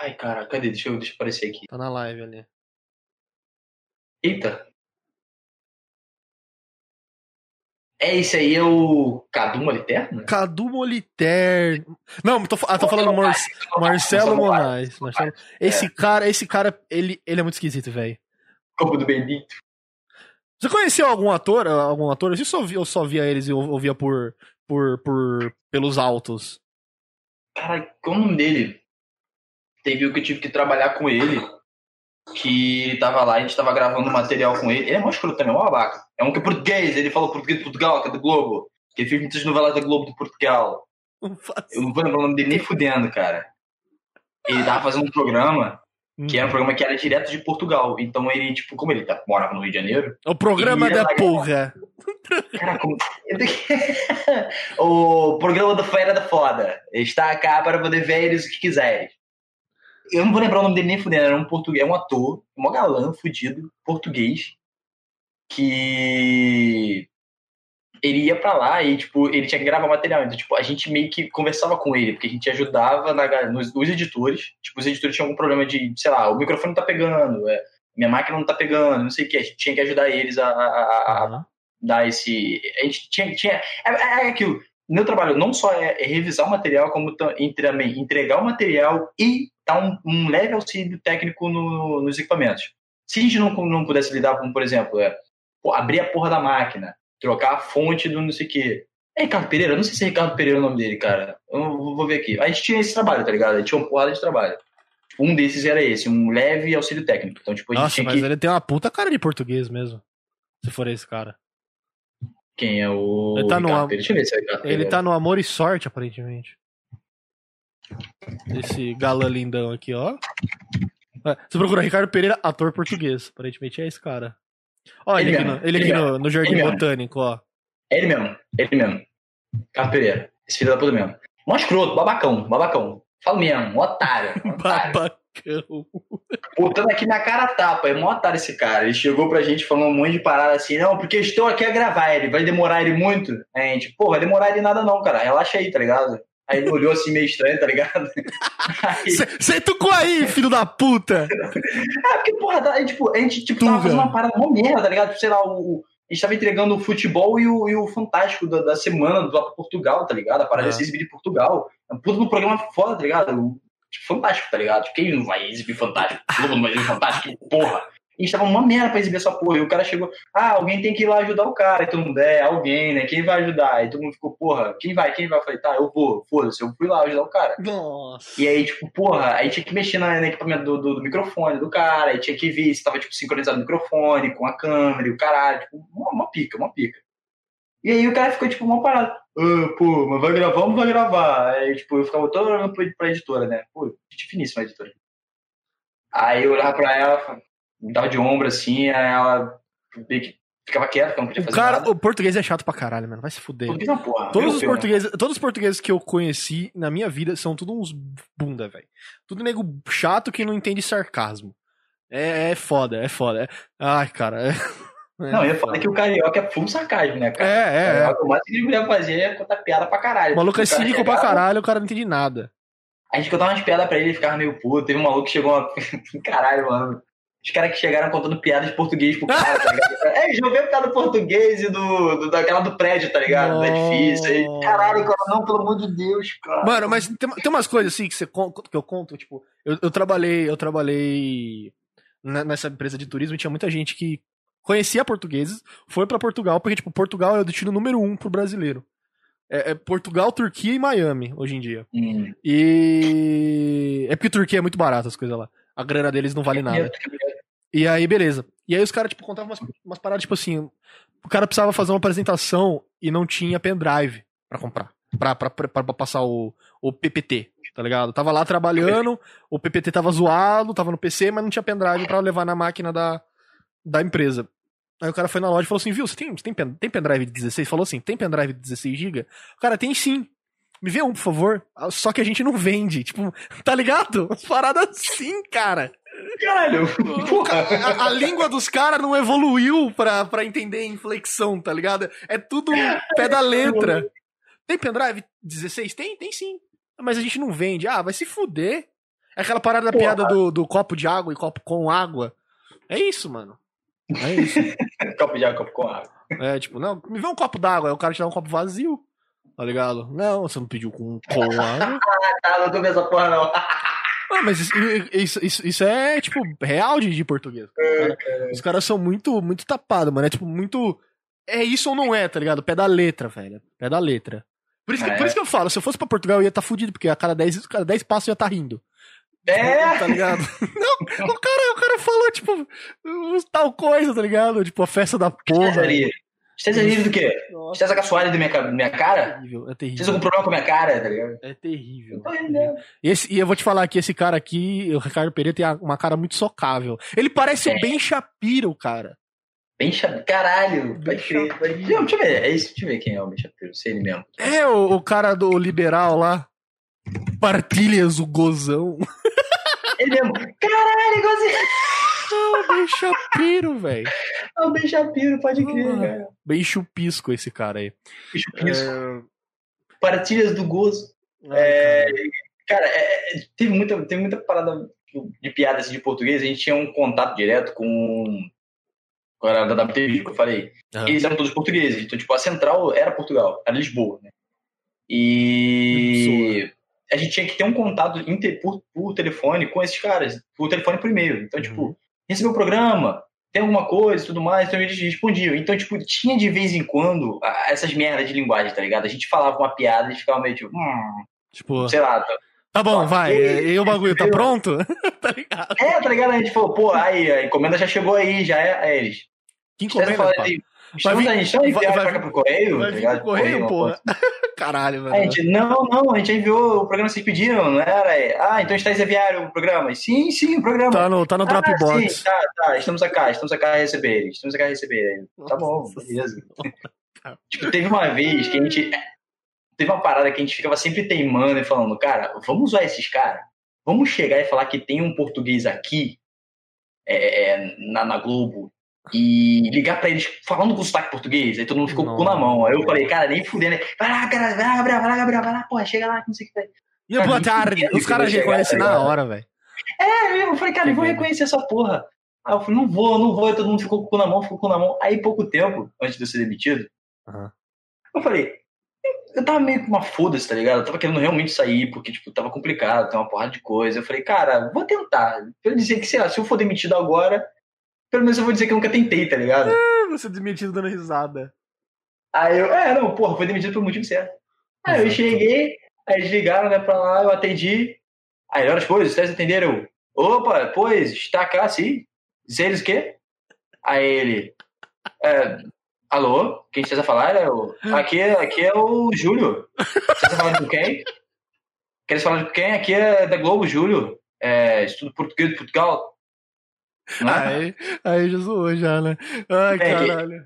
Ai, cara, cadê? Deixa eu, deixa eu aparecer aqui. Tá na live ali. Eita. É esse aí, é o Cadu Moliterno? Cadu Moliter. Não, tô, ah, tô falando Mar Marcelo Moraes. Marcelo... Esse cara, esse cara, ele, ele é muito esquisito, velho. Corpo do Benedito. Você conheceu algum ator, algum ator? Você só via, ou só via eles e ouvia por, por, por, pelos altos? Cara, qual é o nome dele? Teve o que eu tive que trabalhar com ele, que tava lá, a gente tava gravando material com ele. Ele é mó escroto também, é mó babaca. É um que é português, ele fala português de Portugal, que é do Globo. Que ele fez muitas novelas da Globo de Portugal. Eu não vou lembrar o nome dele nem fudendo, cara. Ele tava fazendo um programa, que era um programa que era direto de Portugal. Então ele, tipo, como ele tá, morava no Rio de Janeiro, O programa da porra. Cara, como... o programa do Feira da Foda está cá para poder ver eles o que quiseres. Eu não vou lembrar o nome dele nem fudendo, era um português, é um ator, um galã fudido, português, que ele ia pra lá e, tipo, ele tinha que gravar material. Então, tipo, a gente meio que conversava com ele, porque a gente ajudava na, nos, nos editores. Tipo, os editores tinham algum problema de, sei lá, o microfone não tá pegando, é, minha máquina não tá pegando, não sei o que. A gente tinha que ajudar eles a- a- a, Aham. dar esse. A gente tinha. tinha é, é aquilo. Meu trabalho não só é, é revisar o material, como e também entregar o material e dar um, um leve auxílio técnico no- nos equipamentos. Se a gente não, não pudesse lidar com, por exemplo, é, pô, abrir a porra da máquina, trocar a fonte do não sei o quê. É Ricardo Pereira? Não sei se é Ricardo Pereira o nome dele, cara. Eu vou ver aqui. A gente tinha esse trabalho, tá ligado? A gente tinha uma porrada de trabalho. Um desses era esse, um leve auxílio técnico. Então, tipo, a gente Nossa, tinha mas que. ele tem uma puta cara de português mesmo. Se for esse cara. Quem é o. Ele tá no am- Pereira? Deixa eu ver se é Ricardo Ele Pereira. tá no Amor e Sorte, aparentemente. Esse galã lindão aqui, ó. É, Você procura Ricardo Pereira, ator português. Aparentemente é esse cara. Ó, ele, Ele aqui, mesmo, no, ele aqui ele no, no Jardim. Botânico, ó. Ele mesmo, ele mesmo. Ricardo Pereira. Esse filho da puta mesmo. Mó escroto, babacão, babacão. Falo mesmo, um otário. Um otário. Babacão. Botando aqui na cara a tapa, é mó otário esse cara. Ele chegou pra gente falando um monte de parada assim, não, porque estou aqui a gravar ele, vai demorar ele muito? Aí a gente, pô, vai demorar ele nada não, cara, relaxa aí, tá ligado? Aí ele olhou assim meio estranho, tá ligado? Aí, Senta o cu aí, filho da puta! ah, porque, porra, aí, tipo, a gente tipo, tava fazendo uma parada mó merda, tá ligado? Tipo, sei lá, o, a gente tava entregando o futebol e o, e o Fantástico da, da semana do Portugal, tá ligado? A parada ia ser exibida em Portugal. É um puto no programa foda, tá ligado? Tipo, fantástico, tá ligado? Tipo, Quem não vai exibir Fantástico? Todo mundo vai exibir Fantástico, porra. E gente tava uma merda pra exibir essa porra. E o cara chegou, ah, alguém tem que ir lá ajudar o cara. E todo mundo, é, alguém, né? Quem vai ajudar? E todo mundo ficou, porra, quem vai? Quem vai? Eu falei, tá, eu vou, foda-se, eu fui lá ajudar o cara. Nossa. E aí, tipo, porra, aí tinha que mexer na, no equipamento do, do, do microfone do cara, aí tinha que ver se tava, tipo, sincronizado o microfone com a câmera e o caralho, tipo, uma, uma pica, uma pica. E aí o cara ficou, tipo, uma parada. Ah, pô, mas vai gravar ou não vai gravar? Aí, tipo, eu ficava todo olhando pra, pra editora, né? Pô, gente finíssima a editora. Aí eu olhava pra ela, fa- me dava de ombro, assim, aí ela ficava quieta, não podia O fazer cara, nada. o português é chato pra caralho, mano. Vai se fuder. Português não, porra. Todos os portugueses, todos os portugueses que eu conheci na minha vida são tudo uns bunda, velho. Tudo nego chato que não entende sarcasmo. É, é foda, é foda. É- Ai, cara. É, Não, eu ia falar que o carioca é full sarcasmo, né, cara? É, é, é. O máximo que ele podia fazer é contar piada pra caralho. O maluco é o cínico pra caralho, o cara não entende nada. A gente contava umas piadas pra ele, ele ficava meio puto. Teve um maluco que chegou. Uma... Caralho, mano. Os caras que chegaram contando piadas de português pro cara, tá ligado? É, já ouviu a piada do português e do, do, daquela do prédio, tá ligado? Da difícil. Aí, caralho, cara, não, pelo amor de Deus, cara. Mano, mas tem, tem umas coisas assim que, você, que eu conto, tipo, eu, eu trabalhei, eu trabalhei nessa empresa de turismo e tinha muita gente que conhecia portugueses, foi pra Portugal, porque, tipo, Portugal é o destino número um pro brasileiro. É, é Portugal, Turquia e Miami, hoje em dia. Hum. E. É porque Turquia é muito barato as coisas lá. A grana deles não vale nada. E aí, beleza. E aí os caras, tipo, contavam umas, umas paradas, tipo assim, o cara precisava fazer uma apresentação e não tinha pendrive pra comprar. Pra, pra, pra, pra passar o, o PPT, tá ligado? Tava lá trabalhando, o PPT tava zoado, tava no PC, mas não tinha pendrive pra levar na máquina da, da empresa. Aí o cara foi na loja e falou assim, viu, você tem, você tem, pen- tem pendrive de 16? Falou assim, tem pendrive de 16 GB? O cara, tem sim. Me vê um, por favor. Só que a gente não vende. Tipo, tá ligado? Umas paradas assim, cara. Caralho, porra. A, a língua dos caras não evoluiu pra, pra entender inflexão, tá ligado? É tudo pé da letra. Tem pendrive 16? Tem? Tem sim. Mas a gente não vende. Ah, vai se fuder. É aquela parada da Porra. piada do, do copo de água e copo com água. É isso, mano. É isso. copo de água, copo com água. É tipo, não, me vê um copo d'água. Aí o cara te dá um copo vazio. Tá ligado? Não, você não pediu com, água. Ah, não comi essa porra, não. Ah, mas isso, isso, isso, isso é, tipo, real de, de português. Cara, os caras são muito, muito tapados, mano. É tipo, muito. É isso ou não é, tá ligado? Pé da letra, velho. Pé da letra. Por isso, que, É. por isso que eu falo, se eu fosse pra Portugal, eu ia estar tá fudido, porque a cada 10, cada 10 passos eu ia estar tá rindo. É! Tá ligado? Não, o cara, o cara falou, tipo, tal coisa, tá ligado? Tipo, a festa da porra. Estagiaria. Estagiaria do quê? Nossa, Estagiaria com a soalha da minha, minha é cara? terrível, é Vocês terrível. algum problema com a minha cara, tá ligado? É terrível. Eu tô entendendo. E, esse- e eu vou te falar que esse cara aqui, o Ricardo Pereira, tem uma cara muito socável. Ele parece o É. Ben Shapiro, cara. Bem chato. Caralho. Chato. Pode... Não, deixa eu ver. É isso. Deixa eu ver quem é o Ben Shapiro. Sei ele mesmo. É o, o cara do liberal lá. Partilhas o gozão. Ele mesmo. Caralho, igualzinho. É o Ben Shapiro, velho. É o Ben Shapiro, pode crer, Ah. cara. Chupisco esse cara aí. Isso. É... Partilhas do gozo. É, cara, é, é, teve, muita, teve muita parada tipo, de piada assim, de português. A gente tinha um contato direto com. Com a galera da WTV, que eu falei. Eles eram todos portugueses. Então, tipo, a central era Portugal, era Lisboa, né? E a gente tinha que ter um contato inter- por, por telefone com esses caras, por telefone por e-mail. Então, tipo, Uhum. Recebeu o programa, tem alguma coisa e tudo mais, então eles respondiam. Então, tipo, tinha de vez em quando ah, essas merdas de linguagem, tá ligado? A gente falava uma piada e ficava meio tipo, hum, Tipo, sei lá. tá- tá bom, vai. E- E o bagulho tá pronto? tá ligado? É, tá ligado? A gente falou, pô, aí, a encomenda já chegou aí, já é. Aí eles. Que encomenda, pá? falando, estamos vir- a gente vai- enviando vai- pra cá pro correio, Vai tá vir pro correio, porra. Caralho, Aí a velho. gente, não, não, a gente enviou o programa que vocês pediram, não era? Ah, então está enviaram o programa. Sim, sim, o programa. Tá no, tá no Ah, Dropbox. sim, tá, tá, estamos acá, estamos acá a receber, estamos acá a receber. Tá bom, beleza. Tipo, teve uma vez que a gente. Teve uma parada que a gente ficava sempre teimando e falando, cara, vamos usar esses caras? Vamos chegar e falar que tem um português aqui é, é, na, na Globo e ligar pra eles falando com sotaque português. Aí todo mundo ficou com o cu na mão. Aí eu falei, cara, nem fudendo. né? Vai lá, cara, vai lá, Gabriel, vai lá, Gabriel, vai lá, porra, chega lá, não sei o que vai. E boa tarde. Os caras reconhecem tá na hora, velho. É, eu falei, cara, eu vou reconhecer essa porra. Aí eu falei, não vou, não vou, e todo mundo ficou com o cu na mão, ficou com o cu na mão. Aí, pouco tempo, antes de eu ser demitido, Aham. eu falei, eu tava meio com uma foda-se, tá ligado? Eu tava querendo realmente sair, porque, tipo, tava complicado, tem uma porrada de coisa. Eu falei, cara, vou tentar. Eu dizer que, sei lá, se eu for demitido agora, pelo menos eu vou dizer que eu nunca tentei, tá ligado? Você demitido dando risada. Aí eu, é, não, porra, foi demitido pelo motivo certo. Aí eu Exato. cheguei, aí eles ligaram, né, pra lá, eu atendi. Aí, olha as coisas, vocês atenderam? Eu, Opa, pois, está cá, sim. Diz eles o quê? Aí ele, é, alô, quem está a falar? É o, aqui, aqui é o Júlio. Você está falando com quem? Queres falar com quem? Aqui é da Globo, Júlio. É, estudo português de Portugal. Aí, aí já zoou já, né? Ai, É, caralho.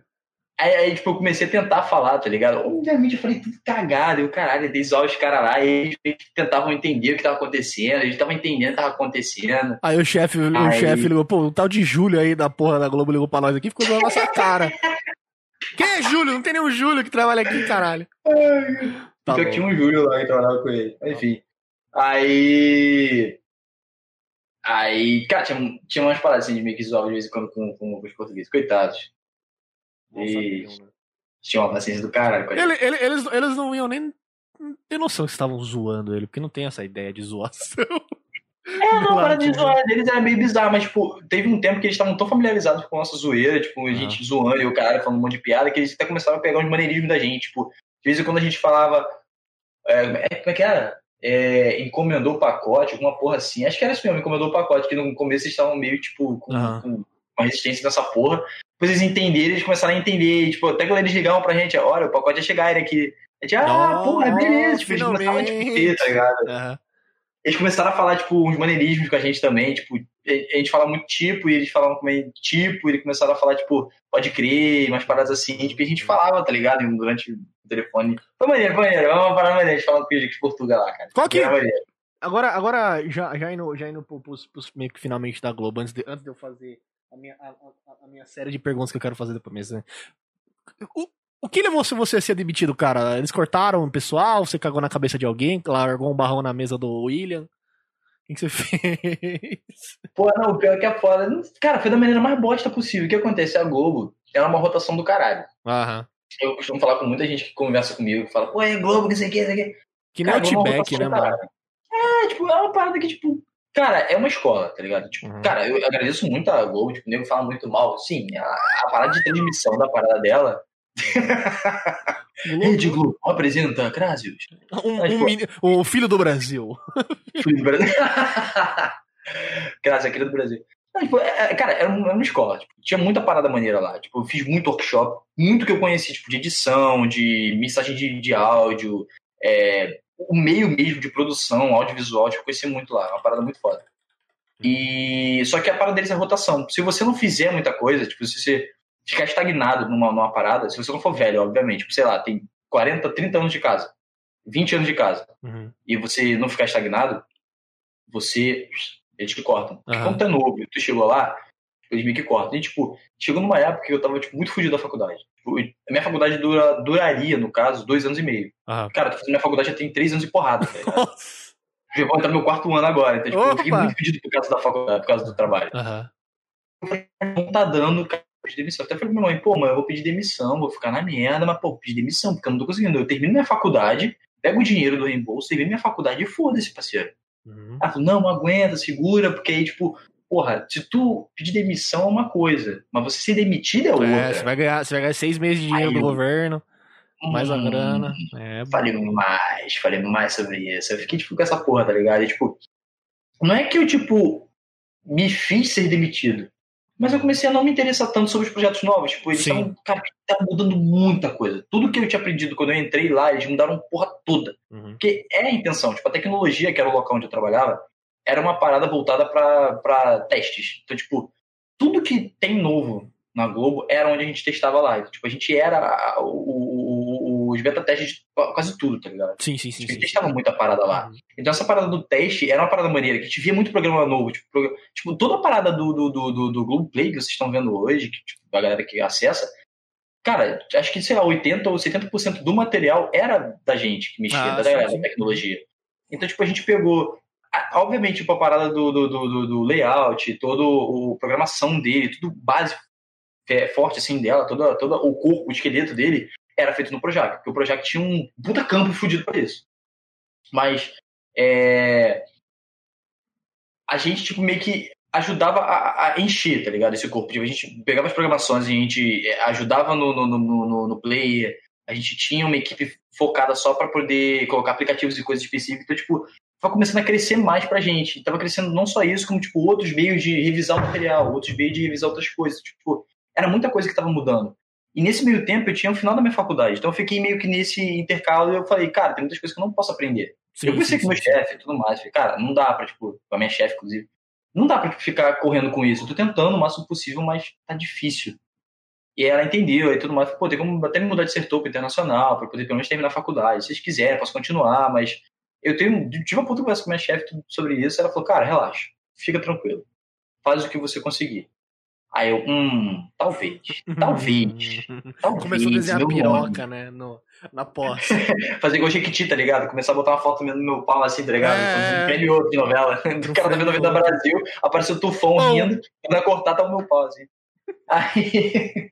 Aí, aí, tipo, eu comecei a tentar falar, tá ligado? Obviamente eu falei tudo cagado, e o caralho, dei zoar os caras lá, e eles tentavam entender o que tava acontecendo, eles estavam entendendo o que tava acontecendo. Aí o chefe, o Aí- chefe ligou, pô, o tal de Júlio aí da porra da Globo ligou pra nós aqui, ficou zoando a nossa cara. Quem é Júlio? Não tem nenhum Júlio que trabalha aqui, caralho. Tá Pior que bom. tinha um Júlio lá que trabalhava com ele. Enfim. Aí. Aí, cara, tinha, tinha umas paradas assim de meio que zoar de vez em quando com, com os portugueses. Coitados. E tinha uma paciência do caralho com a gente. Ele- ele- eles, eles não iam nem ter noção que estavam zoando ele, porque não tem essa ideia de zoação. É, não, a parada de zoar deles era meio bizarro, mas, tipo, teve um tempo que eles estavam tão familiarizados com a nossa zoeira, tipo, a gente zoando e o cara falando um monte de piada, que eles até começaram a pegar uns maneirismos da gente, tipo, de vez em quando a gente falava, é, é, como é que era? É, encomendou o pacote, alguma porra assim, acho que era isso mesmo, encomendou o pacote, que no começo eles estavam meio, tipo, com, Aham. com uma resistência nessa porra, depois eles entenderam, eles começaram a entender, tipo, até quando eles ligavam pra gente, olha, o pacote ia chegar, ele aqui, a gente, ah, Oh, porra, beleza, tipo, eles começaram a discutir, tá ligado? Aham. Eles começaram a falar, tipo, uns maneirismos com a gente também, tipo, a gente fala muito tipo, e eles falavam também tipo, e eles começaram a falar, tipo, pode crer, umas paradas assim, tipo, a gente falava, tá ligado, durante o telefone. Foi maneiro, foi maneiro, vamos parar maneiro, a gente falando com de Portugal lá, cara. Qual que- maneiro. Agora, agora já, já indo, já indo pro- pros, pros meio que finalmente da Globo, antes de, antes de eu fazer a minha, a, a- a minha série de perguntas que eu quero fazer depois mesmo. né? O, o que levou você a ser demitido, cara? Eles cortaram o pessoal? Você cagou na cabeça de alguém? Largou um barrão na mesa do William? O que, você fez? Pô, não, o pior é que é foda. Cara, foi da maneira mais bosta possível. O que acontece? A Globo, ela é uma rotação do caralho. Aham. Eu costumo falar com muita gente que conversa comigo, que fala, pô, é Globo, que sei o que, não sei o que. Que nem o T-Back, rotação né, mano? É, tipo, é uma parada que, tipo, Cara, é uma escola, tá ligado? Tipo, Uhum. cara, eu agradeço muito a Globo, tipo, o nego fala muito mal. Sim, a, a parada de transmissão da parada dela. Rede Globo apresenta Crasius. Um, um mini- o filho do Brasil. Filho do Brasil. Graças aqui do Brasil. Não, tipo, é- é- cara, era uma, era uma escola. tipo, tinha muita parada maneira lá. Tipo, eu fiz muito workshop, muito que eu conheci, tipo, de edição, de mensagem de, de áudio, é, o meio mesmo de produção, audiovisual, tipo, eu conheci muito lá. É uma parada muito foda. E só que a parada deles é rotação. Se você não fizer muita coisa, tipo, se você ficar estagnado numa, numa parada, se você não for velho, obviamente, tipo, sei lá, tem 40, 30 anos de casa, 20 anos de casa, Uhum. e você não ficar estagnado, você. Eles que cortam. Aham. Quando tu é novo tu chegou lá, eles meio que cortam. E, tipo, chegou numa época que eu tava, tipo, muito fugido da faculdade. Tipo, a minha faculdade dura, duraria, no caso, dois anos e meio. Aham. Cara, tô fazendo minha faculdade já tem três anos e porrada, tá ligado? Nossa. Eu vou entrar no meu quarto ano agora. Então, tipo, eu fiquei Opa! muito fugido por causa da faculdade, por causa do trabalho. Aham. Não tá dando, cara, pedir demissão. Até falei pra minha mãe, pô, mãe, eu vou pedir demissão, vou ficar na merda, mas, pô, pedir demissão, porque eu não tô conseguindo. Eu termino minha faculdade, pego o dinheiro do reembolso, termino minha faculdade e foda-se, parceiro. Uhum. Ela falou, não, aguenta, segura, porque aí, tipo, porra, se tu pedir demissão é uma coisa, mas você ser demitido é outra. É, você vai ganhar, você vai ganhar seis meses de dinheiro Aí do eu- governo, mais Hum, grana. É, Falei mais, falei mais sobre isso. Eu fiquei, tipo, com essa porra, tá ligado? E, tipo, não é que eu, tipo, me fiz ser demitido, mas eu comecei a não me interessar tanto sobre os projetos novos. Tipo, eles estavam, cara, tá mudando muita coisa. Tudo que eu tinha aprendido quando eu entrei lá, eles mudaram porra toda. Uhum. Porque é a intenção. Tipo, a tecnologia, que era o local onde eu trabalhava, era uma parada voltada para testes. Então, tipo, tudo que tem novo na Globo era onde a gente testava lá. Tipo, a gente era o- os beta testes de quase tudo, tá ligado? Sim, sim, sim. A gente sim, testava muita parada lá. Uhum. Então essa parada do teste era uma parada maneira, que a gente via muito programa novo. Tipo, tipo, toda a parada do, do, do, do, do Globo Play que vocês estão vendo hoje, que tipo, a galera que acessa, cara, acho que, sei lá, 80% ou 70% do material era da gente que mexia, Ah, da galera, da tecnologia. Então, tipo, a gente pegou, obviamente, tipo, a parada do, do, do, do- layout, toda a programação dele, tudo básico, é forte assim dela, todo, todo o corpo, o esqueleto dele, era feito no Projac, porque o Projac tinha um puta campo fudido pra isso. Mas é, a gente tipo, meio que ajudava a, a encher, tá ligado? Esse corpo. Tipo, a gente pegava as programações, a gente é, ajudava no, no, no, no, no player, a gente tinha uma equipe focada só para poder colocar aplicativos e coisas específicas. Então, tipo, tava começando a crescer mais pra gente. E tava crescendo não só isso, como, tipo, outros meios de revisar o material, outros meios de revisar outras coisas. Tipo, era muita coisa que tava mudando. E nesse meio tempo eu tinha o final da minha faculdade. Então eu fiquei meio que nesse intercalo e eu falei, cara, tem muitas coisas que eu não posso aprender. Sim, eu sim, com meu chefe e tudo mais. Falei, cara, não dá pra, tipo, com a minha chefe, inclusive, não dá pra tipo, ficar correndo com isso. Eu tô tentando o máximo possível, mas tá difícil. E ela entendeu e tudo mais. Falei, Pô, tem como até me mudar de setor pro internacional, pra poder pelo menos terminar a faculdade. Se vocês quiserem, posso continuar, mas eu tenho, tive uma puta conversa com minha chefe sobre isso. Ela falou, cara, relaxa, fica tranquilo. Faz o que você conseguir. Aí eu, hum, talvez, talvez, talvez. Começou a desenhar piroca, né? No, na posse. fazer igual Jequiti, tá ligado? Começar a botar uma foto minha no meu pau assim, tá ligado? É. Frame outro de novela. O cara tá vendo a vida Brasil, apareceu o tufão Oh. rindo, quando eu cortar tá o meu pau, assim. Aí,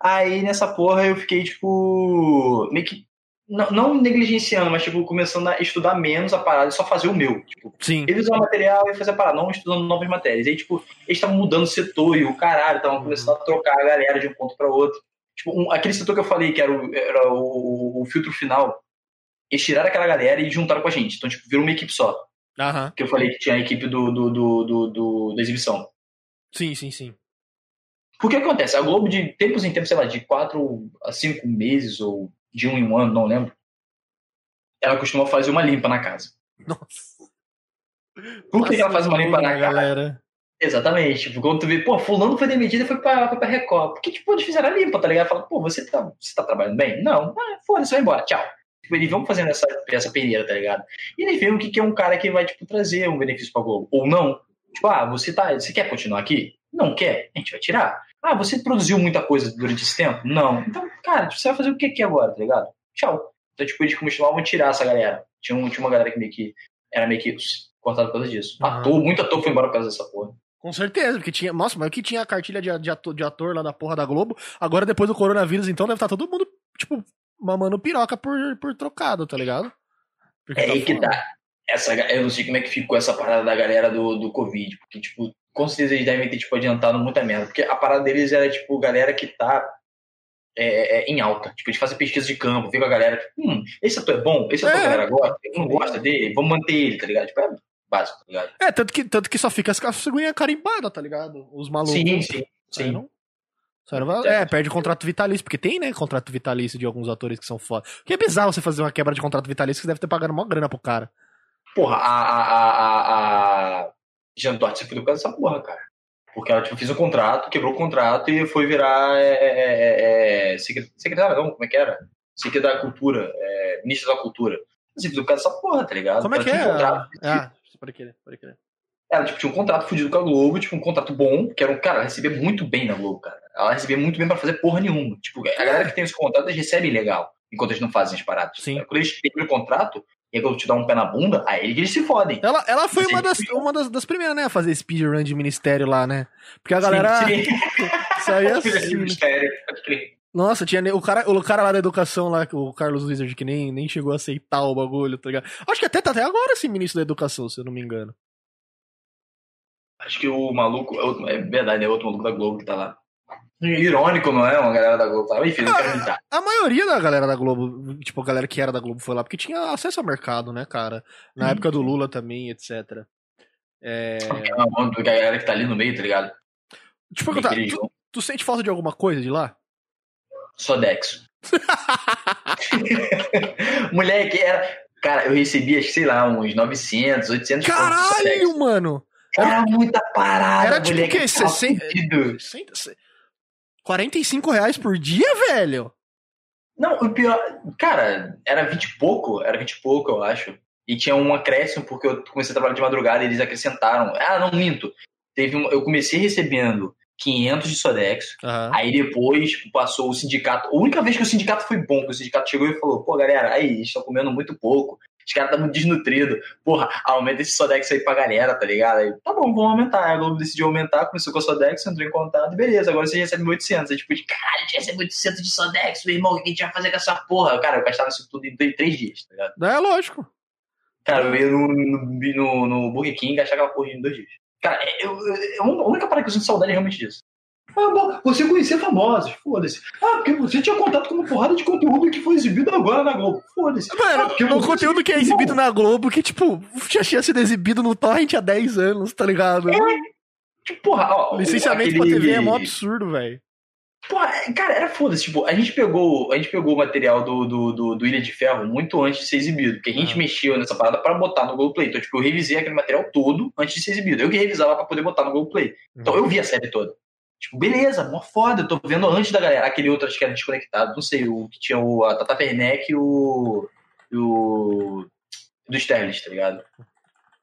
aí nessa porra eu fiquei, tipo, meio que, não, não negligenciando, mas, tipo, começando a estudar menos a parada e só fazer o meu. Tipo, Sim. revisar o material e fazer a parada, não estudando novas matérias. Aí, tipo, eles estavam mudando o setor e o caralho, estavam começando a trocar a galera de um ponto para outro. Tipo, um- aquele setor que eu falei, que era o, era o, o- filtro final, eles tiraram aquela galera e juntaram com a gente. Então, tipo, virou uma equipe só. Aham. Que eu falei que tinha a equipe do, do, do, do- do- da exibição. Sim, sim, sim. Porque acontece? A Globo, de tempos em tempos, sei lá, de quatro a cinco meses, ou de um em um ano, não lembro, ela costuma fazer uma limpa na casa. Nossa. Por que, que ela faz uma limpa na casa? galera? Exatamente. Tipo, quando tu vê, pô, fulano foi demitido e foi pra, foi pra Record. Porque, tipo, eles fizeram a limpa, tá ligado? Fala, pô, você tá, você tá trabalhando bem? Não. Ah, foda-se, vai embora, tchau. Tipo, eles vão fazendo essa, essa peneira, tá ligado? E eles veem o que, que é um cara que vai, tipo, trazer um benefício pra Globo. Ou não. Tipo, ah, você tá. Você quer continuar aqui? Não quer? A gente vai tirar. Ah, você produziu muita coisa durante esse tempo? Não. Então, cara, você vai fazer o que aqui agora, tá ligado? Tchau. Então, tipo, eles costumavam tirar essa galera. Tinha, um, tinha uma galera que meio que era meio que cortada por causa disso. Aham. Ator, muito ator foi embora por causa dessa porra. Com certeza, porque tinha. Nossa, mas o que tinha a cartilha de, de, ator, de ator lá da porra da Globo? Agora, depois do coronavírus, então, deve estar todo mundo, tipo, mamando piroca por, por trocado, tá ligado? Porque É tá aí que tá. essa, eu não sei como é que ficou essa parada da galera do, do Covid, porque, tipo, com certeza eles devem ter, tipo, adiantado muita merda, porque a parada deles era, tipo, galera que tá é, é, em alta, tipo, eles fazem pesquisa de campo, vê com a galera, tipo, hum, esse ator é bom, esse ator É. a galera gosta, não gosta dele, vamos manter ele, tá ligado? Tipo, é básico, tá ligado? É, tanto que, tanto que só fica as figurinhas carimbadas, tá ligado? Os malucos. Sim, sim, sim. não? Sério, é, perde contrato vitalício, porque tem, né, contrato vitalício de alguns atores que são foda. Porque é bizarro você fazer uma quebra de contrato vitalício que você deve ter pagado uma grana pro cara. Porra, a, a, a Jean Duarte se fudeu causa dessa porra, cara. Porque ela tipo, fez um contrato, quebrou o contrato e foi virar é, é, é, é, secre- secretária, não, como é que era? Secretária da Cultura, é, ministra da Cultura. Se fudeu causa dessa porra, tá ligado? Como é Ela que é? um contrato, Ah, pode querer, pode querer. ela tipo, tinha um contrato fudido com a Globo, tipo, um contrato bom, que era um cara, ela recebia muito bem na Globo, cara. Ela recebia muito bem pra fazer porra nenhuma. Tipo, a galera que tem esse contrato, eles recebem legal, enquanto eles não fazem as paradas. Sim. Quando eles terminam o contrato, e Globo te dá um pé na bunda, aí eles se fodem. Ela, ela foi uma, das, uma das, das primeiras, né, a fazer speedrun de ministério lá, né? Porque a galera Sim, sim. saía Filha assim. pode crer. Nossa, tinha o cara, o cara lá da educação lá, o Carlos Wizard, que nem, nem chegou a aceitar o bagulho, tá ligado? Acho que até tá até agora esse ministro da educação, se eu não me engano. Acho que o maluco, é outro- é verdade, é outro maluco da Globo que tá lá. Irônico, não é? Uma galera da Globo lá. Enfim, não quero imitar. A maioria da galera da Globo, tipo, a galera que era da Globo foi lá, porque tinha acesso ao mercado, né, cara? Na Sim, época do sim. Lula também, etc. É... É da galera que tá ali no meio, tá ligado? Perguntar, Daquele tu, tu sente falta de alguma coisa de lá? Sodex. Moleque, era. Cara, eu recebia, que, sei lá, uns 900, 800 pontos de Sodex. Caralho, mano! Era muita parada, Era tipo moleque. o quê? eu tava 60? Fudido. 45 reais por dia, velho? Não, o pior. Cara, era 20 e pouco, era 20 e pouco, eu acho. E tinha um acréscimo, porque eu comecei a trabalhar de madrugada e eles acrescentaram. Ah, não minto. Teve um, eu comecei recebendo 500 de Sodex. Aham. Aí depois passou o sindicato. A única vez que o sindicato foi bom, que o sindicato chegou e falou: pô, galera, aí, eles estão comendo muito pouco. Os caras estão muito desnutridos. Porra, aumenta esse Sodex aí pra galera, tá ligado? Aí, tá bom, vamos aumentar. Aí a Globo decidiu aumentar, começou com a Sodex, entrou em contato, e beleza, agora você recebe 800. Aí, tipo, de, caralho, gente recebe 800 de Sodex, meu irmão, o que a gente vai fazer com essa porra? Cara, eu gastava isso tudo em três dias, tá ligado? É lógico. Cara, eu ia no, no, no, no Burger King gastava aquela porra em dois dias. Cara, eu, eu, eu- a única parada que eu sinto saudade é realmente disso. Ah, você conhecia famosos, foda-se. Ah, porque você tinha contato com uma porrada de conteúdo que foi exibido agora na Globo. Foda-se. Ah, Mano, porque o conteúdo que é exibido na Globo, que, tipo, já tinha sido exibido no Torrent há 10 anos, tá ligado? Tipo, porra, ó. Licenciamento aquele- pra TV é mó absurdo, velho. Porra, cara, era foda-se. Tipo, a gente pegou, a gente pegou o material do, do, do, do Ilha de Ferro muito antes de ser exibido. Porque a gente Ah. mexeu nessa parada pra botar no Globoplay. Então, tipo, eu revisei aquele material todo antes de ser exibido. Eu que revisava pra poder botar no Globoplay. Então eu vi a série toda. Tipo, beleza, mó foda, eu tô vendo antes da galera. Aquele outro, acho que era desconectado, não sei, o que tinha o, a Tata Werneck e o. e o. do Sterling, tá ligado?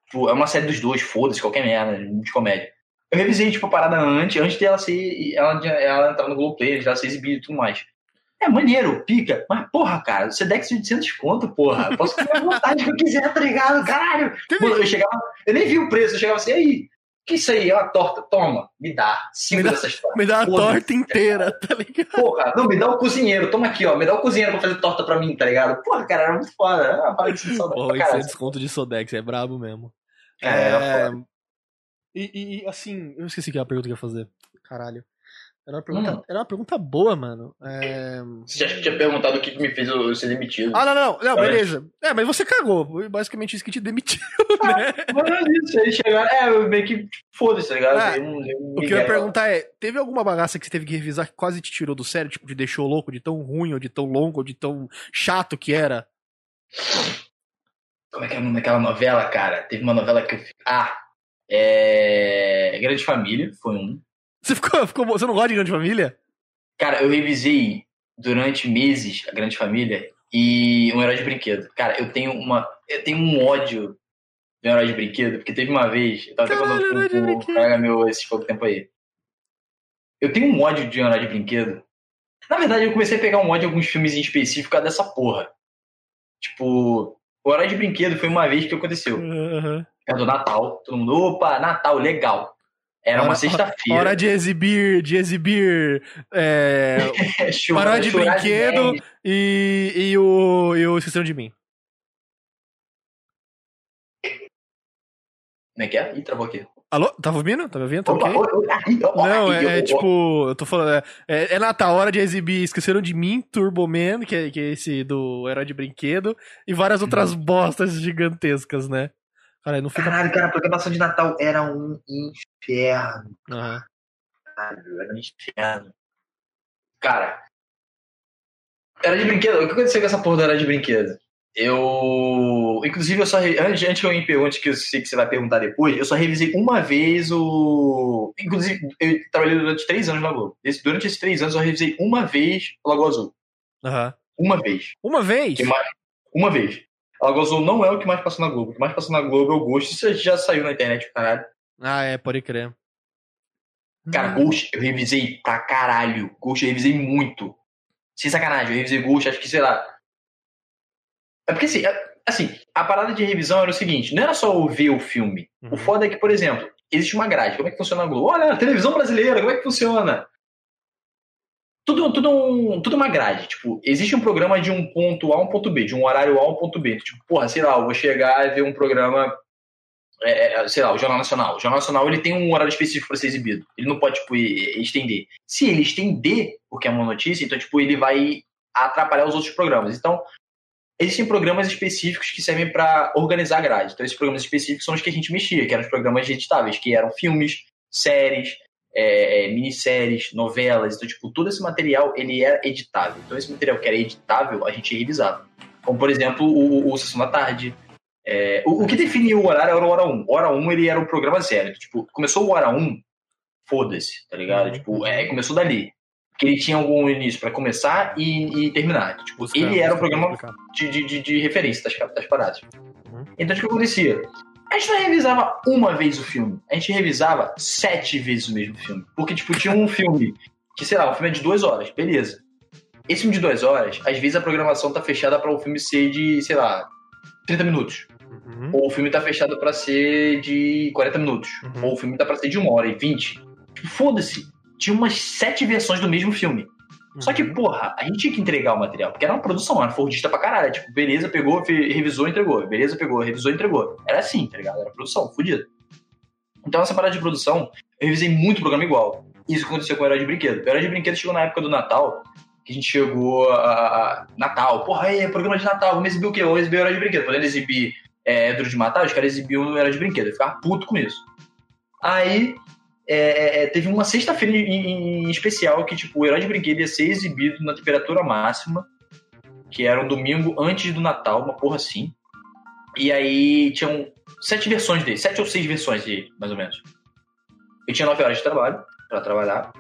Tipo, é uma série dos dois, foda-se, qualquer merda, de comédia. Eu revisei, tipo, a parada antes, antes dela ser. ela, ela entrar no Globoplay, ela ser exibida e tudo mais. É maneiro, pica, mas porra, cara, o Sedex de 800 conto, porra. Eu Posso comer à vontade que eu quiser, tá ligado? Caralho. Eu chegava, eu nem vi o preço, eu chegava assim, aí, que isso aí? É uma torta, toma, me dá. Cinco Me dá- dessas tortas. Me dá uma Foda-se, torta inteira, tá ligado? Porra, não, me dá o cozinheiro, toma aqui, ó, me dá o cozinheiro pra fazer torta pra mim, tá ligado? Porra, cara, era muito foda, era uma parada de pra isso é desconto de Sodex, é brabo mesmo. É, era foda. E, e- e, assim, eu esqueci que a pergunta que eu ia fazer. Caralho. Era uma pergunta, Hum. era uma pergunta boa, mano. É... Você já tinha perguntado o que me fez eu ser demitido. Ah, não, não, não, beleza. É, mas você cagou. Foi basicamente isso que te demitiu, né? Mas é isso, aí chegaram, é, meio que foda-se, tá ligado? Ah, Eu não- eu O que eu ia perguntar é: teve alguma bagaça que você teve que revisar que quase te tirou do sério? Tipo, te deixou louco, de tão ruim, ou de tão longo, ou de tão chato que era? Como é que é o nome daquela novela, cara? Teve uma novela que eu. Ah! É. Grande Família, foi um. Você ficou, ficou. Você não gosta de grande família? Cara, eu revisei durante meses a Grande Família e um herói de brinquedo. Cara, eu tenho uma. Eu tenho um ódio de um herói de brinquedo, porque teve uma vez. Eu tava até Caralho, falando herói de com o colega meu esse pouco tempo aí. Eu tenho um ódio de um herói de brinquedo. Na verdade, eu comecei a pegar um ódio de alguns filmes em específico dessa porra. Tipo, o herói de brinquedo foi uma vez que aconteceu. Aham. Era do Natal. Todo mundo, opa, Natal, legal. Era uma sexta-feira. Hora de exibir, de exibir é, de brinquedo. e, e o. E o Esqueceram de mim. Como é que é? Ih, travou aqui. Alô? Tava ouvindo? Tava ouvindo? Tá ok? ó, Não, aqui, é, é tipo, eu tô falando, é, é, é Natal, hora de exibir Esqueceram de Mim, Turbo Man, que é, que é esse do Herói de Brinquedo, e várias outras bostas gigantescas, né? Cara, não fica. Caralho, cara, a programação de Natal era um inferno. Aham. Caralho, era um inferno. Cara, era de brinquedo. O que aconteceu com essa porra do era de brinquedo? Eu. Inclusive, eu só. Antes, antes que eu me pergunte, que eu sei que você vai perguntar depois, eu só revisei uma vez o. Inclusive, eu trabalhei durante três anos na Globo. Esse- durante esses três anos, eu revisei uma vez o Lagoa Azul. Aham. Uma vez. Uma vez? Uma vez. A Lagoa Azul não é o que mais passou na Globo. O que mais passou na Globo é o Ghost. Isso já saiu na internet, caralho. Ah, é, pode crer. Cara, Ghost eu revisei pra caralho. Ghost eu revisei muito. Sem sacanagem, eu revisei Ghost, acho que, sei lá. É porque assim, é- assim, a parada de revisão era o seguinte: não era só eu ver o filme. Uhum. O foda é que, por exemplo, existe uma grade. Como é que funciona a Globo? Olha, a televisão brasileira, como é que funciona? Tudo, tudo, um, tudo uma grade. Tipo, existe um programa de um ponto A a um ponto B, de um horário A a um ponto B. Tipo, porra, sei lá, eu vou chegar e ver um programa é, é, sei lá, o Jornal Nacional. O Jornal Nacional ele tem um horário específico para ser exibido. Ele não pode, tipo, estender. Se ele estender, porque é uma notícia, então, tipo, ele vai atrapalhar os outros programas. Então, existem programas específicos que servem para organizar a grade. Então, esses programas específicos são os que a gente mexia, que eram os programas editáveis, que eram filmes, séries, é, é, minisséries, novelas. Então, tipo, todo esse material, ele era editável. Então, esse material que era editável, a gente revisava. Como, por exemplo, o, o, o Sessão da Tarde, é, o, o que definia o horário era o Hora 1. Hora 1 ele era o programa zero. Tipo, começou o Hora 1, foda-se, tá ligado? Uhum. Tipo, é, começou dali. Porque ele tinha algum início pra começar e, e terminar. Tipo, Buscar- ele era o buscar programa de, de, de referência das, das paradas. Uhum. Então, o que acontecia? A gente não revisava uma vez o filme, a gente revisava sete vezes o mesmo filme. Porque, tipo, tinha um filme que, sei lá, um filme é de duas horas, beleza. Esse filme de duas horas, às vezes a programação tá fechada pra o filme ser de, sei lá, 30 minutos. Uhum. Ou o filme tá fechado pra ser de 40 minutos. Uhum. Ou o filme tá pra ser de uma hora e 20. Tipo, foda-se. Tinha umas sete versões do mesmo filme. Só que, Uhum. porra, a gente tinha que entregar o material, porque era uma produção, era fordista pra caralho. Tipo, beleza, pegou, revisou, entregou. Beleza, pegou, revisou, entregou. Era assim, tá ligado? Era produção, fodida. Então, essa parada de produção, eu revisei muito programa igual. Isso aconteceu com o Herói de Brinquedo. O Herói de Brinquedo chegou na época do Natal, que a gente chegou a. Natal. Porra, aí, programa de Natal, vamos exibir o quê? Vamos exibir o Herói de Brinquedo. Podendo exibir é, Duro de Matar, os caras exibiam o Herói de Brinquedo. Eu ficava puto com isso. Aí, é, é, teve uma sexta-feira em, em especial que, tipo, o Herói de Brinquedo ia ser exibido na temperatura máxima, que era um domingo antes do Natal, uma porra assim. E aí tinham sete versões dele, sete ou seis versões dele, mais ou menos. Eu tinha nove horas de trabalho pra trabalhar.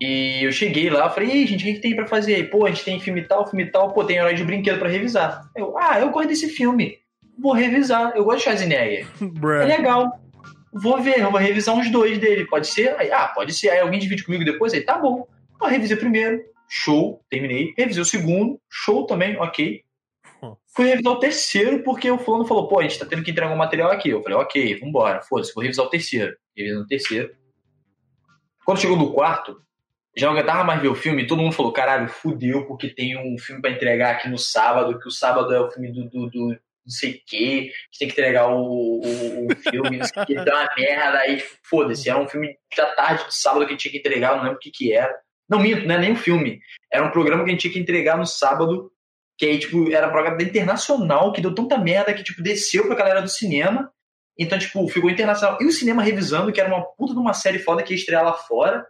E eu cheguei lá, falei, ei, gente, o que, que tem pra fazer aí? Pô, a gente tem filme tal, filme tal, pô, tem herói de brinquedo pra revisar. Eu, ah, eu gosto desse filme. Vou revisar. Eu gosto de Schwarzenegger. É legal. Vou ver, eu vou revisar uns dois dele. Pode ser? Aí, ah, pode ser. Aí alguém divide comigo depois? Aí, tá bom. Eu revisei o primeiro, show, terminei. Revisei o segundo, show também, ok. Fui revisar o terceiro porque o fulano falou, pô, a gente tá tendo que entregar um material aqui. Eu falei, ok, vambora, foda-se, vou revisar o terceiro. Revisando o terceiro. Quando chegou no quarto, já não aguentava mais ver o filme, todo mundo falou, caralho, fudeu, porque tem um filme pra entregar aqui no sábado, que o sábado é o filme do, do, do não sei o quê, gente tem que entregar o, o, o filme, não sei o quê, dá uma merda, aí foda-se, era um filme da tarde do sábado que tinha que entregar, não lembro o que que era. Não minto, não é nem um filme, era um programa que a gente tinha que entregar no sábado, que aí, tipo, era um programa Internacional, que deu tanta merda que, tipo, desceu pra galera do cinema, então, tipo, ficou internacional. E o cinema revisando, que era uma puta de uma série foda que ia estrear lá fora.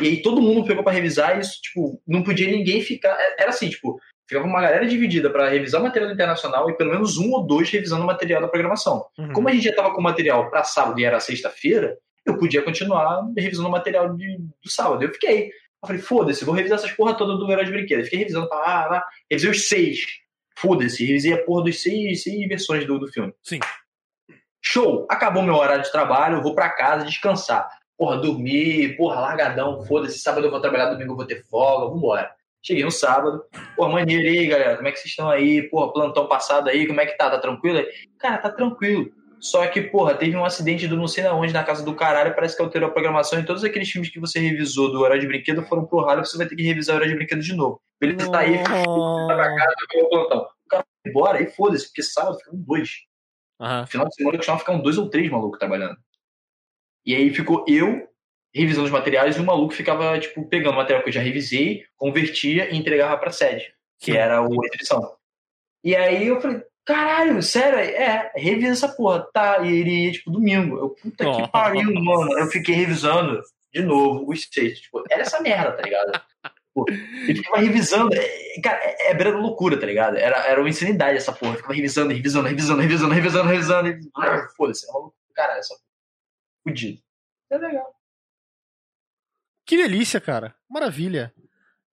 E aí todo mundo pegou pra revisar e isso, tipo, não podia ninguém ficar. Era assim, tipo, ficava uma galera dividida pra revisar o material internacional e pelo menos um ou dois revisando o material da programação. Uhum. Como a gente já tava com o material pra sábado e era sexta-feira, eu podia continuar revisando o material de, do sábado. Eu fiquei. Eu falei, foda-se, vou revisar essas porra toda do Herói de Brinquedo. Eu fiquei revisando, pá, pá, pá. revisei os seis. Foda-se, revisei a porra dos seis, seis versões do, do filme. Sim. Show! Acabou meu horário de trabalho, eu vou pra casa descansar. Porra, dormir, porra, largadão, foda-se, sábado eu vou trabalhar, domingo eu vou ter folga, vambora. Cheguei no sábado, porra, maneiro e aí, galera, como é que vocês estão aí? Porra, plantão passado aí, como é que tá? Tá tranquilo? Cara, tá tranquilo. Só que, porra, teve um acidente do não sei na onde, na casa do caralho, parece que alterou a programação e todos aqueles filmes que você revisou do Horário de Brinquedo foram pro ralo, você vai ter que revisar o Horário de Brinquedo de novo. Beleza, tá aí, pra casa, pro plantão. O cara foi embora, aí foda-se, porque sábado ficam dois. No final de semana costumava ficar um dois ou três malucos trabalhando. E aí ficou eu revisando os materiais e o maluco ficava, tipo, pegando o material que eu já revisei, convertia e entregava pra sede, que Sim. era o exibição. E aí eu falei, caralho, sério? É, revisa essa porra. Tá, e ele ia, tipo, domingo. Eu, puta que pariu, mano. Eu fiquei revisando de novo os seis. Tipo, era essa merda, tá ligado? Ele ficava revisando. É, Cara, é, é beira da loucura, tá ligado? Era, era uma insanidade essa porra. Eu ficava revisando, revisando, revisando, revisando, revisando, revisando. E... Ah, Foda-se, é maluco. Caralho, essa porra. Fudido. É legal. Que delícia, cara. Maravilha.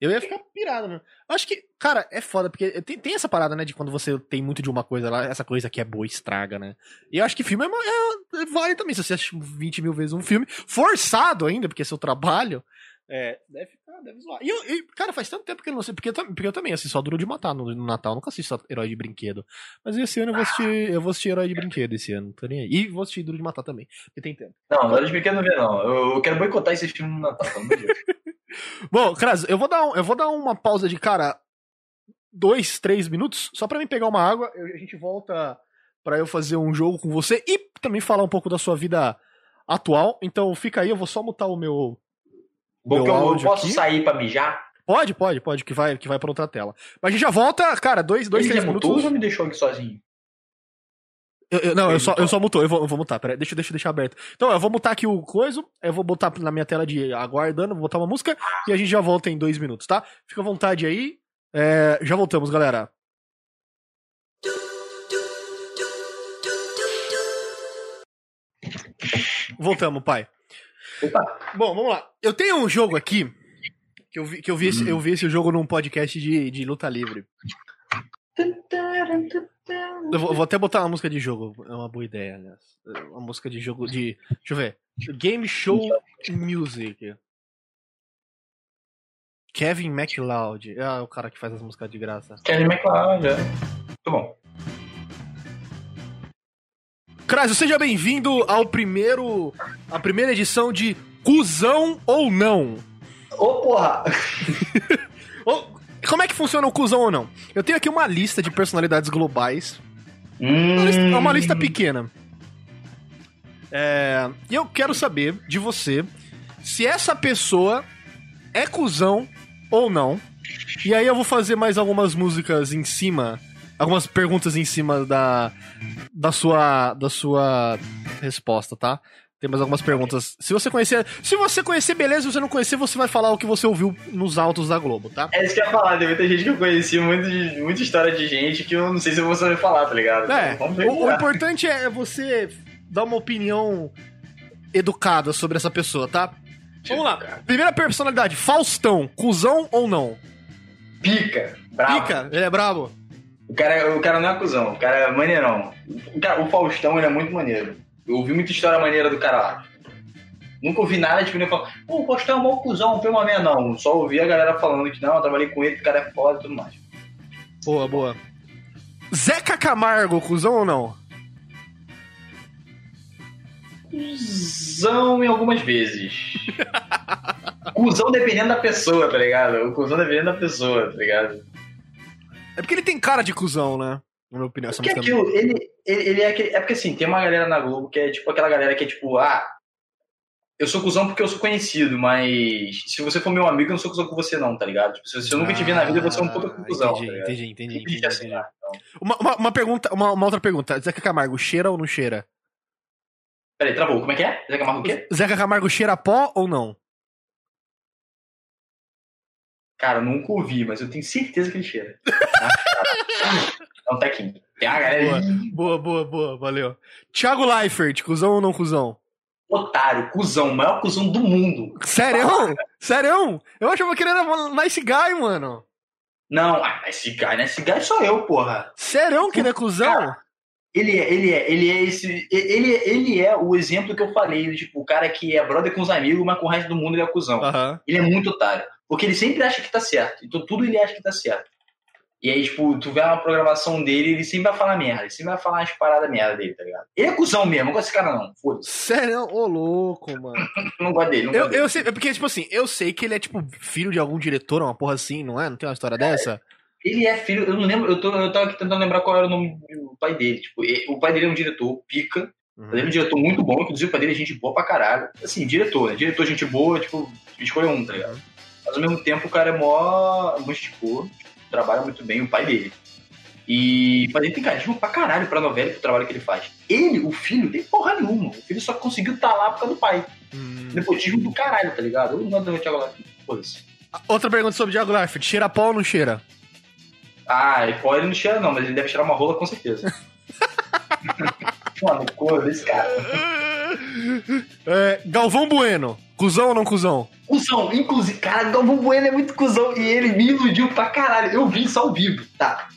Eu ia ficar pirado, né? Acho que, cara, é foda, porque tem, tem essa parada, né, de quando você tem muito de uma coisa lá, essa coisa que é boa estraga, né? E eu acho que filme é, é- é- vale também, se você assiste 20 mil vezes um filme, forçado ainda, porque é seu trabalho, é, deve ficar, deve zoar. E, eu, e, cara, faz tanto tempo que eu não sei, porque porque eu também assisto só Duro de Matar no, no Natal, nunca assisto só Herói de Brinquedo. Mas esse ano eu vou assistir, eu vou assistir Herói de Brinquedo esse ano, tô nem aí. E vou assistir Duro de Matar também, porque tem tempo. Não, Hora de Brinquedo não vê, não. Eu, eu quero boicotar esse filme no Natal, pelo amor de Deus. Bom, Kras, eu vou dar um, eu vou dar uma pausa de, cara, dois, três minutos, só pra mim pegar uma água. Eu- a gente volta pra eu fazer um jogo com você e também falar um pouco da sua vida atual. Então fica aí, eu vou só mutar o meu. Que eu, posso aqui. sair pra mijar? Pode, pode, pode, que vai, que vai pra outra tela. Mas a gente já volta, cara, dois, dois Ele três já mutou minutos. ou já me deixou aqui sozinho? Eu- eu- não, eu só, mutou? eu só mutou, eu vou, eu vou mutar, peraí, deixa, deixa eu deixar aberto. Então, eu vou mutar aqui o coisa, eu vou botar na minha tela de aguardando, vou botar uma música e a gente já volta em dois minutos, tá? Fica à vontade aí. É, já voltamos, galera. Voltamos, pai. Opa. Bom, vamos lá. Eu tenho um jogo aqui que eu vi, que eu vi, esse, eu vi esse jogo num podcast de, de luta livre. Eu vou, vou até botar uma música de jogo. É uma boa ideia, aliás. Uma música de jogo de. Deixa eu ver. Game Show Music. Kevin MacLeod. É o cara que faz as músicas de graça. Kevin McLeod, é. Muito bom. Crasio, seja bem-vindo ao primeiro. A primeira edição de Cusão ou Não. Ô, porra! Ô, Como é que funciona o cuzão ou não? Eu tenho aqui uma lista de personalidades globais. Uma lista- É uma lista pequena. É, E eu quero saber de você se essa pessoa é cuzão ou não. E aí eu vou fazer mais algumas músicas em cima. Algumas perguntas em cima da, da, sua, da sua resposta, tá? Tem mais algumas perguntas. Se você conhecer. Se você conhecer, beleza. Se você não conhecer, você vai falar o que você ouviu nos autos da Globo, tá? É isso que eu ia falar, tem muita gente que eu conheci, muito muita história de gente que eu não sei se eu vou saber falar, tá ligado? É, Então, o, o importante é você dar uma opinião educada sobre essa pessoa, tá? Vamos lá. Primeira personalidade, Faustão, cuzão ou não? Pica, bravo. Pica, ele é brabo. O cara, o cara não é cuzão, o cara é maneirão. O, cara- o Faustão, ele é muito maneiro. Eu ouvi muita história maneira do cara lá. Nunca ouvi nada, falar, pô, o Faustão é um mau cuzão, não foi uma merda, não. Só ouvi a galera falando que não, eu trabalhei com ele, o cara é foda e tudo mais. Boa, boa. Zeca Camargo, cuzão ou não? Cusão em algumas vezes. cuzão dependendo da pessoa, tá ligado? O cuzão dependendo da pessoa, tá ligado? É porque ele tem cara de cuzão, né? Na minha opinião, essa música. aquilo, ele, ele, ele é aquele. É porque assim, tem uma galera na Globo que é tipo aquela galera que é tipo, ah, eu sou cuzão porque eu sou conhecido, mas se você for meu amigo, eu não sou cuzão com você, não, tá ligado? Tipo, se eu nunca te vi na vida, você é um puta Ah, cuzão. Entendi, tá entendi, entendi, entendi, assim, entendi. ah, então. Uma, uma, uma pergunta, uma, uma outra pergunta. Zeca Camargo, cheira ou não cheira? Peraí, travou. Como é que é? Zé Camargo o quê? Zeca Camargo cheira pó ou não? Cara, eu nunca ouvi, mas eu tenho certeza que ele cheira. É um tequinho. Tem uma galera Boa, boa, boa, valeu. Thiago Leifert, cuzão ou não cuzão? otário, cuzão, maior cuzão do mundo. Sério? Sério? Eu achava que ele era nice guy, mano. Não, ah, esse guy? Esse guy sou eu, porra. Sério que ele é cuzão? Cara, Ele é, ele é, ele é esse. Ele, ele é o exemplo que eu falei, tipo, o cara que é brother com os amigos, mas com o resto do mundo ele é cuzão. Aham. Ele é muito otário. Porque ele sempre acha que tá certo. Então tudo ele acha que tá certo. E aí, tipo, tu vê uma programação dele, ele sempre vai falar merda. Ele sempre vai falar umas paradas merda dele, tá ligado? Ele é cuzão mesmo, não gosto desse cara não. Foda-se. Sério? Ô, louco, mano. Não gosto dele, não Eu, gosto dele. eu sei, é porque, tipo assim, eu sei que ele é, tipo, filho de algum diretor, uma porra assim, não é? Não tem uma história dessa? Ele é filho, eu não lembro, eu, tô, eu tava aqui tentando lembrar qual era o nome do pai dele. Tipo, ele- o pai dele é um diretor, pica. Uhum. Ele é um diretor muito bom, inclusive o pai dele é gente boa pra caralho. Assim, diretor, né? Diretor, gente boa, tipo, escolha um, tá ligado? Mas ao mesmo tempo o cara é mó. tipo, trabalha muito bem, o pai dele. E o pai dele tem carisma pra caralho pra novela e pro trabalho que ele faz. Ele, o filho, tem porra nenhuma. O filho só conseguiu estar lá por causa do pai. Hum. Nepotismo do caralho, tá ligado? Eu não gosto do Thiago Leifert. Outra pergunta sobre o Thiago Leifert. Cheira pau ou não cheira? Ah, e pó ele não cheira não, mas ele deve cheirar uma rola com certeza. Mano, cor desse cara. É, Galvão Bueno. Cusão ou não cuzão? Cusão, inclusive, cara, Galvão Bueno é muito cuzão e ele me iludiu pra caralho. Eu vi isso ao vivo, tá?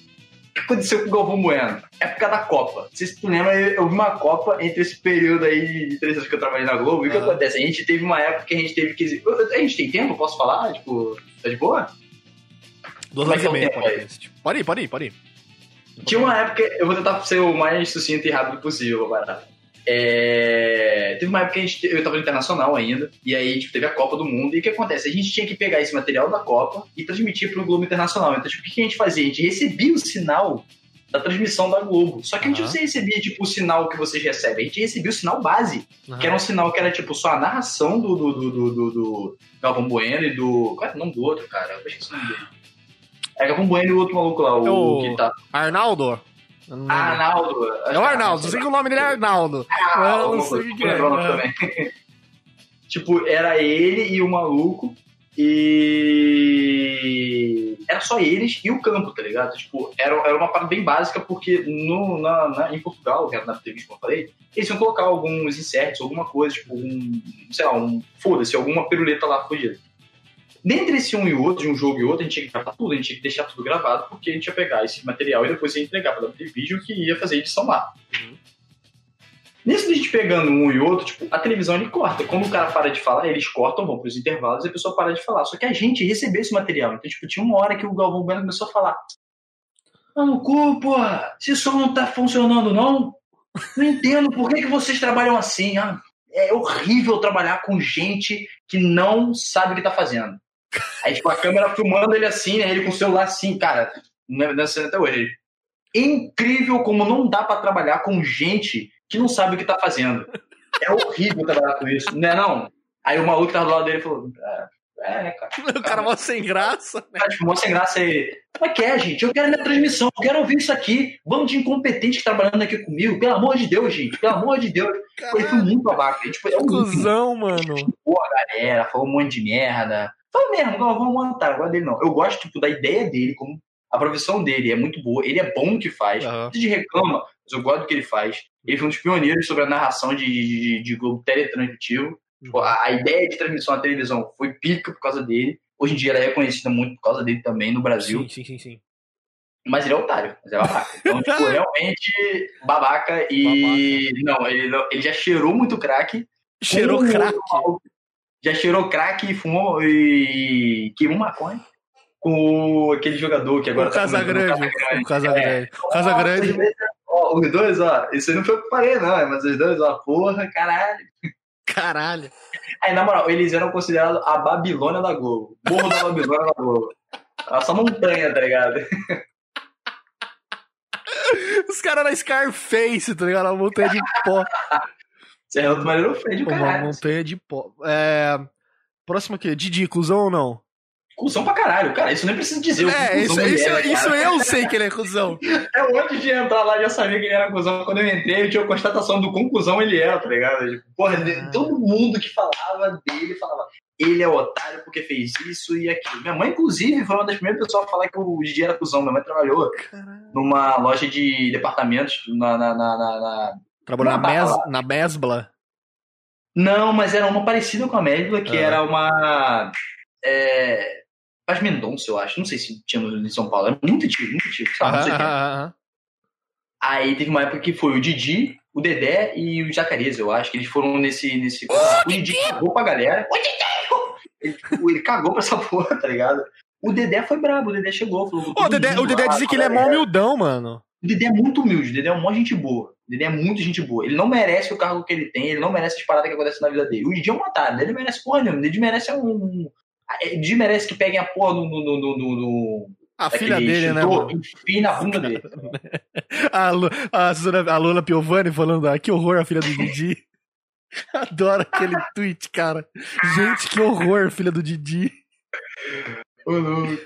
O que aconteceu com o Galvão Bueno? Época da Copa. Não sei se tu lembra, eu vi uma Copa entre esse período aí de três anos que eu trabalhei na Globo. E o que acontece? A gente teve uma época que a gente teve que. A gente tem tempo? Posso falar? Tipo, tá de boa? Duas é horas é e o meia. tempo. Pode ir, pode ir, pode ir. Tinha uma época, eu vou tentar ser o mais sucinto e rápido possível, barato. É, teve uma época que a gente, eu tava no internacional ainda, e aí tipo, teve a Copa do Mundo, e o que acontece? A gente tinha que pegar esse material da Copa e transmitir pro Globo Internacional. Então, tipo, o que a gente fazia? A gente recebia o sinal da transmissão da Globo. Só que a gente não recebia, tipo, o sinal que vocês recebem, a gente recebia o sinal base, que era um sinal que era, tipo, só a narração do, do, do, do, do, do Galvão Bueno e do. Qual é o nome do outro, cara? Eu esqueci o nome dele. É Galvão Bueno e o outro maluco lá, o, É o- que tá. Arnaldo? Arnaldo. é o Arnaldo. Sei que o nome dele é Arnaldo. Ah, Eu não sei o que é. também. tipo, era ele e o maluco. E era só eles e o campo, tá ligado? Tipo, era, era uma parada bem básica, porque no, na, na- em Portugal, que era na entrevista que eu falei, eles iam colocar alguns inserts, alguma coisa, tipo, um, sei lá, um, foda-se, alguma piruleta lá fodida. Dentre esse um e outro, de um jogo e outro, a gente tinha que gravar tudo, a gente tinha que deixar tudo gravado, porque a gente ia pegar esse material e depois ia entregar pra vídeo que ia fazer a edição lá. Nisso de a gente pegando um e outro, tipo, a televisão ele corta. Quando o cara para de falar, eles cortam, vão pros intervalos e a pessoa para de falar. Só que a gente recebeu esse material. Então, tipo, tinha uma hora que o Galvão Bueno começou a falar. Ah, no cu, porra! Se som não tá funcionando, não? Não entendo por que, que vocês trabalham assim. Ah, é horrível trabalhar com gente que não sabe o que tá fazendo. Aí, tipo, a câmera filmando ele assim, né? Ele com o celular assim, cara. Não é dançando até hoje. Incrível como não dá pra trabalhar com gente que não sabe o que tá fazendo. É horrível trabalhar com isso, não é não? Aí o maluco tava do lado dele falou, é, é cara. O cara mó sem graça. Cara, tipo, mó sem graça aí. Como é que é, gente? Eu quero minha transmissão, eu quero ouvir isso aqui. Bando de incompetente trabalhando aqui comigo. Pelo amor de Deus, gente. Pelo amor de Deus. Ele foi muito babaca. Tipo, é um Cusão, mano. Boa galera, falou um monte de merda. Fala mesmo, não, vamos montar, agora dele não. Eu gosto, tipo, da ideia dele, como a profissão dele é muito boa, ele é bom no que faz. A gente reclama, mas eu gosto do que ele faz. Ele foi um dos pioneiros sobre a narração de, de, de Globo teletransmitivo. Tipo, a, a ideia de transmissão na televisão foi pica por causa dele. Hoje em dia ela é conhecida muito por causa dele também no Brasil. Sim, sim, sim, sim. Mas ele é otário, mas é babaca. Então, tipo, realmente babaca e. Não, ele, não- ele já cheirou muito crack. Cheirou crack. Já cheirou crack e fumou e queimou maconha com aquele jogador que agora O tá Casagrande. O Casagrande. O Nossa, Casagrande. vezes, ó, os dois, ó, isso aí não foi o que eu falei, não, mas os dois, ó, porra, caralho. Caralho. Aí, na moral, eles eram considerados a Babilônia da Globo. Morro da Babilônia da Globo. Essa montanha, tá ligado? Os caras na Scarface, tá ligado? Uma montanha de pó. Serrano Maneiro Fred, Uma caralho. montanha de pó. É... Próximo aqui. Didi, cuzão ou não? Cusão pra caralho, cara. Isso nem precisa dizer. o É, isso, isso, é, isso cara. eu sei que ele é cuzão. É antes de entrar lá, já sabia que ele era cuzão. Quando eu entrei, eu tinha a constatação do quão cuzão ele era, tá ligado? Tipo, porra, Ah. todo mundo que falava dele falava, ele é otário porque fez isso e aquilo. Minha mãe, inclusive, foi uma das primeiras pessoas a falar que o Didi era cuzão. Minha mãe trabalhou numa loja de departamentos na, na, na- na- Trabalhou na, mes, na Mesbla. Não, mas era uma parecida com a Médula, que Ah. era uma. É... Paz Mendonça, eu acho. Não sei se tinha no- em São Paulo. Era muito antigo, muito antigo. Sabe? Não sei Aham, tempo. aham, aham. Aí teve uma época que foi o Didi, o Dedé e o Zacarias, eu acho, que eles foram nesse. nesse... o Didi cagou pra galera. O Didi! Ele, tipo, ele cagou pra essa porra, tá ligado? O Dedé foi brabo, o Dedé chegou, falou. Ô, Dedé, o Dedé dizia que ele é mó humildão, mano. O Dedé é muito humilde, o Dedé é uma gente boa. O Dedé é muito gente boa. Ele não merece o cargo que ele tem, ele não merece as paradas que acontecem na vida dele. O Didi é um otário, ele merece porra nenhuma. O Didi merece um. O Didi merece que peguem a porra no. no, no, no, A filha dele, né? Enfim na bunda dele. a, Lu, a, Susana, a Luna Piovani falando, ah, que horror a filha do Didi. Adoro aquele tweet, cara. Gente, que horror, filha do Didi. Ô, louco.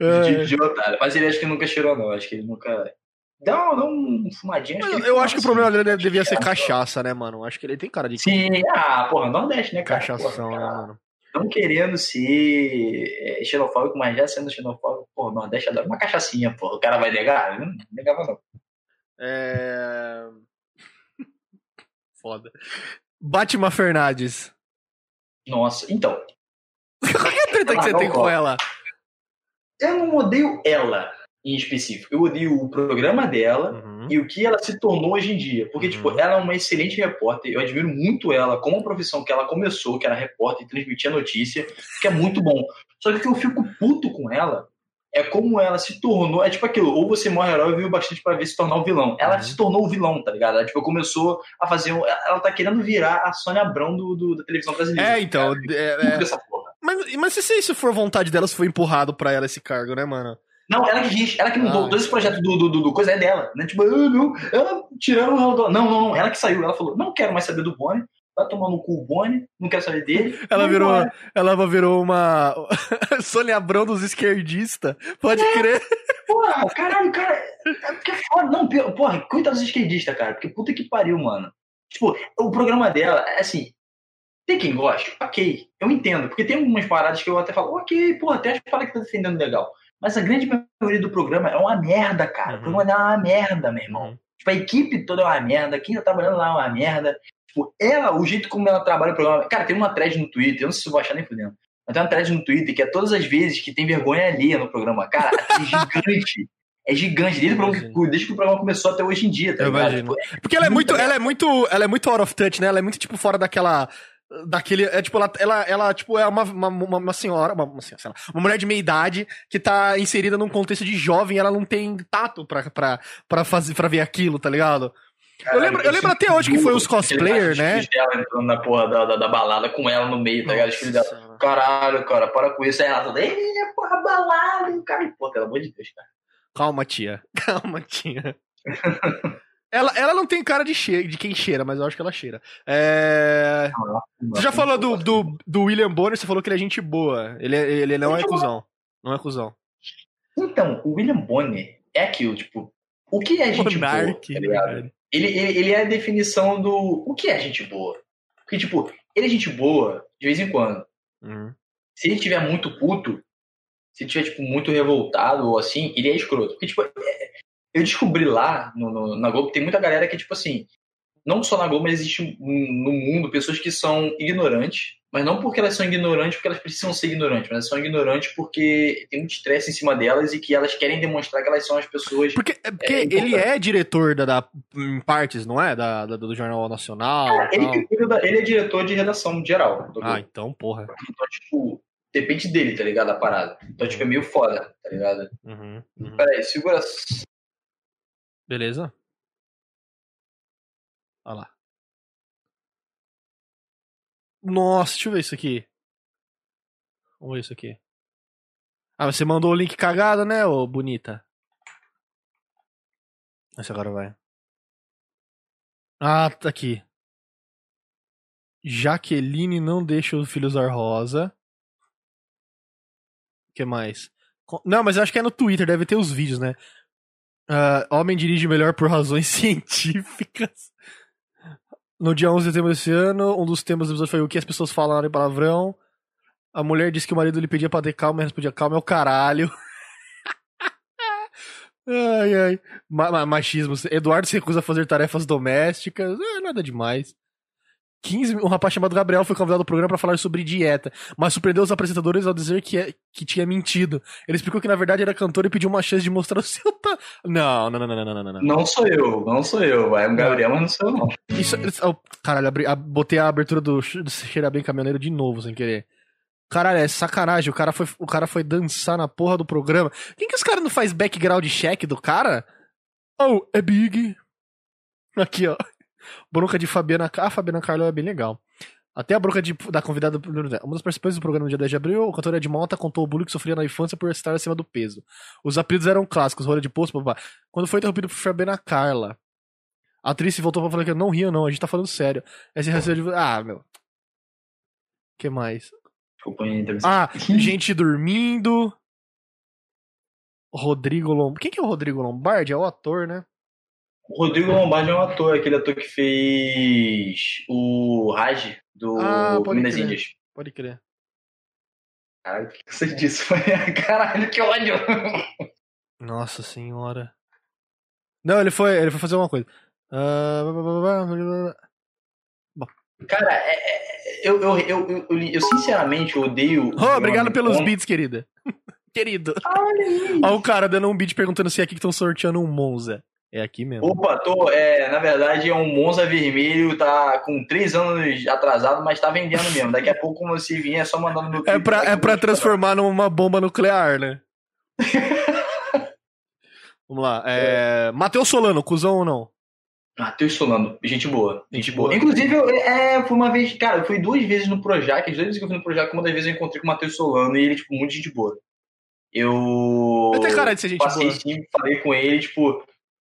É. De otário. Mas ele acho que nunca cheirou, não. Acho que ele nunca. Dá, dá um fumadinho. Acho eu acho que o problema dele devia ser cachaça, né, mano? Acho que ele tem cara de. Sim, ah, porra, Nordeste, né, cara? Cachação, porra, né, mano? Não querendo ser é, xenofóbico, mas já sendo xenofóbico, pô, Nordeste adora uma cachaçinha, pô. O cara vai negar? Não negava, não. É. Foda. Batman Fernandes. Nossa, então. Qual é a treta que você tem com ela? Eu não odeio ela em específico. Eu odeio o programa dela uhum. e o que ela se tornou hoje em dia. Porque, tipo, uhum. tipo, ela é uma excelente repórter. Eu admiro muito ela como profissão que ela começou, que era repórter e transmitia notícia, que é muito bom. Só que o que eu fico puto com ela é como ela se tornou. É tipo aquilo, ou você morre herói e viu bastante para ver se tornar o um vilão. Ela uhum. se tornou o vilão, tá ligado? Ela tipo, começou a fazer. Ela tá querendo virar a Sônia Abrão do, do da televisão brasileira. É, então. É, é... Dessa porra. Mas, mas se isso for vontade dela, se foi empurrado para ela esse cargo, né, mano? Não, ela que diz, ela que mudou. Ah. Todo esse projeto do, do, do, do, coisa é dela, né? Tipo, ah, não, ela tirando o Não, não, não, ela que saiu. Ela falou, não quero mais saber do Boni vai tomar no cu o Boni, não quero saber dele. Ela virou, ela virou uma Sônia Abrão dos esquerdistas, pode é. crer. Porra, caralho, cara, é porque é foda. Não, porra, coitado dos esquerdistas, cara, porque puta que pariu, mano. Tipo, o programa dela, é assim, tem quem gosta, ok, eu entendo, porque tem algumas paradas que eu até falo, ok, porra, até as paradas que tá defendendo legal. Mas a grande maioria do programa é uma merda, cara. Uhum. O programa é uma merda, meu irmão. Uhum. Tipo, a equipe toda é uma merda, quem tá trabalhando lá é uma merda. Tipo, ela, o jeito como ela trabalha o programa. Cara, tem uma thread no Twitter, eu não sei se eu vou achar nem fudendo. Mas tem uma thread no Twitter que é todas as vezes que tem vergonha ali no programa. Cara, é gigante. É gigante, desde, desde que o programa começou até hoje em dia, tá eu imagino. Tipo, Porque ela é muito, ela é muito, ela é muito out of touch, né? Ela é muito, tipo, fora daquela daquele. É tipo, ela, ela, ela tipo, é uma, uma, uma senhora, uma, uma, lá, uma mulher de meia idade que tá inserida num contexto de jovem, ela não tem tato pra, pra, pra, fazer, pra ver aquilo, tá ligado? Caralho, eu lembro, eu lembro até hoje que foi os cosplayer, né? Ela entrando na porra da, da, da, balada com ela no meio, tá ligado? dela. Caralho, cara, para com isso. Aí ela toda, porra, balada, cara. Pô, pelo amor de Deus, cara. Calma, tia. Calma, tia. Ela, ela não tem cara de, cheira, de quem cheira, mas eu acho que ela cheira. É... Você já falou do, do, do William Bonner, você falou que ele é gente boa. Ele, é, ele não é cuzão. Não é cuzão. Então, o William Bonner é aquilo, tipo, o que é gente Monarque, boa, tá ligado? Ele, ele, ele, é a definição do o que é gente boa. Porque, tipo, ele é gente boa de vez em quando. Uhum. Se ele tiver muito puto, se ele tiver, tipo, muito revoltado ou assim, ele é escroto. Porque, tipo, é, eu descobri lá no, no, na Globo, tem muita galera que, tipo assim, não só na Globo, mas existe no mundo pessoas que são ignorantes, mas não porque elas são ignorantes porque elas precisam ser ignorantes, mas elas são ignorantes porque tem muito estresse em cima delas e que elas querem demonstrar que elas são as pessoas. Porque, é porque é, ele é diretor da, da, em partes, não é? Da, da do Jornal Nacional. É, ele, ele, é diretor de redação geral. Ah, então, porra. Então, tipo, depende dele, tá ligado? A parada. Então, tipo, é meio foda, tá ligado? Uhum, uhum. Peraí, segura Beleza? Olha lá. Nossa, deixa eu ver isso aqui. Vamos ver isso aqui. Ah, você mandou o link cagado, né, ô bonita? Esse agora vai. Ah, tá aqui. Jaqueline não deixa o filho usar rosa. O que mais? Não, mas eu acho que é no Twitter, deve ter os vídeos, né? Uh, homem dirige melhor por razões científicas. No dia 11 de setembro desse ano, um dos temas do episódio foi o que as pessoas falaram em palavrão. A mulher disse que o marido lhe pedia pra ter calma e respondia calma é o caralho. ai, ai. Ma machismo. Eduardo se recusa a fazer tarefas domésticas. É, nada demais. 15, um rapaz chamado Gabriel foi convidado ao programa para falar sobre dieta, mas surpreendeu os apresentadores ao dizer que, é, que tinha mentido. Ele explicou que na verdade era cantor e pediu uma chance de mostrar o seu ta... não, não, não, não, não, não, não. Não sou eu, não sou eu. É o Gabriel, mas não sou eu, não. Isso, oh, caralho, abri, a, botei a abertura do, do Cheira Bem Caminhoneiro de novo, sem querer. Caralho, é sacanagem. O cara foi, o cara foi dançar na porra do programa. Quem que os caras não faz background check do cara? Oh, é Big. Aqui, ó. Bronca de Fabiana. Ah, Fabiana Carlo é bem legal. Até a bronca de, da convidada. Uma das participantes do programa no dia 10 de abril, a cantora Ed Malta contou o bullying que sofria na infância por estar acima do peso. Os apelidos eram clássicos, rolha de poço, babá. Quando foi interrompido por Fabiana Carla, a atriz voltou pra falar que não ria, não, a gente tá falando sério. Esse raciocínio de. Ah, meu. que mais? Desculpa, Ah, gente dormindo. Rodrigo Lombardi. Quem que é o Rodrigo Lombardi? É o ator, né? O Rodrigo Lombardi é um ator, aquele ator que fez o Raj do Ah, Minas crer. Índias. Pode crer. Caralho, o que você disse? Caralho, que ódio! Nossa senhora. Não, ele foi, ele foi fazer uma coisa. Blá. Cara, é- é- eu, eu, eu, eu, sinceramente odeio. Oh, obrigado pelos beats, querida. Querido. Olha o cara dando um beat perguntando se é aqui que estão sorteando um Monza. É aqui mesmo. Opa, tô, é, na verdade é um Monza vermelho, tá com três anos atrasado, mas tá vendendo mesmo. Daqui a pouco, como se vier, é só mandando no É pra, é pra transformar numa bomba nuclear, né? Vamos lá. É... Matheus Solano, cuzão ou não? Matheus Solano, gente boa. Gente boa. Inclusive, eu, é, foi uma vez, cara, eu fui duas vezes no Projac, as duas vezes que eu fui no Projac, uma das vezes eu encontrei com o Matheus Solano e ele, tipo, muito gente boa. Eu. Ele tem cara de ser gente passei boa. sim, falei com ele, tipo,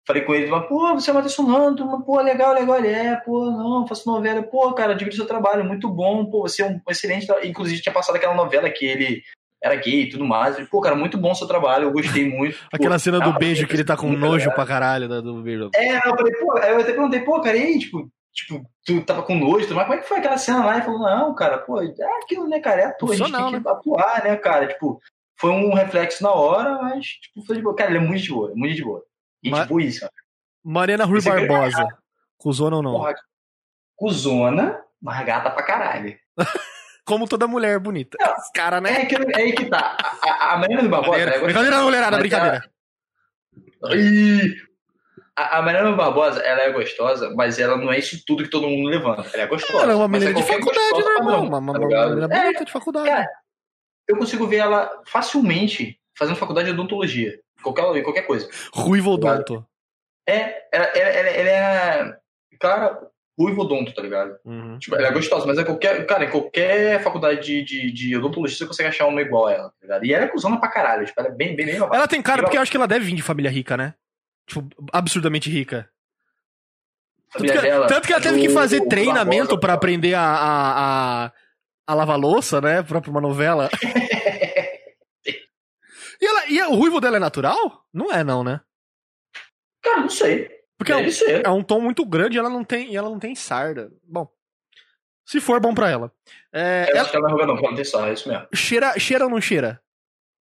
falei com ele, pô, você é Matheus Solano, tu, pô, legal, legal, ele é, pô, não, faço novela, pô, cara, divido seu trabalho, muito bom, pô, você é um excelente, inclusive tinha passado aquela novela que ele era gay e tudo mais, Falei, pô, cara, muito bom seu trabalho, eu gostei muito. Pô, Aquela cena do ah, beijo que ele tá com nojo pra caralho da- do beijo. É, eu falei, pô, aí eu até perguntei, pô, cara, e aí, tipo, tipo, tu tava com nojo, mas como é que foi aquela cena lá? Ele falou, não, cara, pô, é aquilo, né, cara, é ator, a gente Profissional, tem que atuar, né, cara, tipo, foi um reflexo na hora, mas, tipo, foi de boa. Cara, ele é muito de boa, muito de boa. E, Mas- tipo, isso. Mariana Rui é Barbosa. Cuzona ou não? Porra, cuzona, mas gata pra caralho. Como toda mulher bonita. Os cara, né? É, que, é aí que tá. A, a, Mariana Barbosa, ela é Brincadeira, mulherada, brincadeira. Ih, A, a Mariana Barbosa, ela é gostosa, mas ela não é isso tudo que todo mundo levanta. Ela é gostosa. Ela é uma menina de qualquer faculdade, normal. padrão, Uma, uma, tá uma menina É, bonita de faculdade. Cara, eu consigo ver ela facilmente fazendo faculdade de odontologia. Qualquer, em qualquer coisa. Ruivo Odonto. É, ela, ela, ela, é. Cara, ruivo odonto, tá ligado? Uhum. Tipo, ela é gostosa, mas é qualquer. Cara, em qualquer faculdade de, de, de odontologia você consegue achar uma igual a ela, tá ligado? E ela é cuzona pra caralho. Tipo, ela é bem, bem, bem. Ela tem cara porque eu acho que ela deve vir de família rica, né? Tipo, absurdamente rica. Tanto que, dela tanto que ela é teve que fazer do treinamento Barbosa. pra aprender a, a, a, a lavar louça, né? Pra pra uma novela. E, ela, e o ruivo dela é natural? Não é, não, né? Cara, não sei. Porque é um, é um tom muito grande e ela não tem, ela não tem sarda. Bom, se for, bom pra ela. É, Eu ela acho que ela não é não, ela não tem só, é isso mesmo. cheira, cheira ou não cheira?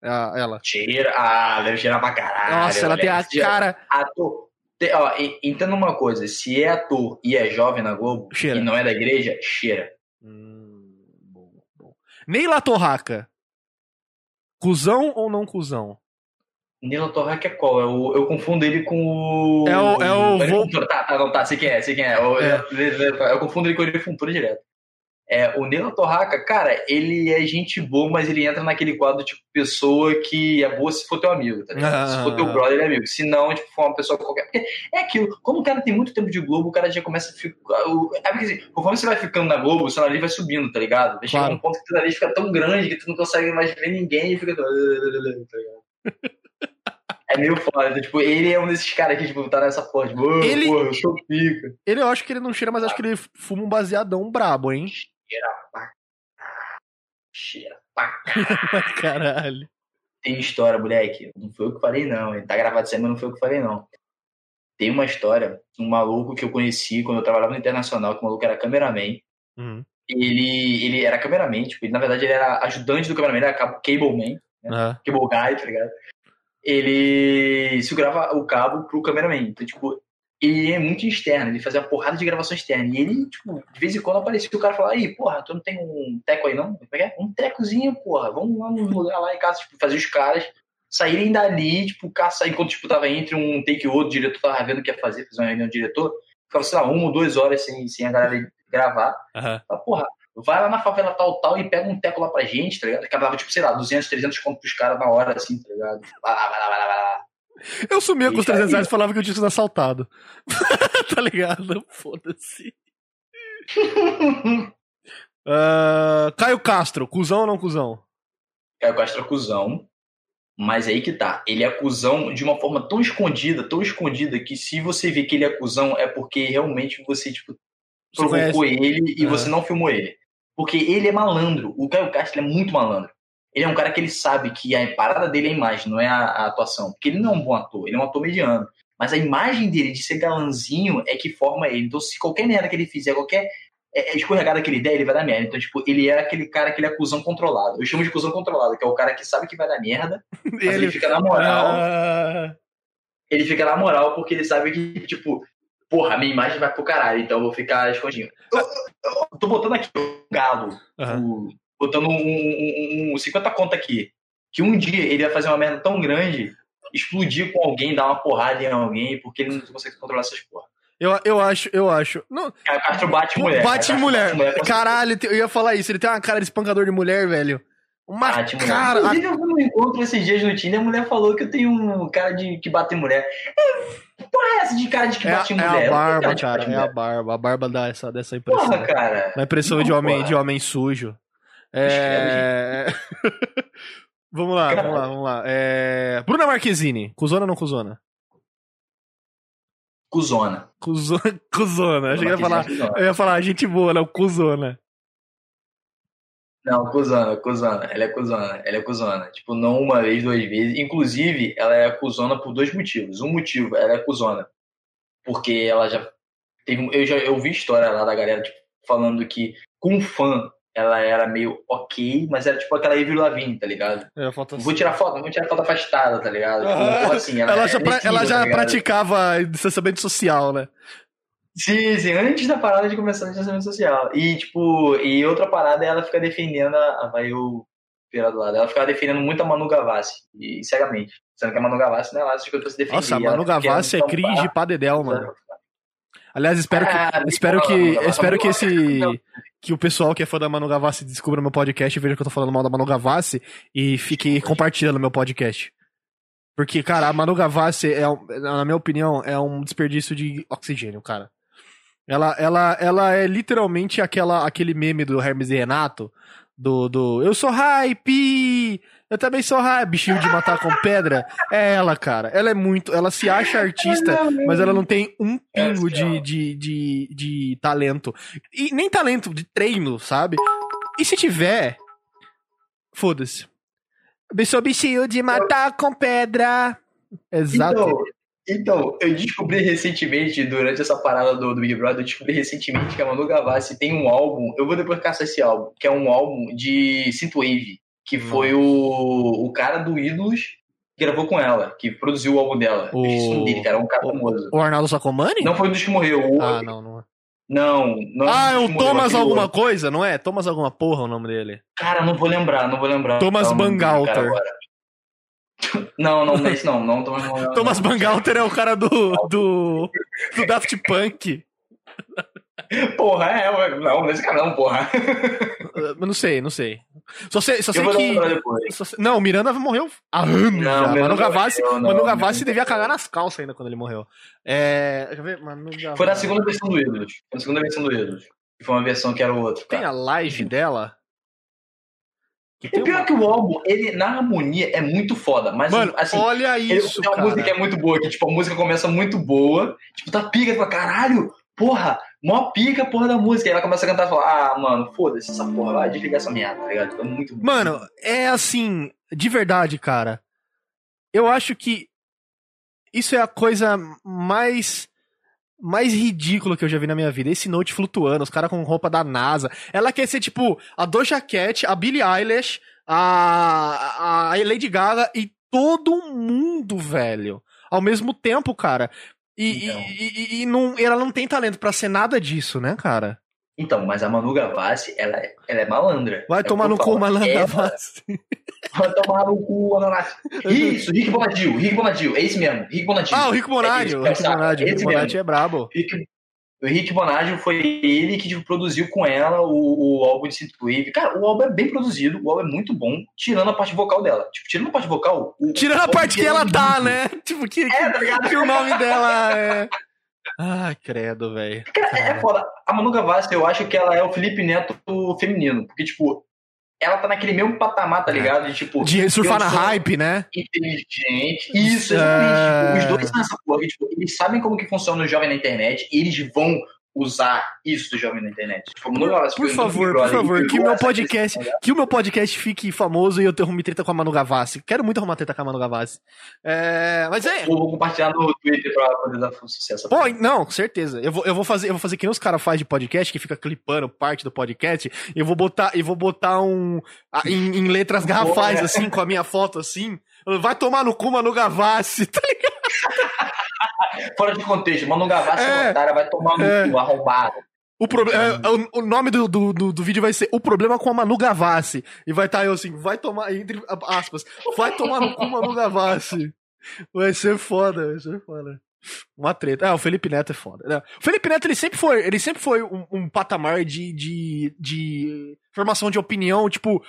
Ah, ela. Cheira. Ah, deve cheirar pra caralho. Nossa, ela tem a moleque. cara. Ator. Te- Ó, entenda uma coisa: se é ator e é jovem na Globo Cheira. e não é da igreja, cheira. Hum, bom, bom. Neila Torraca. Cusão ou não cuzão? Nilo Torraca é qual? Eu, eu confundo ele com o. É o- é o. Tá, tá, não, tá, sei quem é, sei quem é. Eu, É. eu- eu confundo ele com o Funtura direto. É, o Nilo Torraca, cara, ele é gente boa, mas ele entra naquele quadro, tipo, pessoa que é boa se for teu amigo, tá ligado? Ah. Se for teu brother, ele é amigo. Se não, tipo, for uma pessoa qualquer. Porque é aquilo, como o cara tem muito tempo de Globo, o cara já começa a ficar. É porque, assim, conforme você vai ficando na Globo, o seu nariz vai subindo, tá ligado? Vai chegar Claro. um ponto que o teu nariz fica tão grande que tu não consegue mais ver ninguém e fica. Tá ligado? É meio foda. então, Tipo, ele é um desses caras que, tipo, tá nessa porra, tipo, "Ô, Ele- porra, eu sou pica. Ele eu acho que ele não cheira, mas acho que ele fuma um baseadão brabo, hein? Cheira pra Caralho. Tem história, moleque. Não foi eu que falei, não. Ele tá gravado isso aí, mas não foi eu que falei, não. Tem uma história, um maluco que eu conheci quando eu trabalhava no Internacional, que o maluco era cameraman. Uhum. Ele, ele era cameraman, tipo, ele, na verdade ele era ajudante do cameraman, ele era cableman, Ah. cable guy, tá ligado? Ele segurava o cabo pro cameraman. Então, tipo, ele é muito externo, ele fazia uma porrada de gravação externa. E ele, tipo, de vez em quando aparecia o cara falava, aí, porra, tu não tem um teco aí não? É é? Um tecozinho, porra, vamos lá no lugar lá em casa, tipo, fazer os caras saírem dali, tipo, caçar, enquanto, tipo, tava entre um take e outro, o diretor tava vendo o que ia fazer, fazer uma reunião do diretor, ficava, sei lá, uma ou duas horas sem, sem a galera gravar. Aham. Fala, porra, vai lá na favela tal, tal e pega um teco lá pra gente, tá ligado? Que dava, tipo, sei lá, 200, 300 conto pros caras na hora, assim, tá ligado? Vai lá, vai lá, vai lá, vai lá. Eu sumia com os E aí? 300 reais e falava que eu tinha sido assaltado. tá ligado? Foda-se. Uh, Caio Castro, cuzão ou não cuzão? Caio Castro é cuzão. Mas aí que tá. Ele é cuzão de uma forma tão escondida, tão escondida, que se você vê que ele é cuzão, é porque realmente você, tipo, Você provocou ele e você não filmou ele. Porque ele é malandro. O Caio Castro é muito malandro. Ele é um cara que ele sabe que a parada dele é a imagem, não é a, a atuação. Porque ele não é um bom ator, ele é um ator mediano. Mas a imagem dele de ser galanzinho é que forma ele. Então, se qualquer merda que ele fizer, qualquer é, é, escorregada que ele der, ele vai dar merda. Então, tipo, ele é aquele cara que ele é cuzão controlado. Eu chamo de cuzão controlado, que é o cara que sabe que vai dar merda, mas ele, Ele. fica na moral. Ah, Ele fica na moral porque ele sabe que, tipo, porra, a minha imagem vai pro caralho, então eu vou ficar escondidinho. Eu, eu- eu tô botando aqui o galo, aham. Botando um, um, um 50 conto aqui. Que um dia ele vai fazer uma merda tão grande, explodir com alguém, dar uma porrada em alguém, porque ele não consegue controlar essas porra. Eu, eu acho, eu acho. Não, Castro bate mulher. bate em mulher. com Caralho, eu ia falar isso. Ele tem uma cara de espancador de mulher, velho. Uma Bate mulher. cara. Inclusive, eu fui num encontro esses dias no Tinder, a mulher falou que eu tenho um cara de que bate em mulher. É, porra é essa de cara de que É, a- bate em é mulher? a não tenho barba, cara. É a mulher. barba. A barba dá essa, dessa impressão. Porra, cara. Dá impressão Não, de homem, porra. de homem sujo. É... vamos lá, vamos lá, vamos lá. É... Bruna Marquezine, cuzona ou não cuzona? Cuzona. Cuzona, cuzona. Achei que ia falar, Cuzona. eu ia falar gente boa, não, cuzona. Não, cuzona, cuzona. Ela é cuzona. Ela é cuzona. Tipo, não uma vez, duas vezes. Inclusive, ela é cuzona por dois motivos. Um motivo, ela é cuzona. Porque ela já teve. Eu já eu vi história lá da galera, tipo, falando que com fã ela era meio ok, mas era tipo aquela Avril Lavigne, tá ligado? Falta... Vou tirar foto, vou tirar foto afastada, tá ligado? Tipo, Ah, como assim, Ela é já, pra- nesse ela nível, já tá praticava distanciamento social, né? Sim, sim, antes da parada de começar o distanciamento social. E, tipo, e outra parada é ela ficar defendendo a. Vai eu virar do lado. Ela ficava defendendo muito a Manu Gavassi, e cegamente. Sendo que a Manu Gavassi não é lá essas coisas pra se defender. Nossa, a Ela Manu Gavassi é cringe pra dedéu, mano. Aliás, espero que, Ah, espero que, espero que esse, que o pessoal que é fã da Manu Gavassi descubra meu podcast e veja que eu tô falando mal da Manu Gavassi e fique compartilhando meu podcast. Porque, cara, a Manu Gavassi, é, na minha opinião, é um desperdício de oxigênio, cara. Ela, ela, ela é literalmente aquela, aquele meme do Hermes e Renato, do, do eu sou hype, eu também sou hype, bichinho de matar com pedra. É ela, cara. Ela é muito, ela se acha artista, mas ela não tem um pingo de, de, de, de talento. E nem talento, de treino, sabe? E se tiver, foda-se. Eu sou bichinho de matar com pedra. Exato. Então, então, eu descobri recentemente, durante essa parada do, do Big Brother, eu descobri recentemente que a Manu Gavassi tem um álbum, eu vou depois caçar esse álbum, que é um álbum de Synthwave, que foi o, o cara do Ídolos que gravou com ela, que produziu o álbum dela. O- dele, cara, é um cara famoso. O Arnaldo Sacomani? Não foi um dos que morreu. O... Ah, não, não é. Não, não Ah, é o Thomas alguma outro. coisa, não é? Thomas alguma porra é o nome dele. Cara, não vou lembrar, não vou lembrar. Thomas Bangalter. Não, não, não é esse não, não, Thomas Bangalter. Thomas Bangalter é o cara do, do, do Daft Punk. Porra, é, ué, não, nesse cara não, porra. Eu não sei, não sei. Só sei, só sei que. só sei- Não, o Miranda morreu há anos Não, já. Manu Gavassi, morreu, não, Manu Gavassi devia cagar nas calças ainda quando ele morreu. É. Gavassi. Foi na segunda versão do Ídolos. Foi na segunda versão do Ídolos. Foi uma versão que era o outro. Tem Cara. a live dela? E pior uma- que o álbum, ele na harmonia é muito foda, mas Mano, assim, olha ele isso, tem uma cara. música que é muito boa, que tipo, a música começa muito boa, tipo, tá pica, fala, caralho, porra, mó pica a porra da música. Aí ela começa a cantar e fala, ah, mano, foda-se essa porra, vai desligar essa merda, tá ligado? É muito bom. Mano, é assim, de verdade, cara. Eu acho que isso é a coisa mais mais ridícula que eu já vi na minha vida. Esse note flutuando, os caras com roupa da NASA. Ela quer ser tipo a Doja Cat, a Billie Eilish, a, a Lady Gaga e todo mundo, velho. Ao mesmo tempo, cara. E, Então. e, e- e não, ela não tem talento pra ser nada disso, né, cara? Então, mas a Manu Gavassi, ela, é- ela é malandra. Vai É tomar no cu, malandra Gavassi. Vai tomar no cu, Ananás. Isso, Rick Bonadil, Rick Bonadil, é esse mesmo, Rick Bonadil. Ah, o Rico Bonatti. É o esse, o Esse Rico mesmo. Bonatti é brabo. Rick- o Rick Bonadio foi ele que tipo, produziu com ela o, o álbum de Synthwave. Cara, o álbum é bem produzido, o álbum é muito bom, tirando a parte vocal dela. Tipo, tirando a parte vocal... o- Tirando a parte que ela é tá, muito- né? Tipo, que, É, tá ligado? que o nome dela é. Ah, credo, velho. Cara, é foda. A Manu Gavassi, eu acho que ela é o Felipe Neto feminino. Porque, tipo, ela tá naquele mesmo patamar, tá ligado? De, tipo, De surfar na hype, né? inteligente. Isso, exatamente. É. Tipo, os dois são essa porra. Tipo, eles sabem como que funciona o jovem na internet e eles vão usar isso do jovem na internet. Tipo, Por favor, por favor, que o meu podcast, né? que o meu podcast fique famoso e eu arrume treta com a Manu Gavassi. Quero muito arrumar treta com a Manu Gavassi. É, mas é. Eu vou compartilhar no Twitter pra poder dar sucesso. Pô, não, com certeza. Eu vou, eu vou fazer, eu vou fazer que nem os caras fazem de podcast, que fica clipando parte do podcast, e eu vou botar, e vou botar um em, em letras garrafais assim com a minha foto assim. Vai tomar no cu, Manu Gavassi. tá ligado? Fora de contexto, Manu Gavassi É. é. vai tomar no É. cu, arrombado. O, proble- é, o, o nome do, do, do, vídeo vai ser O Problema com a Manu Gavassi. E vai estar eu assim, vai tomar, entre aspas, vai tomar no cu Manu Gavassi. Vai ser foda, vai ser foda. Uma treta. Ah, o Felipe Neto é foda. né? O Felipe Neto, ele sempre foi, ele sempre foi um, um patamar de, de, de formação de opinião, tipo,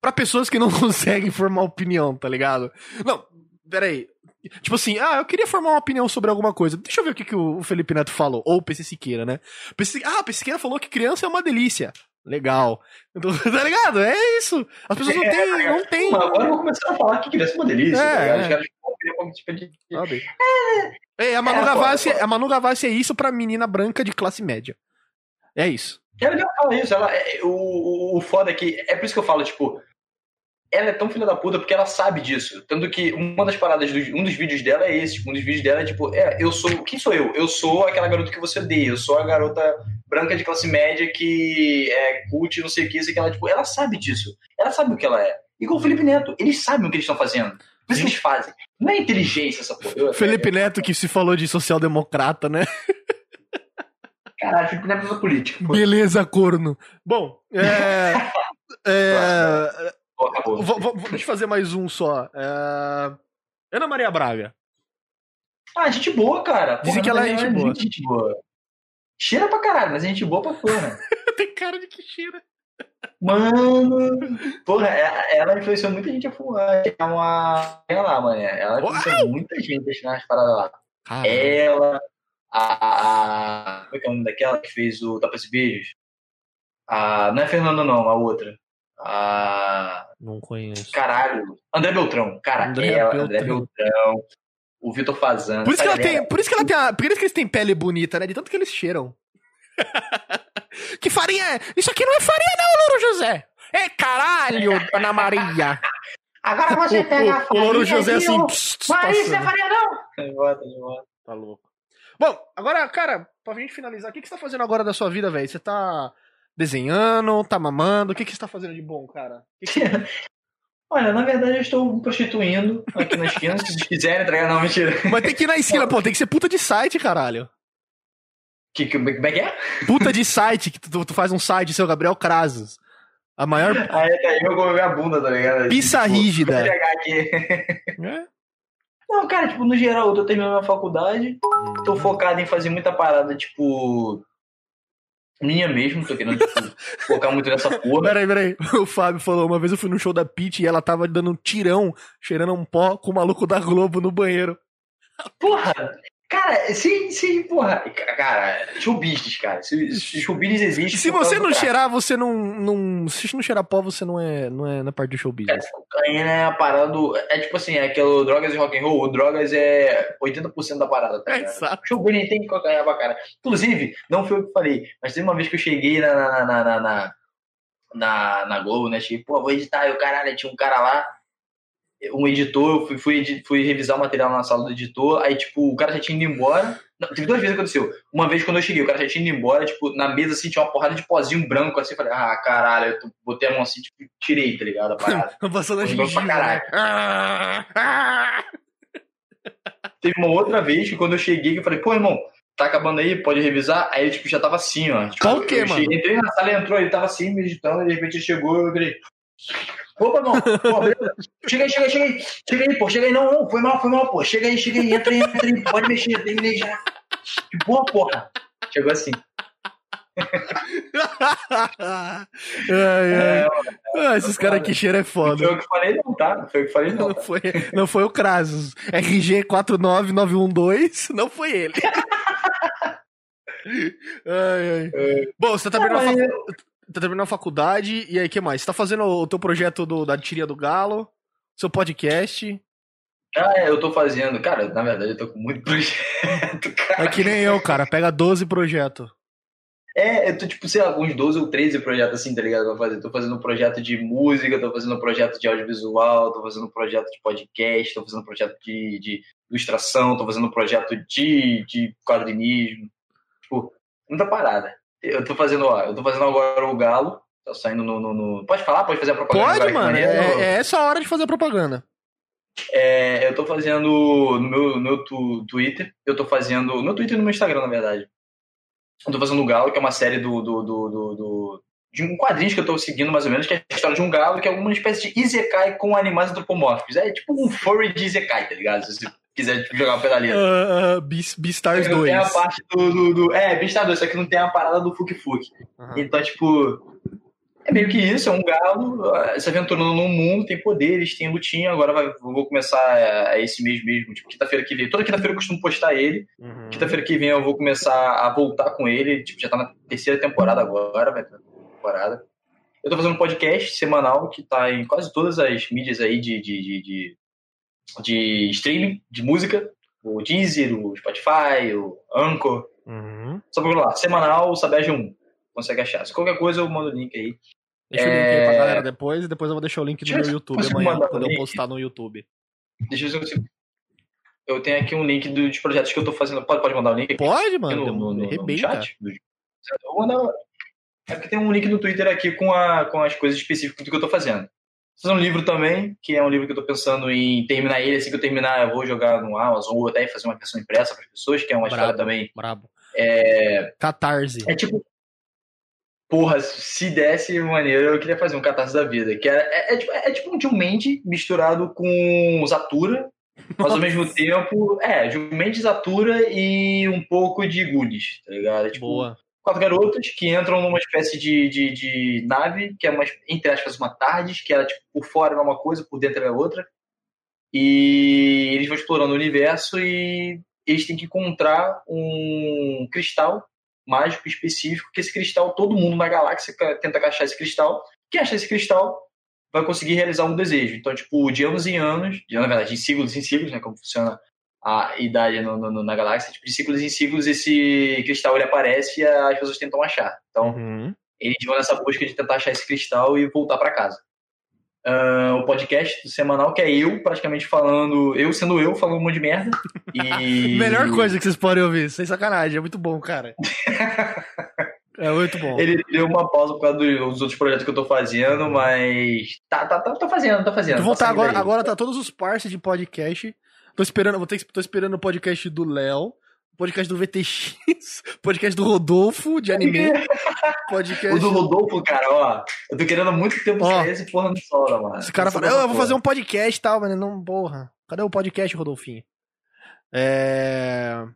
pra pessoas que não conseguem formar opinião, tá ligado? Não, peraí. Tipo assim, ah, eu queria formar uma opinião sobre alguma coisa. Deixa eu ver o que, que o Felipe Neto falou. Ou o PC Siqueira, né? PC... Ah, o PC Siqueira falou que criança é uma delícia. Legal. Então, tá ligado? É isso. As pessoas não É, têm. cara. Não. Mas agora eu vou começar a falar que criança é uma delícia. É, tá é. Querer como tipo? É, a Manu, É, Gavassi, a Manu Gavassi é isso pra menina branca de classe média. É isso. Ela já fala isso. Ela, é- o, o, o foda é que. É por isso que eu falo, tipo. Ela é tão filha da puta porque ela sabe disso. Tanto que uma das paradas, do, um dos vídeos dela é esse. Tipo, um dos vídeos dela é tipo, é, eu sou. Quem sou eu? Eu sou aquela garota que você odeia. Eu sou a garota branca de classe média que é cult, não sei o que, isso e que ela, tipo, ela sabe disso. Ela sabe o que ela é. E com o Felipe Neto, eles sabem o que eles estão fazendo. Por isso que eles fazem. Não é inteligência essa porra. Felipe Neto que se falou de social-democrata, né? Caralho, Felipe Neto é político. Beleza, corno. Bom, é. é. Vou, vou- deixa eu fazer mais um só. É, Ana Maria Braga. Ah, gente boa, cara. Dizem Porra, que ela é Ana gente boa. gente boa. Cheira pra caralho, mas é gente boa pra porra. Tem cara de que cheira. Mano, porra, é- ela influenciou muita gente a fumar. É uma. Ela lá, mano. Ela influenciou muita gente nas paradas lá. Ela, a. a- Como é que é o nome daquela que fez o Tapas e Beijos? A, não é Fernanda, não, a outra. A. não conheço. Caralho. André Beltrão. Cara, André ela, Beltrão. André Beltrão. O Vitor Fazano. Por isso que ela tem, por isso que ela tem, a, por isso que eles têm pele bonita, né? De tanto que eles cheiram. que farinha é? Isso aqui não é farinha não, Louro José. É caralho, Ana Maria. Agora você pega a o, o Louro farinha José assim, o- pss, Mas isso é farinha não! Volta, de volta. Tá louco. Bom, agora, cara, pra gente finalizar, o que, que você tá fazendo agora da sua vida, velho? Você tá desenhando, tá mamando? O que, que você tá fazendo de bom, cara? Que que- Olha, na verdade eu estou me prostituindo aqui na esquina, se vocês quiserem entregar, não, mentira. Vai ter que ir na esquina, pô, tem que ser puta de site, caralho. Que, que, como é que é? Puta de site, que tu, tu faz um site, seu Gabriel Crasos. A maior Aí tá eu com a minha bunda, tá ligado? pizza Tipo, rígida. Vou aqui. É? Não, cara, tipo, no geral, eu tô terminando a faculdade, tô focado em fazer muita parada, tipo. Minha mesmo, tô querendo, tipo, focar muito nessa porra. Peraí, peraí. O Fábio falou, uma vez eu fui no show da Pete e ela tava dando um tirão, cheirando um pó com o maluco da Globo no banheiro. Porra! Cara, sim, sim, porra. Cara, show business, cara. Se, se show business existe. Se você não cheirar, você não, não. Se você não cheirar pó, você não é, não é na parte do show business. Cocaína é a parada do. É tipo assim, é aquele drogas e rock and roll. O drogas é 80% da parada, tá É, exato. Show bonito tem que cocaína pra cara. Inclusive, não foi eu que falei, mas teve uma vez que eu cheguei na, na, na, na, na, na, Globo, né? Cheguei, pô, vou editar. E o caralho, tinha um cara lá, um editor, eu fui, fui, fui revisar o material na sala do editor, aí, tipo, o cara já tinha ido embora. Não, teve duas vezes que aconteceu. Uma vez quando eu cheguei, o cara já tinha ido embora, tipo, na mesa, assim, tinha uma porrada de pozinho branco, assim, eu falei, ah, caralho, eu botei a mão assim, tipo, tirei, tá ligado? A parada. Passando a bom pra caralho. né? Ah, ah. Teve uma outra vez que quando eu cheguei, que eu falei, pô, irmão, tá acabando aí, pode revisar? Aí tipo, já tava assim, ó. Tipo, Tá o quê, mano? cheguei- entrei na sala, ele entrou, ele tava assim, meditando, e de repente chegou, eu falei, opa, irmão, pô, beleza? chega aí, chega aí, chega aí, chega aí, pô, chega aí, não, não, foi mal, foi mal, pô, chega aí, chega aí, entra aí, entra aí, pode mexer, terminei já. Que boa, porra. Chegou assim. ai, ai. Ah, esses caras que cheiram é Não foi foda. eu que falei, não, tá? Não foi eu que falei, não. Não Tá? foi, não foi o Crasos. RG 49912, não foi ele. Ai, ai. Bom, você tá terminando, a facu- tá terminando a faculdade, e aí, o que mais? Você tá fazendo o teu projeto do, da tirinha do Galo, seu podcast. Ah, é, eu tô fazendo. Cara, na verdade, eu tô com muito projeto, cara. É que nem eu, cara. Pega 12 projetos. É, eu tô, tipo, sei lá, uns 12 ou 13 projetos assim, tá ligado? Pra fazer. Tô fazendo um projeto de música, tô fazendo um projeto de audiovisual, tô fazendo um projeto de podcast, tô fazendo um projeto de, de ilustração, tô fazendo um projeto de, de quadrinismo. Tipo, muita parada. Eu tô fazendo, ó, eu tô fazendo agora o Galo, tá saindo no. no- no- Pode falar? Pode fazer a propaganda? Pode, mano. maneiro? É, é essa hora de fazer propaganda. É, eu tô fazendo no meu, no meu tu- Twitter, eu tô fazendo. No meu Twitter e no meu Instagram, na verdade. Eu tô fazendo o Galo, que é uma série do. do, do, do, do- de um quadrinho que eu tô seguindo, mais ou menos, que é a história de um galo, que é uma espécie de Izekai com animais antropomórficos. É tipo um furry de Izekai, tá ligado? Você quiser tipo, jogar uma pedaleta. Uh, uh, Beast- Beastars Só que não 2. tem a parte do. do, do é, Beastars 2, só que não tem a parada do Fuk Fuk. Aham. Então, tipo. É meio que isso, é um galo ah, se aventurando num mundo, tem poderes, tem lutinha. Agora vai- vou começar é, esse mês mesmo, tipo, quinta-feira que vem. Toda quinta-feira eu costumo postar ele. Uhum. Quinta-feira que vem eu vou começar a voltar com ele. Tipo, já tá na terceira temporada agora, vai ter temporada. Eu tô fazendo um podcast semanal que tá em quase todas as mídias aí de, de, de, de, de streaming, de música. O Deezer, o Spotify, o Anchor. Uhum. Só procura lá, semanal, Sabege 1. Consegue achar. Se qualquer coisa eu mando o link aí. Deixa o link aí pra É. galera depois e depois eu vou deixar o link ver meu YouTube amanhã, quando eu postar no YouTube. Deixa eu ver se eu consigo. Eu tenho aqui um link dos projetos que eu tô fazendo. Pode, pode mandar o link aqui? Pode, mano. no, no, no- no chat? Do- Eu vou mandar. É porque tem um link no Twitter aqui com, a, com as coisas específicas do que eu tô fazendo. Fiz um livro também, que é um livro que eu tô pensando em terminar ele. Assim que eu terminar, eu vou jogar no Amazon ou até fazer uma versão impressa para as pessoas, que é uma Brabo. história também. Brabo. É, Catarse. é tipo. Porra, se desse maneiro, eu queria fazer um catarse da vida. Que é, é, é tipo, é tipo um Jumente misturado com Zatura, mas ao mesmo tempo. É, Jumente, Zatura e um pouco de Goonies, tá ligado? É tipo Boa. Quatro garotas que entram numa espécie de, de, de nave, que é uma, entre aspas, uma TARDIS, que ela, tipo, por fora é uma coisa, por dentro é outra. E eles vão explorando o universo e eles têm que encontrar um cristal mágico específico, que esse cristal, todo mundo na galáxia tenta achar esse cristal. Quem achar esse cristal vai conseguir realizar um desejo. Então, tipo, de anos em anos, de, na verdade, de ciclos em ciclos, né, como funciona a idade no- no- na galáxia, tipo, de ciclos em ciclos, esse cristal ele aparece e as pessoas tentam achar. Então, Uhum. eles vão nessa busca de tentar achar esse cristal e voltar para casa. Ah, o podcast semanal, que é eu praticamente falando, eu sendo eu, falando um monte de merda. E... Melhor coisa que vocês podem ouvir, sem sacanagem. É muito bom, cara. É muito bom. Ele deu uma pausa por causa dos outros projetos que eu tô fazendo, mas. Tá, tá, tá, tô fazendo, tô fazendo. Tu tá voltar saindo agora, agora tá todos os parceiros de podcast. Tô esperando, vou ter, que- tô esperando o podcast do Léo, podcast do VTX, podcast do Rodolfo de anime, podcast. O do Rodolfo, cara, ó. Eu tô querendo há muito tempo Ó. esse porra no solo, mano. Esse cara fala, "Ah, eu vou fazer um podcast e tal, mas não, porra. Cadê o podcast, Rodolfinho? É.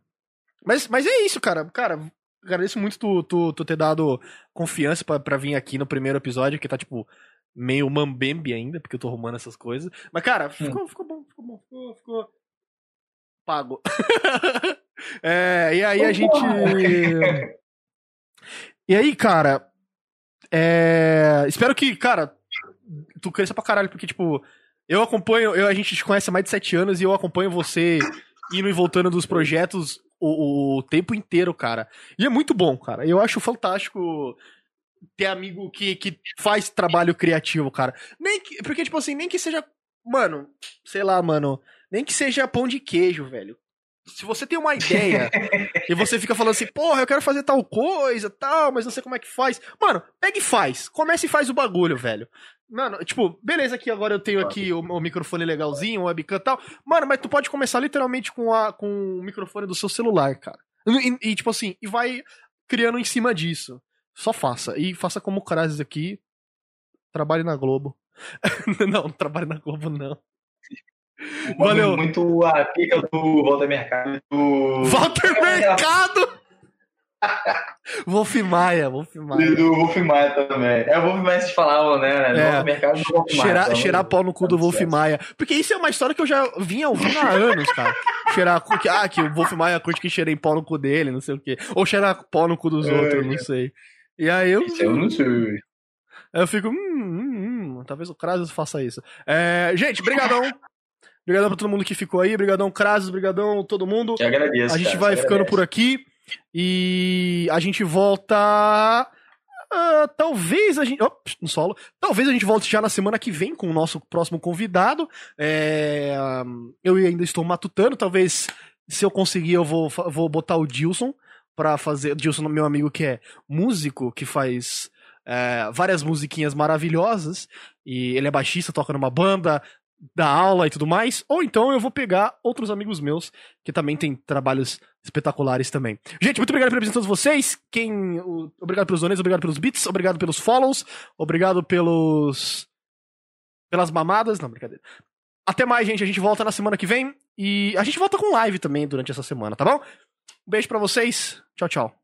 Mas, mas é isso, cara. Cara, agradeço muito tu, tu, tu ter dado confiança pra, pra vir aqui no primeiro episódio, que tá, tipo, meio mambembe ainda, porque eu tô arrumando essas coisas. Mas, cara, ficou, ficou bom, ficou bom, ficou. ficou... Pago. É, e aí a gente. E aí, cara. é, Espero que, cara, tu cresça pra caralho, porque, tipo, eu acompanho, eu, a gente te conhece há mais de sete anos e eu acompanho você indo e voltando dos projetos o, o tempo inteiro, cara. E é muito bom, cara. Eu acho fantástico ter amigo que, que faz trabalho criativo, cara. Nem que, porque, tipo assim, nem que seja. Mano, sei lá, mano. Nem que seja pão de queijo, velho. Se você tem uma ideia e você fica falando assim, porra, eu quero fazer tal coisa, tal, mas não sei como é que faz. Mano, pega e faz. Começa e faz o bagulho, velho. Mano, tipo, beleza que agora eu tenho aqui o, o microfone legalzinho, o webcam e tal. Mano, mas tu pode começar literalmente com, a, com o microfone do seu celular, cara. E, e, tipo assim, e vai criando em cima disso. Só faça. E faça como o Krazes aqui. Trabalhe na Globo. não, não trabalhe na Globo, não. Valeu. Muito a pica do Walter Mercado. Do... Walter É, Mercado! Wolf Maia, Wolf Maia. Do Wolf Maia também. É o Wolf Maia se falavam, né? É. Mercado do Wolf Maia. Cheirar, então, cheirar pau no cu do Wolf certo. Maia. Porque isso é uma história que eu já vinha ouvindo há anos, cara. Cheirar cu, que, ah, que o Wolf Maia curte que cheirei pau no cu dele, não sei o quê. Ou cheirar pau no cu dos É, outros, não sei. E aí eu. Isso eu não sei. Aí eu fico, hum, hum, hum, talvez o Krasus faça isso. É, gente, brigadão. Brigadão pra todo mundo que ficou aí. Brigadão, Krasus. Brigadão, todo mundo. Te agradeço. A gente cara, vai ficando agradeço. por aqui. E a gente volta. ah, talvez a gente. Ops, no solo. Talvez a gente volte já na semana que vem com o nosso próximo convidado. É, eu ainda estou matutando. Talvez, se eu conseguir, eu vou, vou botar o Dilson pra fazer. Dilson, meu amigo, que é músico, que faz é, várias musiquinhas maravilhosas. E ele é baixista, toca numa banda, dá aula e tudo mais. Ou então eu vou pegar outros amigos meus que também têm trabalhos espetaculares também. Gente, muito obrigado pela presença de todos vocês. Quem, o- obrigado pelos donates, obrigado pelos bits, obrigado pelos follows, obrigado pelos pelas mamadas, não, brincadeira. Até mais, gente. A gente volta na semana que vem e a gente volta com live também durante essa semana, tá bom? Um beijo pra vocês. Tchau, tchau.